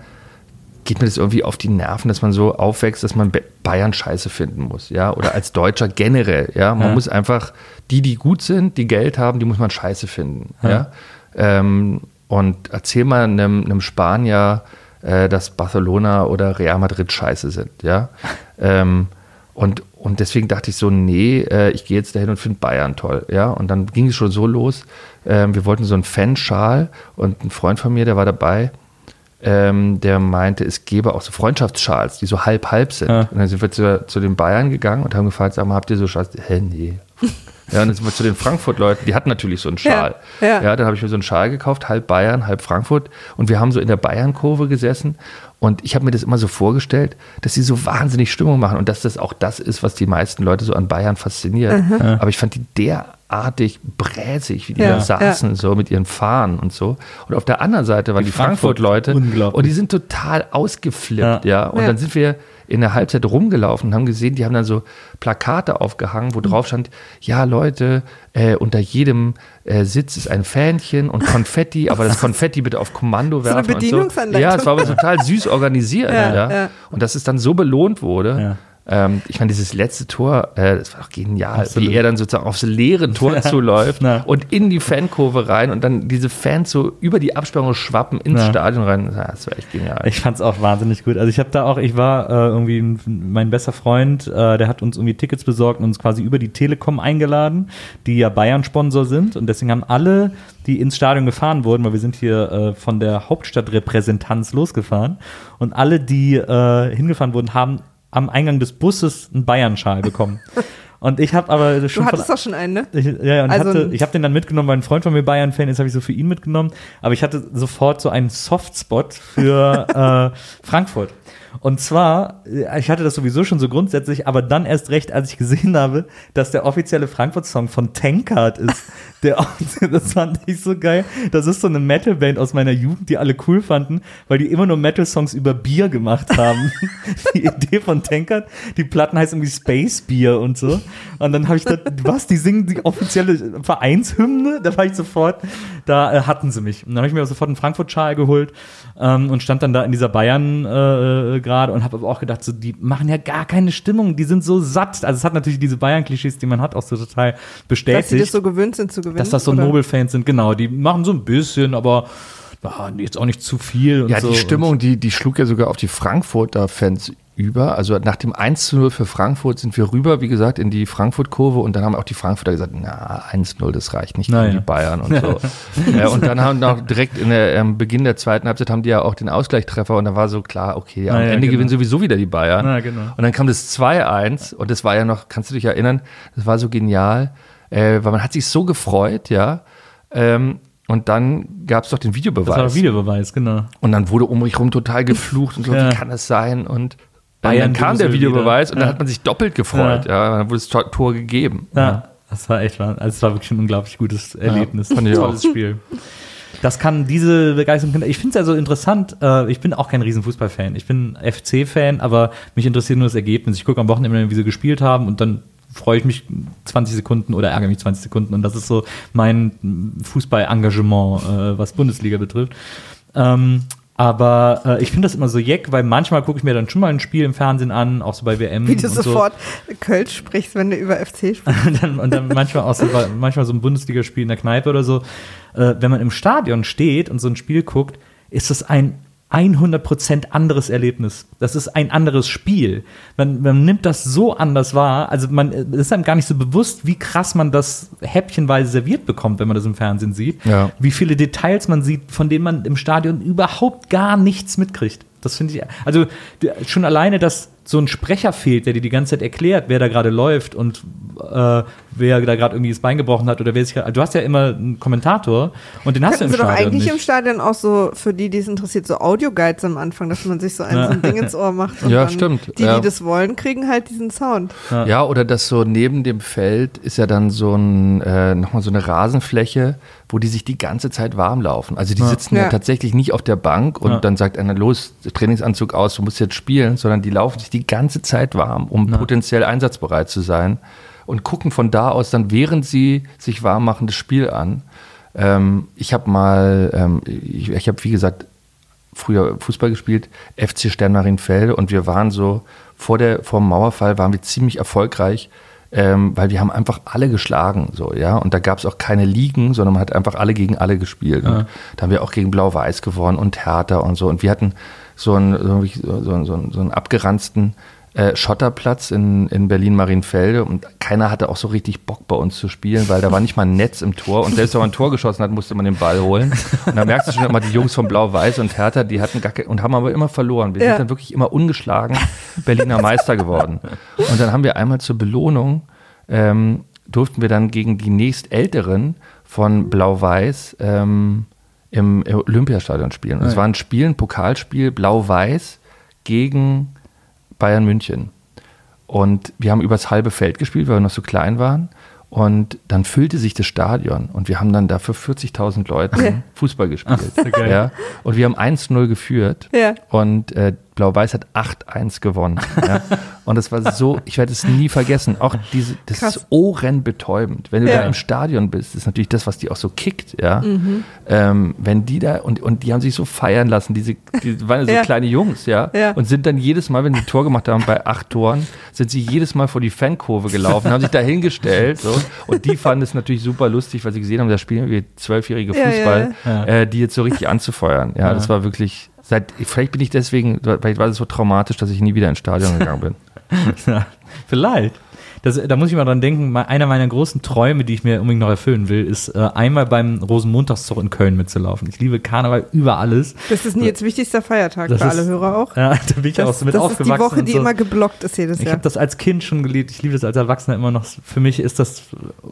geht mir das irgendwie auf die Nerven, dass man so aufwächst, dass man Bayern scheiße finden muss, ja, oder als Deutscher generell, ja, man Ja. muss einfach die, die gut sind, die Geld haben, die muss man scheiße finden, ja, Ähm, und erzähl mal einem, einem Spanier, äh, dass Barcelona oder Real Madrid scheiße sind, ja, ähm, und und deswegen dachte ich so, nee, äh, ich gehe jetzt dahin und finde Bayern toll, ja, und dann ging es schon so los, ähm, wir wollten so einen Fanschal und ein Freund von mir, der war dabei, ähm, der meinte, es gäbe auch so Freundschaftsschals, die so halb-halb sind. Ja. Und dann sind wir zu, zu den Bayern gegangen und haben gefragt, sag mal, habt ihr so Schals? Hä, nee. Ja, und dann sind wir zu den Frankfurt-Leuten, die hatten natürlich so einen Schal. Ja, ja. dann habe ich mir so einen Schal gekauft, halb Bayern, halb Frankfurt. Und wir haben so in der Bayern-Kurve gesessen. Und ich habe mir das immer so vorgestellt, dass sie so wahnsinnig Stimmung machen und dass das auch das ist, was die meisten Leute so an Bayern fasziniert. Aber ich fand die derartig bräsig, wie die Ja, da saßen, so mit ihren Fahnen und so. Und auf der anderen Seite waren die, Frankfurt- Frankfurt-Leute. Und die sind total ausgeflippt, ja. Ja. Und Ja. dann sind wir in der Halbzeit rumgelaufen und haben gesehen, die haben dann so Plakate aufgehangen, wo drauf stand, ja Leute, äh, unter jedem äh, Sitz ist ein Fähnchen und Konfetti, aber das Konfetti bitte auf Kommando So eine werfen. und so. Bedienungsanleitung. Ja, es war aber total süß organisiert. ja, Ja, ja. Und dass es dann so belohnt wurde. Ja. Ähm, ich meine, dieses letzte Tor, äh, das war doch genial, Absolut. wie er dann sozusagen aufs leere Tor zuläuft und in die Fankurve rein und dann diese Fans so über die Absperrung schwappen ins Ja. Stadion rein. Ja, Das war echt genial. Ich fand's auch wahnsinnig gut. Also ich habe da auch, ich war äh, irgendwie, ein- mein bester Freund, äh, der hat uns irgendwie Tickets besorgt und uns quasi über die Telekom eingeladen, die ja Bayern-Sponsor sind. Und deswegen haben alle, die ins Stadion gefahren wurden, weil wir sind hier äh, von der Hauptstadtrepräsentanz losgefahren, und alle, die äh, hingefahren wurden, haben am Eingang des Busses einen Bayern-Schal bekommen. Und ich habe aber Du schon von, hattest doch schon einen, ne? ich, ja, und Also hatte, ich habe den dann mitgenommen, weil ein Freund von mir Bayern-Fan ist, habe ich so für ihn mitgenommen. Aber ich hatte sofort so einen Softspot für äh, Frankfurt. Und zwar, äh, ich hatte das sowieso schon so grundsätzlich, aber dann erst recht, als ich gesehen habe, dass der offizielle Frankfurt-Song von Tankard ist. Der, auch- das fand ich so geil. Das ist so eine Metal-Band aus meiner Jugend, die alle cool fanden, weil die immer nur Metal-Songs über Bier gemacht haben. die Idee von Tankard, die Platten heißen irgendwie Space Beer und so. Und dann habe ich gedacht, was, die singen die offizielle Vereinshymne? Da war ich sofort, da äh, hatten sie mich. Und dann habe ich mir sofort einen Frankfurt-Schal geholt ähm, und stand dann da in dieser Bayern äh, gerade und habe aber auch gedacht, so, die machen ja gar keine Stimmung, die sind so satt. Also es hat natürlich diese Bayern-Klischees, die man hat, auch so total Dass sie bestätigt das so gewöhnt sind zu gewinnen. dass das so? Nobel-Fans sind, genau. Die machen so ein bisschen, aber jetzt auch nicht zu viel. Und Ja, so. die Stimmung, die, die schlug ja sogar auf die Frankfurter Fans über. Also nach dem 1 zu 0 für Frankfurt sind wir rüber, wie gesagt, in die Frankfurt-Kurve und dann haben auch die Frankfurter gesagt, na, 1-0, das reicht nicht Naja. gegen die Bayern und so. ja, und dann haben noch direkt in der, am Beginn der zweiten Halbzeit haben die ja auch den Ausgleichstreffer und da war so klar, okay, am Naja, Ende genau. gewinnen sowieso wieder die Bayern. Na, genau. Und dann kam das 2-1 und das war ja noch, kannst du dich erinnern, das war so genial, äh, weil man hat sich so gefreut, ja. Ähm, und dann gab es doch den Das war Videobeweis. Videobeweis, genau. Und dann wurde um mich rum total geflucht und so, Ja. wie kann das sein? Und dann Bayern kam der Videobeweis wieder. und dann Ja. hat man sich doppelt gefreut. Ja. dann wurde das Tor, gegeben. Ja, das war echt, also es war wirklich ein unglaublich gutes Erlebnis. fand ich Tolles Spiel. Das kann diese Begeisterung, ich finde es ja so interessant, äh, ich bin auch kein Riesenfußballfan. Ich bin FC-Fan, aber mich interessiert nur das Ergebnis. Ich gucke am Wochenende, wie sie gespielt haben und dann freue ich mich 20 Sekunden oder ärgere mich 20 Sekunden und das ist so mein Fußballengagement, äh, was Bundesliga betrifft. Ähm, aber äh, ich finde das immer so jeck, weil manchmal gucke ich mir dann schon mal ein Spiel im Fernsehen an, auch so bei WM. Wie du und so. sofort Kölsch sprichst, wenn du über FC sprichst. und dann, und dann manchmal auch so, manchmal so ein Bundesligaspiel in der Kneipe oder so. Äh, wenn man im Stadion steht und so ein Spiel guckt, ist das ein 100% anderes Erlebnis. Das ist ein anderes Spiel. Man, man nimmt das so anders wahr. Also man ist einem gar nicht so bewusst, wie krass man das häppchenweise serviert bekommt, wenn man das im Fernsehen sieht. Ja. Wie viele Details man sieht, von denen man im Stadion überhaupt gar nichts mitkriegt. Das finde ich, also schon alleine, dass so ein Sprecher fehlt, der dir die ganze Zeit erklärt, wer da gerade läuft und äh, wer da gerade irgendwie das Bein gebrochen hat oder wer sich gerade. Du hast ja immer einen Kommentator und den hast Könnten du sie im doch Stadion eigentlich nicht. im Stadion auch so, für die, die es interessiert, so Audioguides am Anfang, dass man sich so ein, Ja. so ein Ding ins Ohr macht. Und Ja, dann stimmt, Die, ja. die das wollen, kriegen halt diesen Sound. Ja. oder das so neben dem Feld ist ja dann so ein, äh, nochmal so eine Rasenfläche, wo die sich die ganze Zeit warm laufen. Also die sitzen ja. Ja. tatsächlich nicht auf der Bank und Ja. dann sagt einer, los, Trainingsanzug aus, du musst jetzt spielen, sondern die laufen sich die ganze Zeit warm, um potenziell einsatzbereit zu sein und gucken von da aus dann, während sie sich warm machen, das Spiel an. Ähm, ich habe mal, ähm, ich, ich habe wie gesagt früher Fußball gespielt, FC Sternmarinfelde und wir waren so, vor, der, vor dem Mauerfall waren wir ziemlich erfolgreich, ähm, weil wir haben einfach alle geschlagen, so, ja, und da gab es auch keine Ligen, sondern man hat einfach alle gegen alle gespielt. Und da haben wir auch gegen Blau-Weiß gewonnen und Hertha und so und wir hatten so einen, so, einen- so, einen- so, einen- abgeranzten äh, Schotterplatz in, in Berlin-Marienfelde und keiner hatte auch so richtig Bock bei uns zu spielen, weil da war nicht mal ein Netz im Tor und selbst wenn man ein Tor geschossen hat, musste man den Ball holen. Und da merkst du schon immer, die Jungs von Blau-Weiß und Hertha, die hatten gar und haben aber immer verloren. Wir Ja. sind dann wirklich immer ungeschlagen Berliner Meister geworden. Und dann haben wir einmal zur Belohnung, ähm, durften wir dann gegen die nächstälteren von Blau-Weiß ähm, im Olympiastadion spielen. Und es war ein Spiel, ein Pokalspiel, Blau-Weiß gegen Bayern München. Und wir haben übers halbe Feld gespielt, weil wir noch so klein waren. Und dann füllte sich das Stadion und wir haben dann da für 40.000 Leute Fußball gespielt. ja geil. ja. Und wir haben 1-0 geführt Ja. und äh, Blau-Weiß hat 8-1 gewonnen. ja. Und es war so, ich werde es nie vergessen, auch diese, das Krass. ist ohrenbetäubend. Wenn du Ja. da im Stadion bist, ist natürlich das, was die auch so kickt, ja. Mhm. Ähm, wenn die da, und, und die haben sich so feiern lassen, diese, die waren ja so kleine Jungs, ja, Ja. und sind dann jedes Mal, wenn die Tor gemacht haben, bei acht Toren, sind sie jedes Mal vor die Fankurve gelaufen, haben sich da hingestellt, so, und die fanden es natürlich super lustig, weil sie gesehen haben, da spielen wir zwölfjährige Fußball. Äh, die jetzt so richtig anzufeuern. Ja, das war wirklich, seit, vielleicht bin ich deswegen, vielleicht war es so traumatisch, dass ich nie wieder ins Stadion gegangen bin. Vielleicht. Das, da muss ich mal dran denken, mal- einer meiner großen Träume, die ich mir unbedingt noch erfüllen will, ist äh, einmal beim Rosenmontagszug in Köln mitzulaufen. Ich liebe Karneval über alles. Das ist Nils wichtigster Feiertag Das für ist- alle Hörer auch. Ja, da bin ich auch Das, so mit das ist aufgewachsen. die Woche, die so. immer geblockt ist jedes Ich Jahr. habe das als Kind schon geliebt. Ich liebe das als Erwachsener immer noch. Für mich ist das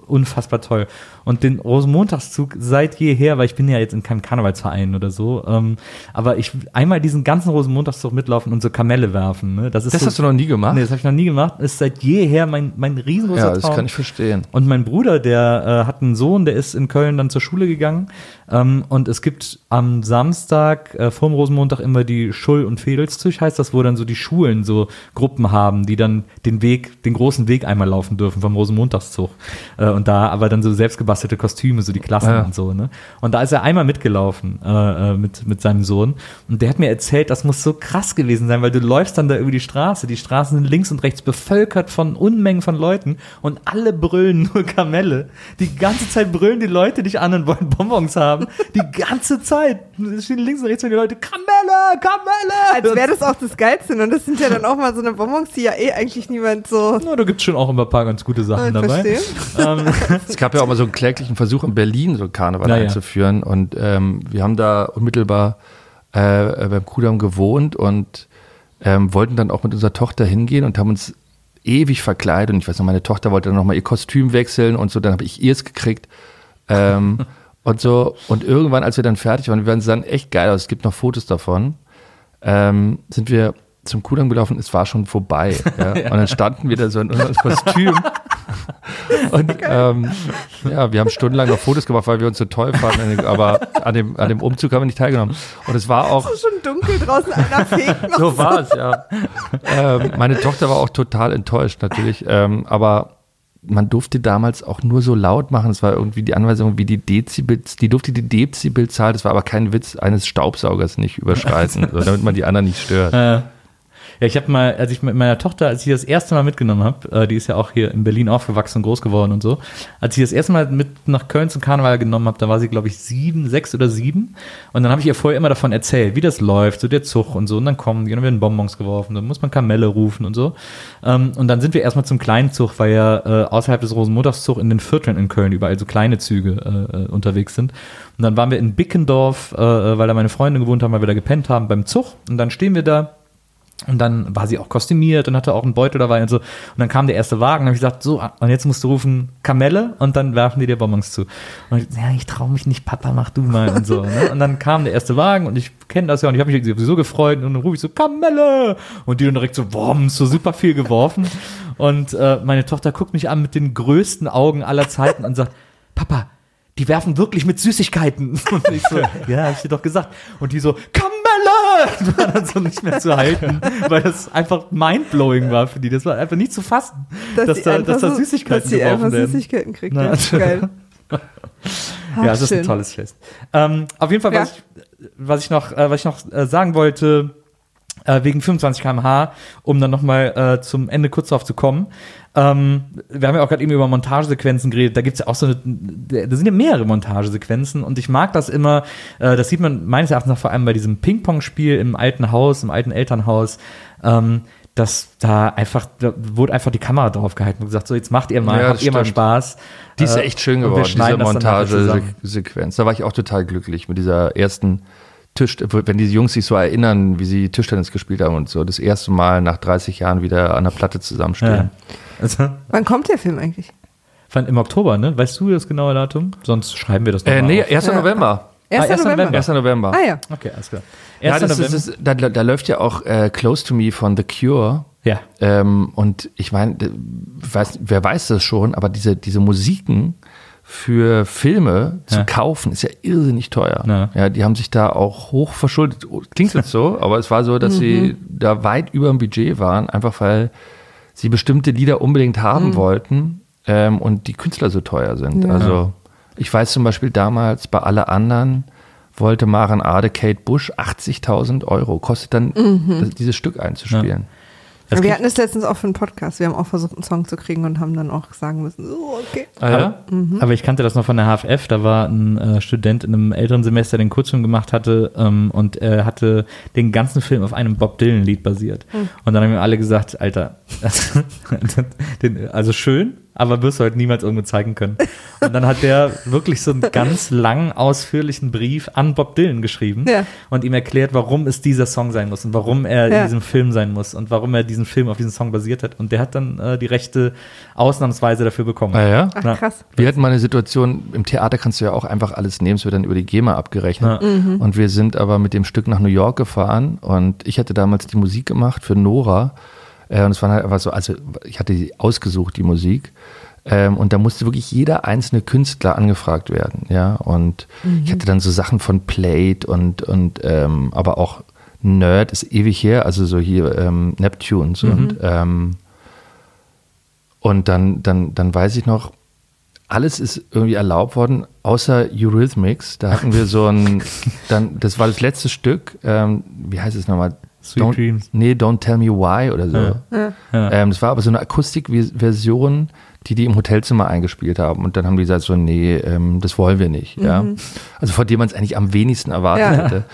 unfassbar toll. Und den Rosenmontagszug seit jeher, weil ich bin ja jetzt in keinem Karnevalsverein oder so, ähm, aber ich einmal diesen ganzen Rosenmontagszug mitlaufen und so Kamelle werfen. Ne? Das ist Das so, hast du noch nie gemacht? Nee, das habe ich noch nie gemacht. Ist seit jeher mein, mein riesengroßer ja, das Traum. kann ich verstehen. Und mein Bruder, der äh, hat einen Sohn, der ist in Köln dann zur Schule gegangen. Ähm, und es gibt am Samstag äh, vorm Rosenmontag immer die Schull- und Fädelszug, heißt das, wo dann so die Schulen so Gruppen haben, die dann den Weg, den großen Weg einmal laufen dürfen vom Rosenmontagszug. Äh, und da aber dann so selbstgebastelte Kostüme, so die Klassen Ja. und so. Ne? Und da ist er einmal mitgelaufen äh, äh, mit, mit seinem Sohn. Und der hat mir erzählt, das muss so krass gewesen sein, weil du läufst dann da über die Straße. Die Straßen sind links und rechts bevölkert von Unmengen Unmengen von Leuten und alle brüllen nur Kamelle. Die ganze Zeit brüllen die Leute dich an und wollen Bonbons haben. Die ganze Zeit. Es stehen links und rechts von die Leute, Kamelle, Kamelle. Als wäre das auch das Geilste. Und das sind ja dann auch mal so eine Bonbons, die ja eh eigentlich niemand so Na, da gibt's schon auch immer ein paar ganz gute Sachen äh, dabei. Ähm, Es gab ja auch mal so einen kläglichen Versuch in Berlin, so Karneval Ja, ja. einzuführen. Und ähm, wir haben da unmittelbar äh, beim Kudamm gewohnt und ähm, wollten dann auch mit unserer Tochter hingehen und haben uns ewig verkleidet. Und ich weiß noch, meine Tochter wollte dann noch mal ihr Kostüm wechseln und so. Dann habe ich ihrs gekriegt. Ähm, und so. Und irgendwann, als wir dann fertig waren, wir waren dann echt geil aus. Es gibt noch Fotos davon. Ähm, sind wir zum Kudamm gelaufen, es war schon vorbei. Ja? Und dann standen wir da so in unserem Kostüm. Und ähm, ja, wir haben stundenlang noch Fotos gemacht, weil wir uns so toll fanden, aber an dem, an dem Umzug haben wir nicht teilgenommen. Und es war auch, Es ist schon dunkel draußen, einer fegt noch. so war es, ja. ähm, meine Tochter war auch total enttäuscht natürlich, ähm, aber man durfte damals auch nur so laut machen. Es war irgendwie die Anweisung, wie die Dezibels, die durfte die Dezibelzahl, das war aber kein Witz, eines Staubsaugers nicht überschreiten, damit man die anderen nicht stört. Äh, ja, ich habe mal, als ich mit meiner Tochter, als ich das erste Mal mitgenommen habe, äh, die ist ja auch hier in Berlin aufgewachsen und groß geworden und so, als ich das erste Mal mit nach Köln zum Karneval genommen habe, da war sie, glaube ich, sieben, sechs oder sieben. Und dann habe ich ihr vorher immer davon erzählt, wie das läuft, so der Zug und so. Und dann kommen die, dann werden Bonbons geworfen, dann muss man Kamelle rufen und so. Ähm, und dann sind wir erstmal zum kleinen Zug, weil ja äh, außerhalb des Rosenmontagszug in den Vierteln in Köln überall so kleine Züge äh, äh, unterwegs sind. Und dann waren wir in Bickendorf, äh, äh, weil da meine Freunde gewohnt haben, weil wir da gepennt haben beim Zug. Und dann stehen wir da und dann war sie auch kostümiert und hatte auch einen Beutel dabei und so. Und dann kam der erste Wagen und ich gesagt, so, und jetzt musst du rufen Kamelle und dann werfen die dir Bonbons zu. Und ich, ja, ich traue mich nicht, Papa, mach du mal und so. Ne? Und dann kam der erste Wagen und ich kenne das ja und ich habe mich sowieso gefreut und dann rufe ich so, Kamelle! Und die dann direkt so, boom, so super viel geworfen. Und äh, meine Tochter guckt mich an mit den größten Augen aller Zeiten und sagt, Papa, die werfen wirklich mit Süßigkeiten. Und ich so, ja, hab ich dir doch gesagt. Und die so, Kamelle! Das war dann so nicht mehr zu halten, weil das einfach mindblowing war für die. Das war einfach nicht zu fassen, dass, die da, dass da so- Süßigkeiten dass sie einfach geworfen werden. Süßigkeiten kriegt. Na, Ja, geil. Ach, ja, es ist ein tolles Fest. Ähm, auf jeden Fall, Ja. was, ich, was ich noch, äh, was ich noch äh, sagen wollte, äh, wegen 25 km/h, um dann nochmal äh, zum Ende kurz darauf zu kommen. Ähm, wir haben ja auch gerade eben über Montagesequenzen geredet. Da gibt's ja auch so eine, da sind ja mehrere Montagesequenzen und ich mag das immer. Äh, das sieht man meines Erachtens nach vor allem bei diesem Ping-Pong-Spiel im alten Haus, im alten Elternhaus. Ähm, dass da einfach, da wurde einfach die Kamera drauf gehalten und gesagt, so jetzt macht ihr mal, Ja, habt das ihr mal stimmt. Spaß. Die ist ja Äh, echt schön geworden, diese. Montagesequenz. Da war ich auch total glücklich mit dieser ersten Tisch, wenn die Jungs sich so erinnern, wie sie Tischtennis gespielt haben und so, das erste Mal nach 30 Jahren wieder an der Platte zusammenstehen. Ja. Also, Wann kommt der Film eigentlich? Im Oktober, ne? Weißt du das genaue Datum? Sonst schreiben wir das Äh, mal nee, auf. 1. Ja. November. 1. 1. November. November. 1. November. Ah ja. Okay, alles klar. Ja, 1. das ist, November. das ist, da, da läuft ja auch äh, Close to Me von The Cure. ja. Ähm, und ich meine, weiß, wer weiß das schon, aber diese, diese Musiken für Filme zu Ja. kaufen, ist ja irrsinnig teuer. Ja. Ja. die haben sich da auch hoch verschuldet. Klingt jetzt so, aber es war so, dass sie da weit über dem Budget waren, einfach weil sie bestimmte Lieder unbedingt haben wollten ähm, und die Künstler so teuer sind. Ja. Also ich weiß zum Beispiel damals bei alle anderen wollte Maren Ade Kate Bush 80.000 Euro, kostet dann das, dieses Stück einzuspielen. Das wir hatten es letztens auch für einen Podcast. Wir haben auch versucht, einen Song zu kriegen und haben dann auch sagen müssen, so, okay. Ah, ja? Aber ich kannte das noch von der HFF. Da war ein äh, Student in einem älteren Semester, der einen Kurzfilm gemacht hatte ähm, und er hatte den ganzen Film auf einem Bob Dylan-Lied basiert. Und dann haben mir alle gesagt, Alter, den, also schön, aber wirst du halt niemals irgendwo zeigen können. Und dann hat der wirklich so einen ganz langen, ausführlichen Brief an Bob Dylan geschrieben Ja. und ihm erklärt, warum es dieser Song sein muss und warum er Ja. in diesem Film sein muss und warum er diesen Film auf diesen Song basiert hat. Und der hat dann äh, die Rechte ausnahmsweise dafür bekommen. Ah, ja? Ach krass. Wir hatten mal eine Situation, im Theater kannst du ja auch einfach alles nehmen, es wird dann über die GEMA abgerechnet. Ja. Und wir sind aber mit dem Stück nach New York gefahren und ich hatte damals die Musik gemacht für Nora. Äh, und es war halt einfach so, also ich hatte die ausgesucht, die Musik. Ähm, und da musste wirklich jeder einzelne Künstler angefragt werden, ja. Und ich hatte dann so Sachen von Plate und, und ähm, aber auch Nerd ist ewig her, also so hier ähm, Neptunes und ähm, und dann, dann, dann weiß ich noch, alles ist irgendwie erlaubt worden, außer Eurythmics. Da hatten wir so ein, dann, das war das letzte Stück, ähm, wie heißt es nochmal? Sweet Don't, Dreams. Nee, Don't Tell Me Why oder so. Ja. Ähm, das war aber so eine Akustikversion, die die im Hotelzimmer eingespielt haben. Und dann haben die gesagt so, nee, ähm, das wollen wir nicht. Ja? Also von dem man es eigentlich am wenigsten erwartet Ja. hätte.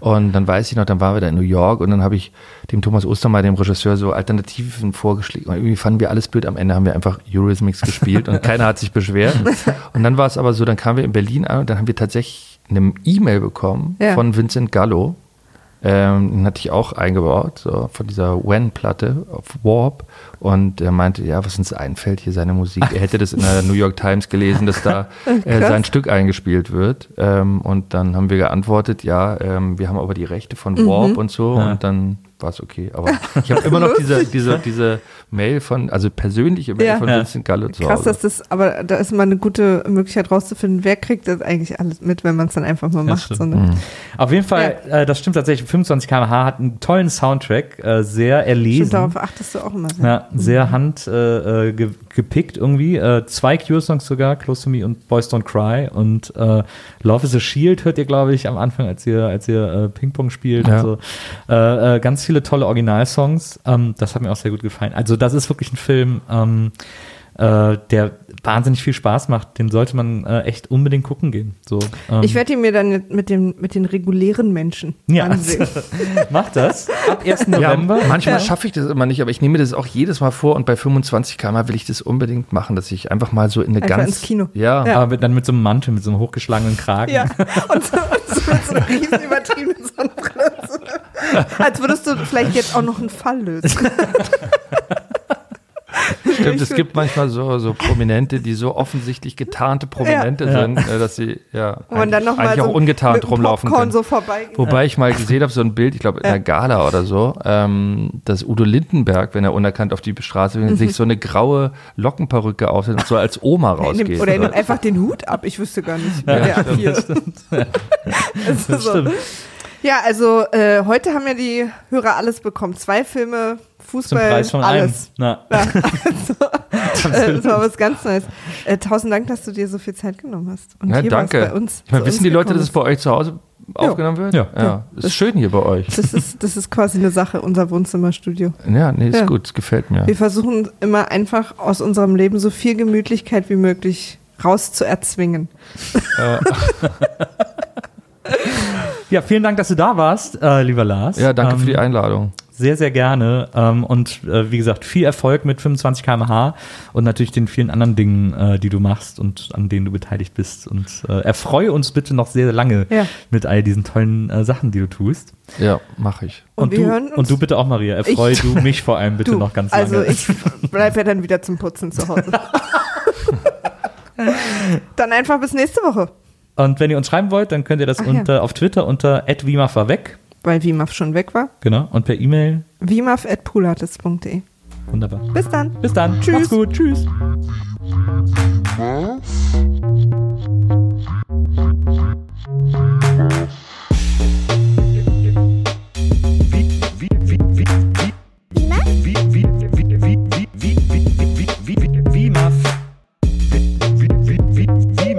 Und dann weiß ich noch, dann waren wir da in New York und dann habe ich dem Thomas Ostermeier, dem Regisseur, so Alternativen vorgeschlagen. Und irgendwie fanden wir alles blöd. Am Ende haben wir einfach Eurythmics gespielt und keiner hat sich beschwert. Und dann war es aber so, dann kamen wir in Berlin an und dann haben wir tatsächlich eine E-Mail bekommen Ja. von Vincent Gallo. Ähm, den hatte ich auch eingebaut, so von dieser When-Platte auf Warp. Und er meinte, ja, was uns einfällt, hier seine Musik. Er hätte das in der New York Times gelesen, dass da äh, sein Stück eingespielt wird. Ähm, und dann haben wir geantwortet, ja, ähm, wir haben aber die Rechte von Warp und so. Ja. Und dann war es okay. Aber ich habe immer noch diese, diese, diese Mail von, also persönliche Mail Ja. von Ja. Vincent Gallo zu Krass, Hause. dass das, aber da ist mal eine gute Möglichkeit rauszufinden, wer kriegt das eigentlich alles mit, wenn man es dann einfach mal macht. stimmt. So, ne? Mhm. Auf jeden Fall, äh, das stimmt tatsächlich. 25 km/h hat einen tollen Soundtrack, äh, sehr Stimmt, erlesen. darauf achtest du auch immer sehr. Ja, sehr hand äh, äh, ge gepickt irgendwie. Äh, zwei Cure-Songs sogar, Close to Me und Boys Don't Cry. Und äh, Love is a Shield hört ihr, glaube ich, am Anfang, als ihr, als ihr äh, Ping-Pong spielt. Ja. Und so. äh, äh, ganz viele tolle Originalsongs. Ähm, das hat mir auch sehr gut gefallen. Also das ist wirklich ein Film, ähm, äh, der wahnsinnig viel Spaß macht. Den sollte man äh, echt unbedingt gucken gehen. So, ähm, Ich werde ihn mir dann mit, dem, mit den regulären Menschen ja, ansehen. macht das. Ab 1. Ja, November. manchmal schaffe ich das immer nicht, aber ich nehme mir das auch jedes Mal vor und bei 25 km will ich das unbedingt machen, dass ich einfach mal so in eine Einfach ganz ins Kino. Ja, Ja. Aber mit, dann mit so einem Mantel, mit so einem hochgeschlagenen Kragen. Ja, und so, und so mit so einer riesen übertriebenen Sonnenbrille. Als würdest du vielleicht jetzt auch noch einen Fall lösen. stimmt. Es gibt manchmal so, so Prominente, die so offensichtlich getarnte Prominente Ja. sind, äh, dass sie ja man dann eigentlich, noch eigentlich so auch ungetarnt rumlaufen können. so. Wobei ich mal gesehen habe, so ein Bild, ich glaube in Ja. der Gala oder so, ähm, dass Udo Lindenberg, wenn er unerkannt auf die Straße will, sich so eine graue Lockenperücke aufsetzt und so als Oma Er nimmt- rausgeht. Oder er nimmt einfach den Hut ab. Ich wüsste gar nicht. wer der stimmt, hier. Also Das so. stimmt. Ja, also äh, heute haben ja die Hörer alles bekommen. Zwei Filme, Zum Fußball, Preis von alles. einem. Na, Äh, das war was ganz Neues. Äh, tausend Dank, dass du dir so viel Zeit genommen hast. Und Ja, hier warst danke. bei uns. ich meine, wissen uns die Leute, dass es bei euch zu Hause aufgenommen wird? Ja. ja. Ist schön hier bei euch. Das ist, das ist quasi eine Sache, unser Wohnzimmerstudio. Ja, nee, ist Ja. gut, es gefällt mir. Wir versuchen immer einfach aus unserem Leben so viel Gemütlichkeit wie möglich rauszuerzwingen. Ja, vielen Dank, dass du da warst, äh, lieber Lars. Ja, danke ähm, für die Einladung. Sehr, sehr gerne. Ähm, und äh, wie gesagt, viel Erfolg mit 25 km/h und natürlich den vielen anderen Dingen, äh, die du machst und an denen du beteiligt bist. Und äh, erfreue uns bitte noch sehr lange Ja. mit all diesen tollen äh, Sachen, die du tust. Ja, mache ich. Und wir du, hören uns- und du bitte auch, Maria. Erfreue Ich- du mich vor allem bitte Du, noch ganz lange. also ich bleibe ja dann wieder zum Putzen zu Hause. dann einfach bis nächste Woche, und wenn ihr uns schreiben wollt, dann könnt ihr das Ach ja. unter, auf Twitter unter @wimaf war weg. weil Wimaf schon weg war. Genau. Und per E-Mail. wimaf.pulatis.de Wunderbar. Bis dann. Bis dann. Tschüss. Macht's gut. Tschüss. Wiedersehen, Wiedersehen,